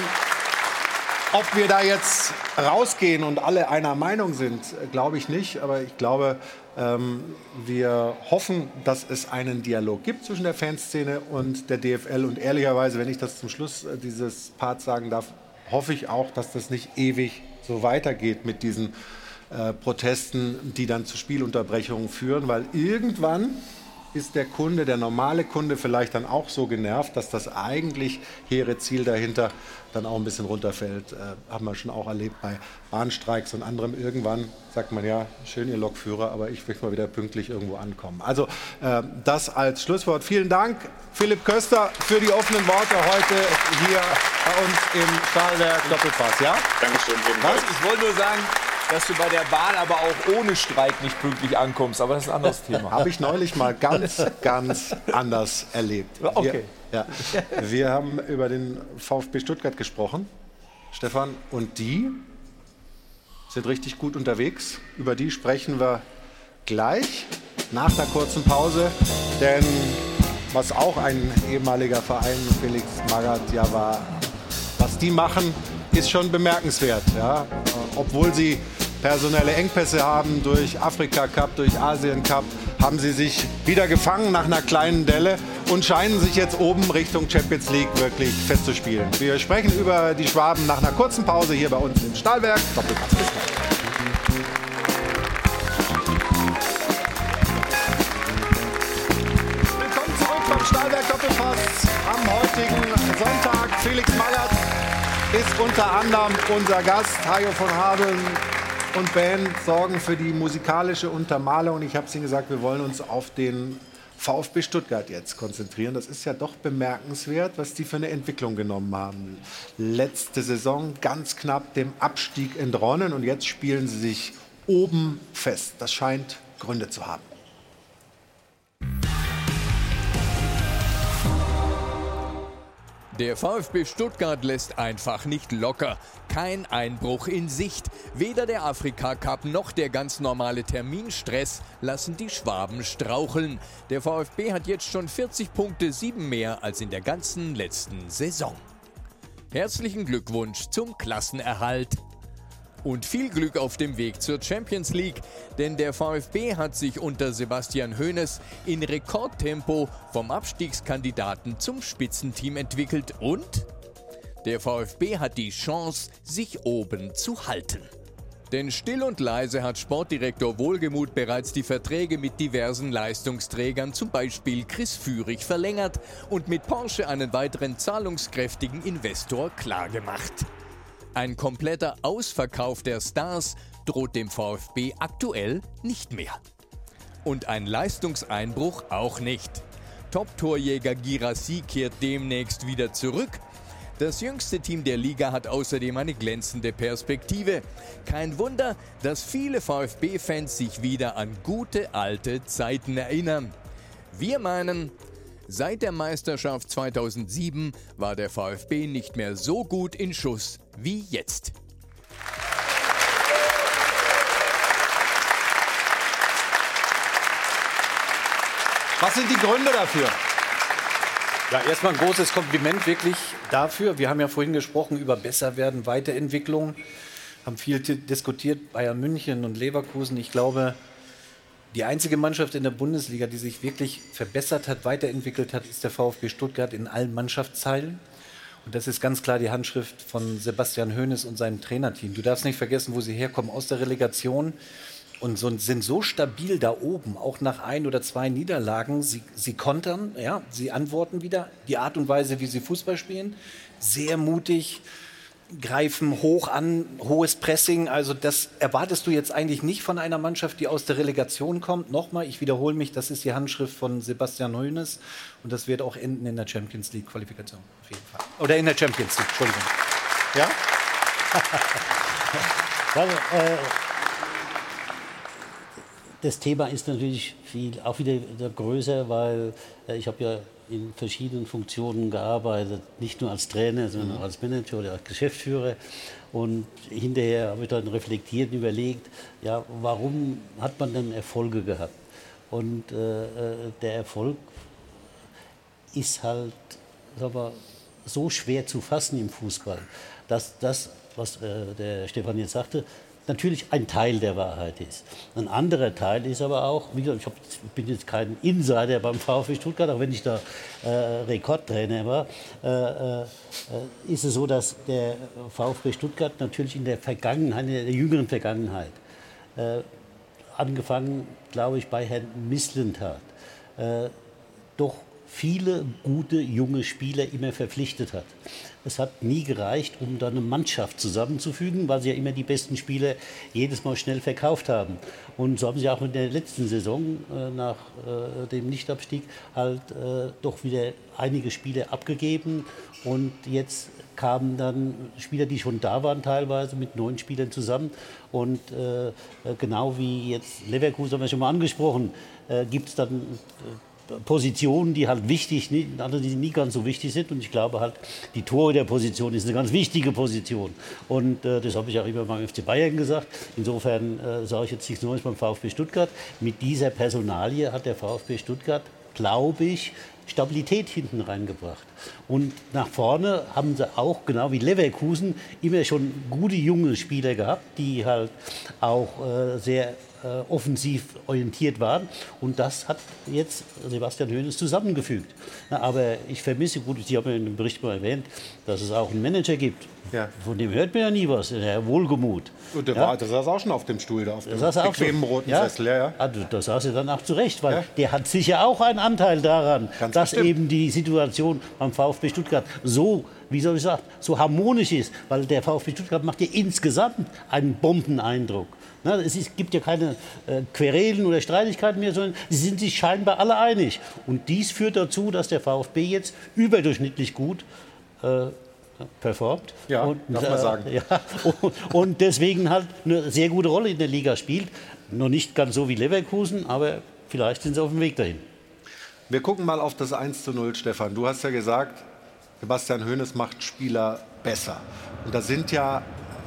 ob wir da jetzt rausgehen und alle einer Meinung sind, glaube ich nicht. Aber ich glaube, ähm, wir hoffen, dass es einen Dialog gibt zwischen der Fanszene und der DFL. Und ehrlicherweise, wenn ich das zum Schluss äh, dieses Parts sagen darf, hoffe ich auch, dass das nicht ewig so weitergeht mit diesen äh, Protesten, die dann zu Spielunterbrechungen führen, weil irgendwann ist der Kunde, der normale Kunde vielleicht dann auch so genervt, dass das eigentlich hehre Ziel dahinter dann auch ein bisschen runterfällt. Äh, haben wir schon auch erlebt bei Bahnstreiks und anderem. Irgendwann sagt man ja, schön ihr Lokführer, aber ich möchte mal wieder pünktlich irgendwo ankommen. Also äh, das als Schlusswort. Vielen Dank, Philipp Köster, für die offenen Worte heute hier bei uns im Stahlwerk Doppelpass. Ja? Dankeschön. Was? Ich wollte nur sagen, dass du bei der Bahn aber auch ohne Streik nicht pünktlich ankommst. Aber das ist ein anderes Thema. Habe ich neulich mal ganz, ganz anders erlebt. Okay. Wir, ja, wir haben über den VfB Stuttgart gesprochen, Stefan, und die sind richtig gut unterwegs. Über die sprechen wir gleich nach der kurzen Pause, denn was auch ein ehemaliger Verein, Felix Magath, ja war, was die machen, ist schon bemerkenswert. Ja? Obwohl sie personelle Engpässe haben durch Afrika Cup, durch Asien Cup, haben sie sich wieder gefangen nach einer kleinen Delle und scheinen sich jetzt oben Richtung Champions League wirklich festzuspielen. Wir sprechen über die Schwaben nach einer kurzen Pause hier bei uns im Stahlwerk. Doppelpass zurück beim Stahlwerk Doppelpass am heutigen ist unter anderem unser Gast. Hajo von Habeln und Band sorgen für die musikalische Untermalung. Ich habe es Ihnen gesagt, wir wollen uns auf den VfB Stuttgart jetzt konzentrieren. Das ist ja doch bemerkenswert, was die für eine Entwicklung genommen haben. Letzte Saison ganz knapp dem Abstieg entronnen und jetzt spielen sie sich oben fest. Das scheint Gründe zu haben. Der VfB Stuttgart lässt einfach nicht locker. Kein Einbruch in Sicht. Weder der Afrika Cup noch der ganz normale Terminstress lassen die Schwaben straucheln. Der VfB hat jetzt schon 40 Punkte, sieben mehr als in der ganzen letzten Saison. Herzlichen Glückwunsch zum Klassenerhalt. Und viel Glück auf dem Weg zur Champions League, denn der VfB hat sich unter Sebastian Hoeneß in Rekordtempo vom Abstiegskandidaten zum Spitzenteam entwickelt und der VfB hat die Chance, sich oben zu halten. Denn still und leise hat Sportdirektor Wohlgemuth bereits die Verträge mit diversen Leistungsträgern, zum Beispiel Chris Führig, verlängert und mit Porsche einen weiteren zahlungskräftigen Investor klargemacht. Ein kompletter Ausverkauf der Stars droht dem VfB aktuell nicht mehr. Und ein Leistungseinbruch auch nicht. Top-Torjäger Girassi kehrt demnächst wieder zurück das jüngste Team der Liga hat außerdem eine glänzende Perspektive. Kein Wunder, dass viele VfB-Fans sich wieder an gute alte Zeiten erinnern. Wir meinen, seit der Meisterschaft 2007 war der VfB nicht mehr so gut in Schuss wie jetzt. Was sind die Gründe dafür? Ja, erstmal ein großes Kompliment wirklich dafür. Wir haben ja vorhin gesprochen über Besserwerden, Weiterentwicklung, haben viel diskutiert, Bayern München und Leverkusen. Ich glaube, die einzige Mannschaft in der Bundesliga, die sich wirklich verbessert hat, weiterentwickelt hat, ist der VfB Stuttgart in allen Mannschaftsteilen. Und das ist ganz klar die Handschrift von Sebastian Hoeneß und seinem Trainerteam. Du darfst nicht vergessen, wo sie herkommen, aus der Relegation und sind so stabil da oben, auch nach ein oder zwei Niederlagen. Sie, sie kontern, ja, sie antworten wieder. Die Art und Weise, wie sie Fußball spielen, sehr mutig, greifen hoch an, hohes Pressing. Also das erwartest du jetzt eigentlich nicht von einer Mannschaft, die aus der Relegation kommt. Nochmal, ich wiederhole mich, das ist die Handschrift von Sebastian Hoeneß und das wird auch enden in der Champions League Qualifikation auf jeden Fall. Oder in der Champions League, Entschuldigung. Ja? Weil, äh, das Thema ist natürlich viel, auch wieder größer, weil äh, ich habe ja in verschiedenen Funktionen gearbeitet, nicht nur als Trainer, sondern auch als Manager oder als Geschäftsführer. Und hinterher habe ich dann reflektiert und überlegt, ja, warum hat man denn Erfolge gehabt? Und äh, äh der Erfolg ist halt wir, so schwer zu fassen im Fußball, dass das, was äh, der Stefan jetzt sagte, natürlich ein Teil der Wahrheit ist. Ein anderer Teil ist aber auch, wie gesagt, ich, hab, bin jetzt kein Insider beim VfB Stuttgart, auch wenn ich da äh, Rekordtrainer war, äh, äh, ist es so, dass der VfB Stuttgart natürlich in der Vergangenheit, in der jüngeren Vergangenheit, äh, angefangen, glaube ich, bei Herrn Misslintat, äh, doch viele gute junge Spieler immer verpflichtet hat. Es hat nie gereicht, um da eine Mannschaft zusammenzufügen, weil sie ja immer die besten Spieler jedes Mal schnell verkauft haben. Und so haben sie auch in der letzten Saison äh, nach äh, dem Nichtabstieg halt äh, doch wieder einige Spieler abgegeben. Und jetzt kamen dann Spieler, die schon da waren, teilweise mit neun Spielern zusammen. Und äh, genau wie jetzt Leverkusen haben wir schon mal angesprochen, äh, gibt es dann äh, Positionen, die halt wichtig, sind, andere, die nie ganz so wichtig sind. Und ich glaube halt, die Torhüterposition ist eine ganz wichtige Position. Und äh, das habe ich auch immer beim FC Bayern gesagt. Insofern äh, sage ich jetzt nichts Neues beim VfB Stuttgart. Mit dieser Personalie hat der VfB Stuttgart, glaube ich, Stabilität hinten reingebracht. Und nach vorne haben sie auch, genau wie Leverkusen, immer schon gute junge Spieler gehabt, die halt auch äh, sehr offensiv orientiert waren. Und das hat jetzt Sebastian Hoeneß zusammengefügt. Aber ich vermisse, gut, Sie haben ja in dem Bericht mal erwähnt, dass es auch einen Manager gibt. Ja. Von dem hört man ja nie was, Herr Wohlgemut. Und der, ja? war, der saß auch schon auf dem Stuhl, da auf dem bequemen roten ja? Sessel. Ja, ja. Also, da saß er dann auch zurecht, weil der hat sicher auch einen Anteil daran, Ganz dass bestimmt. eben die Situation beim VfB Stuttgart so wie soll ich sagen, so harmonisch ist, weil der VfB Stuttgart macht ja insgesamt einen Bombeneindruck. Na, es ist, gibt ja keine äh, Querelen oder Streitigkeiten mehr, sondern sie sind sich scheinbar alle einig. Und dies führt dazu, dass der VfB jetzt überdurchschnittlich gut äh, performt. Ja, und, darf man sagen. Äh, ja, und, und, deswegen halt eine sehr gute Rolle in der Liga spielt. Noch nicht ganz so wie Leverkusen, aber vielleicht sind sie auf dem Weg dahin. Wir gucken mal auf das 1 zu 0, Stefan. Du hast ja gesagt, Sebastian Hoeneß macht Spieler besser. Und da sind ja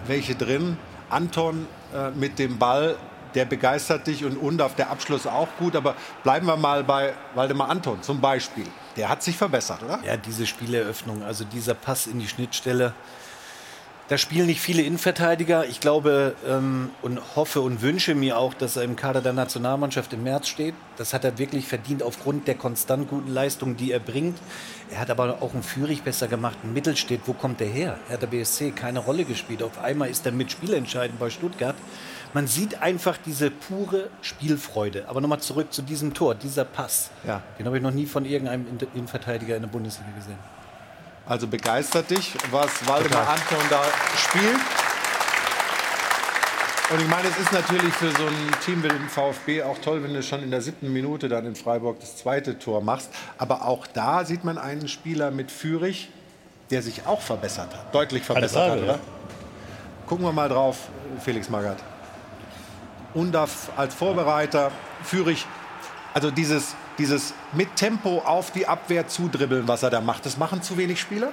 welche drin. Anton äh, mit dem Ball, der begeistert dich und Undaf, der Abschluss auch gut. Aber bleiben wir mal bei Waldemar Anton zum Beispiel. Der hat sich verbessert, oder? Ja, diese Spieleröffnung, also dieser Pass in die Schnittstelle. Da spielen nicht viele Innenverteidiger. Ich glaube ähm, und hoffe und wünsche mir auch, dass er im Kader der Nationalmannschaft im März steht. Das hat er wirklich verdient aufgrund der konstant guten Leistung, die er bringt. Er hat aber auch einen Führig besser gemacht. Ein Mittelstedt, wo kommt der her? Er hat der BSC keine Rolle gespielt. Auf einmal ist er mit Spielentscheidend bei Stuttgart. Man sieht einfach diese pure Spielfreude. Aber nochmal zurück zu diesem Tor, dieser Pass. Ja. Den habe ich noch nie von irgendeinem Innenverteidiger in der Bundesliga gesehen. Also begeistert dich, was Waldemar Anton da spielt. Und ich meine, es ist natürlich für so ein Team wie den VfB auch toll, wenn du schon in der siebten Minute dann in Freiburg das zweite Tor machst. Aber auch da sieht man einen Spieler mit Führig, der sich auch verbessert hat, deutlich verbessert Frage, hat, oder? ja. Gucken wir mal drauf, Felix Magath. Undaf als Vorbereiter, Führig, also dieses, dieses mit Tempo auf die Abwehr zudribbeln, was er da macht, das machen zu wenig Spieler?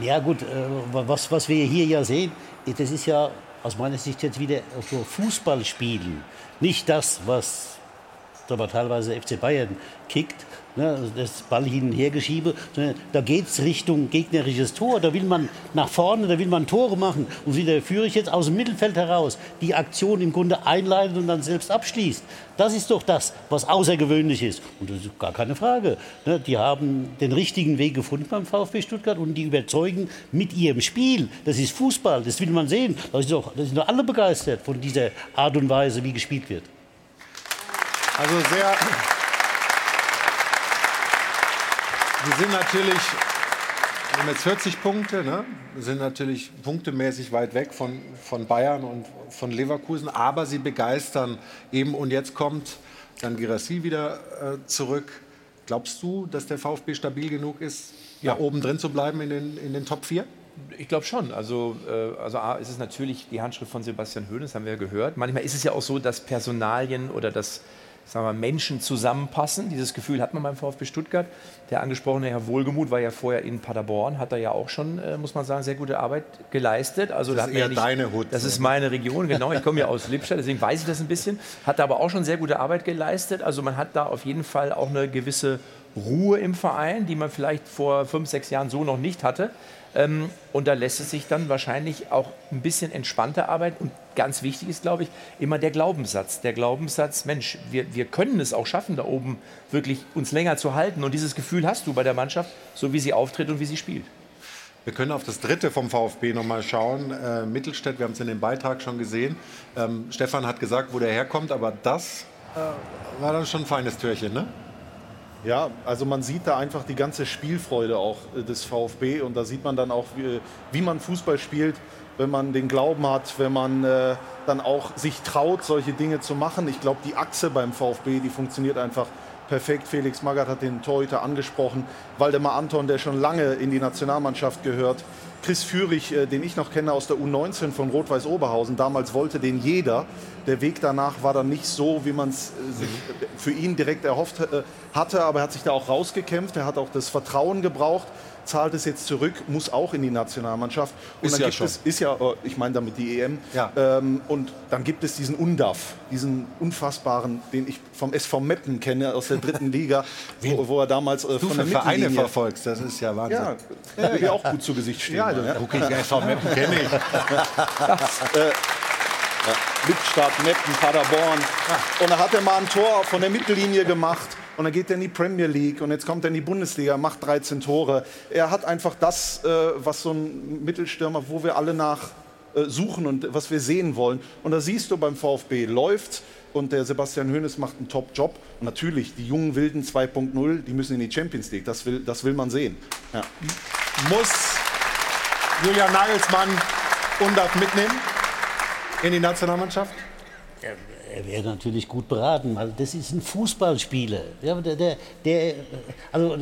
Ja gut, äh, was, was wir hier ja sehen, das ist ja aus meiner Sicht jetzt wieder so Fußballspielen. Nicht das, was wir, teilweise FC Bayern kickt, ne, das Ball hin und her geschiebe, sondern da geht es Richtung gegnerisches Tor. Da will man nach vorne, da will man Tore machen. Und wie der Führer jetzt aus dem Mittelfeld heraus die Aktion im Grunde einleitet und dann selbst abschließt. Das ist doch das, was außergewöhnlich ist. Und das ist gar keine Frage. Ne, die haben den richtigen Weg gefunden beim VfB Stuttgart und die überzeugen mit ihrem Spiel. Das ist Fußball, das will man sehen. Da sind doch alle begeistert von dieser Art und Weise, wie gespielt wird. Also sehr. Wir sind natürlich, wir haben jetzt 40 Punkte, ne? Wir sind natürlich punktemäßig weit weg von, von Bayern und von Leverkusen, aber sie begeistern eben. Und jetzt kommt dann Girassi wieder äh, zurück. Glaubst du, dass der VfB stabil genug ist, ja. oben drin zu bleiben in den, in den Top 4? Ich glaube schon. Also, äh, also A, ist es natürlich die Handschrift von Sebastian Hoeneß, haben wir ja gehört. Manchmal ist es ja auch so, dass Personalien oder dass sagen wir, Menschen zusammenpassen. Dieses Gefühl hat man beim VfB Stuttgart. Der angesprochene Herr Wohlgemuth war ja vorher in Paderborn, hat da ja auch schon, äh, muss man sagen, sehr gute Arbeit geleistet. Also, Das da ist eher nicht, deine Hut. Das ist meine Region, genau. Ich komme ja aus Lippstadt, deswegen weiß ich das ein bisschen. Hat da aber auch schon sehr gute Arbeit geleistet. Also man hat da auf jeden Fall auch eine gewisse Ruhe im Verein, die man vielleicht vor fünf, sechs Jahren so noch nicht hatte. Ähm, und da lässt es sich dann wahrscheinlich auch ein bisschen entspannter arbeiten. Und ganz wichtig ist, glaube ich, immer der Glaubenssatz. Der Glaubenssatz, Mensch, wir, wir können es auch schaffen, da oben wirklich uns länger zu halten. Und dieses Gefühl hast du bei der Mannschaft, so wie sie auftritt und wie sie spielt. Wir können auf das dritte vom VfB noch mal schauen. Äh, Mittelstädt, wir haben es in dem Beitrag schon gesehen. Ähm, Stefan hat gesagt, wo der herkommt, aber das äh, war dann schon ein feines Türchen, ne? Ja, also man sieht da einfach die ganze Spielfreude auch äh, des VfB und da sieht man dann auch, wie, wie man Fußball spielt, wenn man den Glauben hat, wenn man äh, dann auch sich traut, solche Dinge zu machen. Ich glaube, die Achse beim VfB, die funktioniert einfach perfekt. Felix Magath hat den Torhüter angesprochen. Waldemar Anton, der schon lange in die Nationalmannschaft gehört. Chris Führig, äh, den ich noch kenne aus der U19 von Rot-Weiß Oberhausen. Damals wollte den jeder. Der Weg danach war dann nicht so, wie man es äh, sich äh, für ihn direkt erhofft hatte, aber er hat sich da auch rausgekämpft. Er hat auch das Vertrauen gebraucht, zahlt es jetzt zurück, muss auch in die Nationalmannschaft. Und Ist dann ja gibt schon. es, ist ja, äh, ich meine damit die EM. Ja. Ähm, und dann gibt es diesen Undaf, diesen unfassbaren, den ich vom SV Meppen kenne aus der dritten Liga, wo, wo er damals äh, Du von der Vereine verfolgst, das ist ja Wahnsinn. Ja, ja, würde mir auch gut zu Gesicht stehen. Ja, da gucke ich SV Meppen, kenne ich. äh, ja, Lippstadt, Meppen, Paderborn. Und da hat er mal ein Tor von der Mittellinie gemacht. Und dann geht er in die Premier League und jetzt kommt er in die Bundesliga, macht 13 Tore. Er hat einfach das, äh, was so ein Mittelstürmer, wo wir alle nach äh, suchen und was wir sehen wollen. Und da siehst du beim VfB läuft und der Sebastian Hoeneß macht einen Top-Job. Und natürlich, die jungen Wilden 2.0, die müssen in die Champions League. Das will, das will man sehen. Ja. Muss Julian Nagelsmann Undaf mitnehmen in die Nationalmannschaft? Er wäre natürlich gut beraten, weil das ist ein Fußballspieler. Ja, der, der, der, also,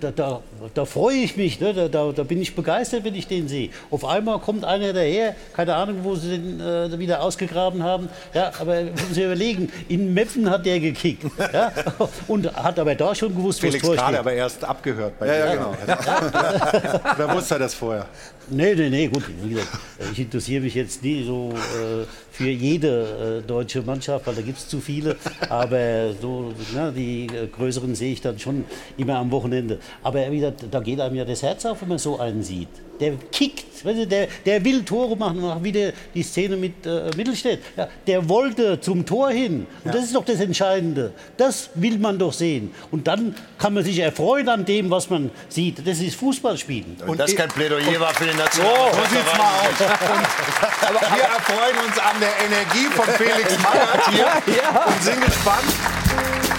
da, da, da freue ich mich, ne? da, da, da bin ich begeistert, wenn ich den sehe. Auf einmal kommt einer daher, keine Ahnung, wo sie den äh, wieder ausgegraben haben. Ja, aber müssen Sie überlegen, in Meppen hat der gekickt. Ja? Und hat aber da schon gewusst, wo Felix es gerade aber erst abgehört. Bei Ja, dir. ja, genau. Wer wusste er das vorher? Nee, nee, nee, gut. Wie gesagt, ich interessiere mich jetzt nie so äh, für jede äh, deutsche Mannschaft. Mannschaft, weil da gibt es zu viele. Aber so, ne, die äh, größeren sehe ich dann schon immer am Wochenende. Aber wieder, da geht einem ja das Herz auf, wenn man so einen sieht. Der kickt, weißt du, der, der will Tore machen, auch wieder die Szene mit äh, Mittelstädt. Ja, der wollte zum Tor hin. Und das ist doch das Entscheidende. Das will man doch sehen. Und dann kann man sich erfreuen an dem, was man sieht. Das ist Fußballspielen. Und das kein Plädoyer war für den So, Nationalmannschaft. so sieht's mal aus. Und wir erfreuen uns an der Energie von Felix Magath hier und sind gespannt,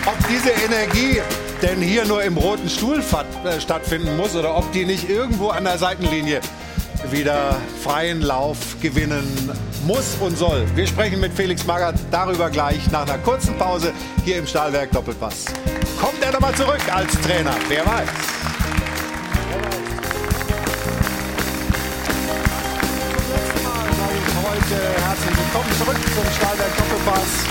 ob diese Energie denn hier nur im roten Stuhl äh, stattfinden muss oder ob die nicht irgendwo an der Seitenlinie wieder freien Lauf gewinnen muss und soll. Wir sprechen mit Felix Magath darüber gleich nach einer kurzen Pause hier im Stahlwerk Doppelpass. Kommt er nochmal zurück als Trainer? Wer weiß. Heute herzlich willkommen zurück zum Stahlwerk Doppelpass.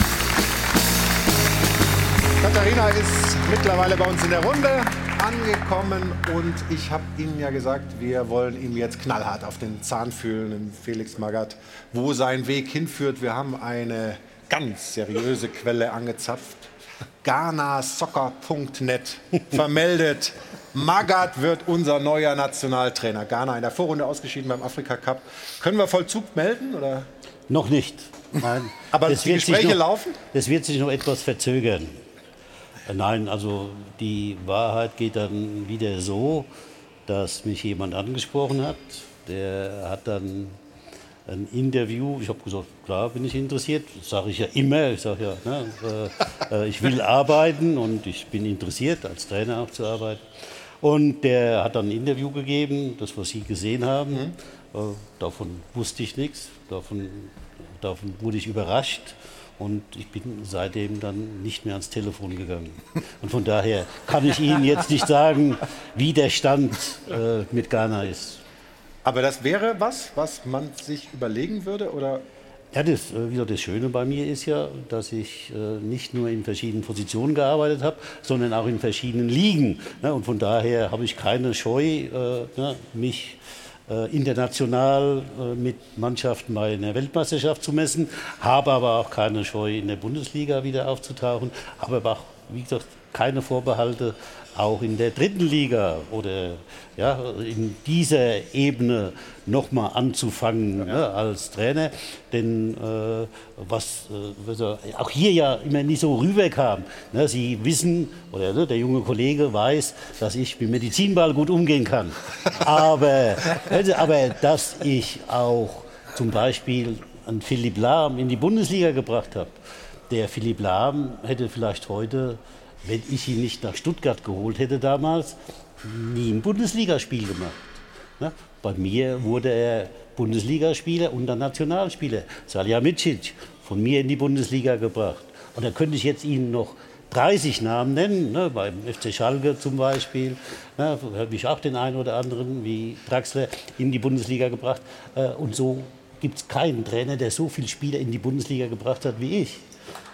Katharina ist mittlerweile bei uns in der Runde angekommen und ich habe Ihnen ja gesagt, wir wollen ihm jetzt knallhart auf den Zahn fühlen, Felix Magath, wo sein Weg hinführt. Wir haben eine ganz seriöse Quelle angezapft. GhanaSoccer.net vermeldet, Magath wird unser neuer Nationaltrainer. Ghana in der Vorrunde ausgeschieden beim Afrika Cup. Können wir Vollzug melden? Oder? Noch nicht. Nein. Aber Das die wird sich Gespräche noch, laufen? Das wird sich noch etwas verzögern. Nein, also die Wahrheit geht dann wieder so, dass mich jemand angesprochen hat. Der hat dann ein Interview. Ich habe gesagt, klar bin ich interessiert. Das sage ich ja immer. Ich sage ja, ne, äh, äh, ich will arbeiten und ich bin interessiert, als Trainer auch zu arbeiten. Und der hat dann ein Interview gegeben, das, was Sie gesehen haben. Äh, davon wusste ich nichts. Davon, davon wurde ich überrascht. Und ich bin seitdem dann nicht mehr ans Telefon gegangen. Und von daher kann ich Ihnen jetzt nicht sagen, wie der Stand äh, mit Ghana ist. Aber das wäre was, was man sich überlegen würde? Oder? Ja, das, äh, wie gesagt, das Schöne bei mir ist ja, dass ich äh, nicht nur in verschiedenen Positionen gearbeitet habe, sondern auch in verschiedenen Ligen. Ne? Und von daher habe ich keine Scheu, äh, ne, mich international mit Mannschaften bei einer Weltmeisterschaft zu messen, habe aber auch keine Scheu, in der Bundesliga wieder aufzutauchen, habe aber auch, wie gesagt, keine Vorbehalte, auch in der dritten Liga oder ja, in dieser Ebene nochmal anzufangen ne, als Trainer. Denn äh, was äh, auch hier ja immer nicht so rüberkam. Ne, Sie wissen, oder ne, der junge Kollege weiß, dass ich mit Medizinball gut umgehen kann. Aber, also, aber dass ich auch zum Beispiel einen Philipp Lahm in die Bundesliga gebracht habe. Der Philipp Lahm hätte vielleicht heute, wenn ich ihn nicht nach Stuttgart geholt hätte damals, nie ein Bundesligaspiel gemacht. Ne? Bei mir wurde er Bundesligaspieler und dann Nationalspieler. Salihamidzic, von mir in die Bundesliga gebracht. Und da könnte ich jetzt Ihnen noch 30 Namen nennen, ne, beim FC Schalke zum Beispiel, ne, habe ich auch den einen oder anderen wie Draxler in die Bundesliga gebracht. Äh, und so gibt es keinen Trainer, der so viele Spieler in die Bundesliga gebracht hat wie ich.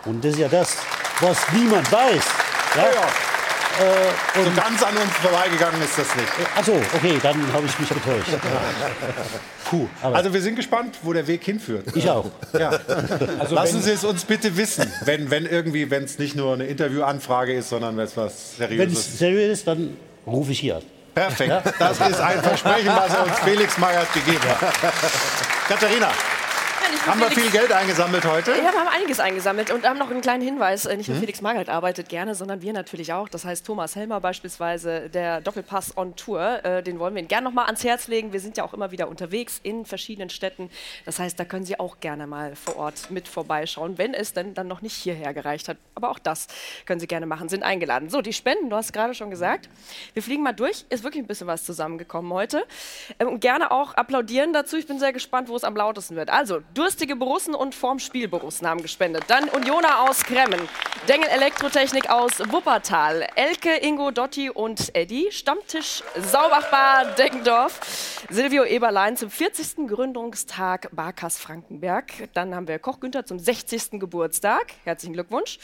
Und das ist ja das, was niemand weiß. Ja? Äh, So ganz an uns vorbeigegangen ist das nicht. Achso, okay, dann habe ich mich getäuscht. Puh, Also wir sind gespannt, wo der Weg hinführt. Ich auch. Ja. Also Lassen wenn- Sie es uns bitte wissen, wenn, wenn irgendwie, wenn es nicht nur eine Interviewanfrage ist, sondern wenn es was wenn Seriöses es ist. seriös ist, dann rufe ich hier an. Perfekt. Das ist ein Versprechen, was er uns Felix Magath gegeben hat. Katharina, haben wir viel Geld eingesammelt heute? Ja, wir haben einiges eingesammelt und haben noch einen kleinen Hinweis. Äh, Nicht nur Hm? Felix Magath arbeitet gerne, sondern wir natürlich auch. Das heißt, Thomas Helmer beispielsweise, der Doppelpass on Tour, äh, den wollen wir Ihnen gerne noch mal ans Herz legen. Wir sind ja auch immer wieder unterwegs in verschiedenen Städten. Das heißt, da können Sie auch gerne mal vor Ort mit vorbeischauen, wenn es denn dann noch nicht hierher gereicht hat. Aber auch das können Sie gerne machen, sind eingeladen. So, die Spenden, du hast gerade schon gesagt. Wir fliegen mal durch. Ist wirklich ein bisschen was zusammengekommen heute. Ähm, Und gerne auch applaudieren dazu. Ich bin sehr gespannt, wo es am lautesten wird. Also, durstige Borussen und vorm Spiel Borussen haben gespendet. Dann Unioner aus Kremmen, Dengel Elektrotechnik aus Wuppertal, Elke, Ingo, Dotti und Eddie, Stammtisch Saubachbar Deggendorf, Silvio Eberlein zum 40. Gründungstag Barkas Frankenberg. Dann haben wir Koch Günther zum 60. Geburtstag. Herzlichen Glückwunsch.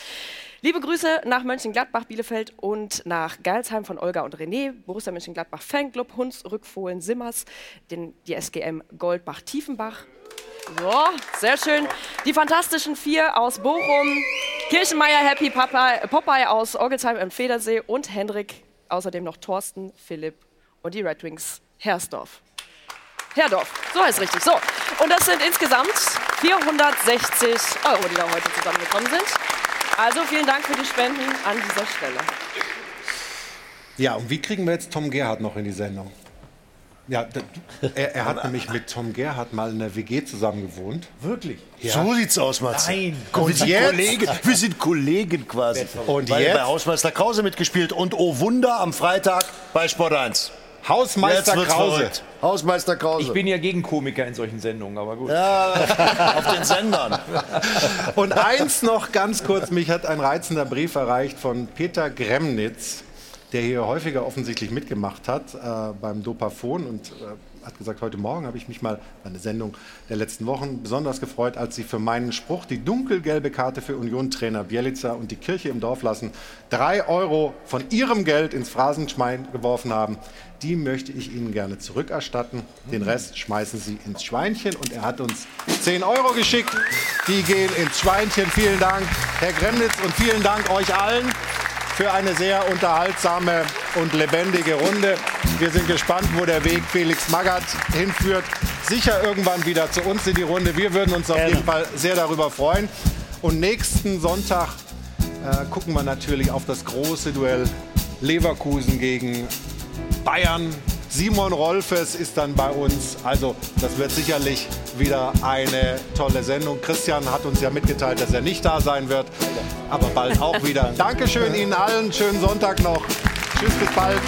Liebe Grüße nach Mönchengladbach, Bielefeld und nach Geilsheim von Olga und René, Borussia Mönchengladbach Fanclub, Huns, Rückfohlen, Simmers, den, die SGM Goldbach-Tiefenbach. So, sehr schön. Die fantastischen vier aus Bochum, Kirchenmeier Happy Papa, Popeye aus Orgelsheim im Federsee und Hendrik, außerdem noch Thorsten, Philipp und die Red Wings Hersdorf. Herdorf, so heißt es richtig. So, und das sind insgesamt 460 Euro, die da heute zusammengekommen sind. Also vielen Dank für die Spenden an dieser Stelle. Ja, und wie kriegen wir jetzt Tom Gerhardt noch in die Sendung? Ja, da- er, er hat nämlich mit Tom Gerhardt mal in der WG zusammen gewohnt. Wirklich? Ja. So sieht's aus, Matze. Nein. Und wir sind jetzt? Kollegen, wir sind Kollegen quasi. Und Weil jetzt? bei Hausmeister Krause mitgespielt und oh Wunder am Freitag bei Sport 1. Hausmeister Krause. Hausmeister Krause. Ich bin ja gegen Komiker in solchen Sendungen, aber gut. Ja, auf den Sendern. Und eins noch ganz kurz, mich hat ein reizender Brief erreicht von Peter Gremnitz, der hier häufiger offensichtlich mitgemacht hat äh, beim Dopafon und äh, hat gesagt, heute Morgen habe ich mich mal an eine Sendung der letzten Wochen besonders gefreut, als Sie für meinen Spruch die dunkelgelbe Karte für Union-Trainer Bielica und die Kirche im Dorf lassen, drei Euro von Ihrem Geld ins Phrasenschwein geworfen haben. Die möchte ich Ihnen gerne zurückerstatten. Den Rest schmeißen Sie ins Schweinchen. Und er hat uns 10 Euro geschickt. Die gehen ins Schweinchen. Vielen Dank, Herr Gremnitz, und vielen Dank euch allen für eine sehr unterhaltsame und lebendige Runde. Wir sind gespannt, wo der Weg Felix Magath hinführt. Sicher irgendwann wieder zu uns in die Runde. Wir würden uns auf jeden Fall sehr darüber freuen. Und nächsten Sonntag äh, gucken wir natürlich auf das große Duell Leverkusen gegen Bayern. Simon Rolfes ist dann bei uns. Also das wird sicherlich wieder eine tolle Sendung. Christian hat uns ja mitgeteilt, dass er nicht da sein wird, aber bald auch wieder. Dankeschön Ihnen allen. Schönen Sonntag noch. Tschüss, bis bald.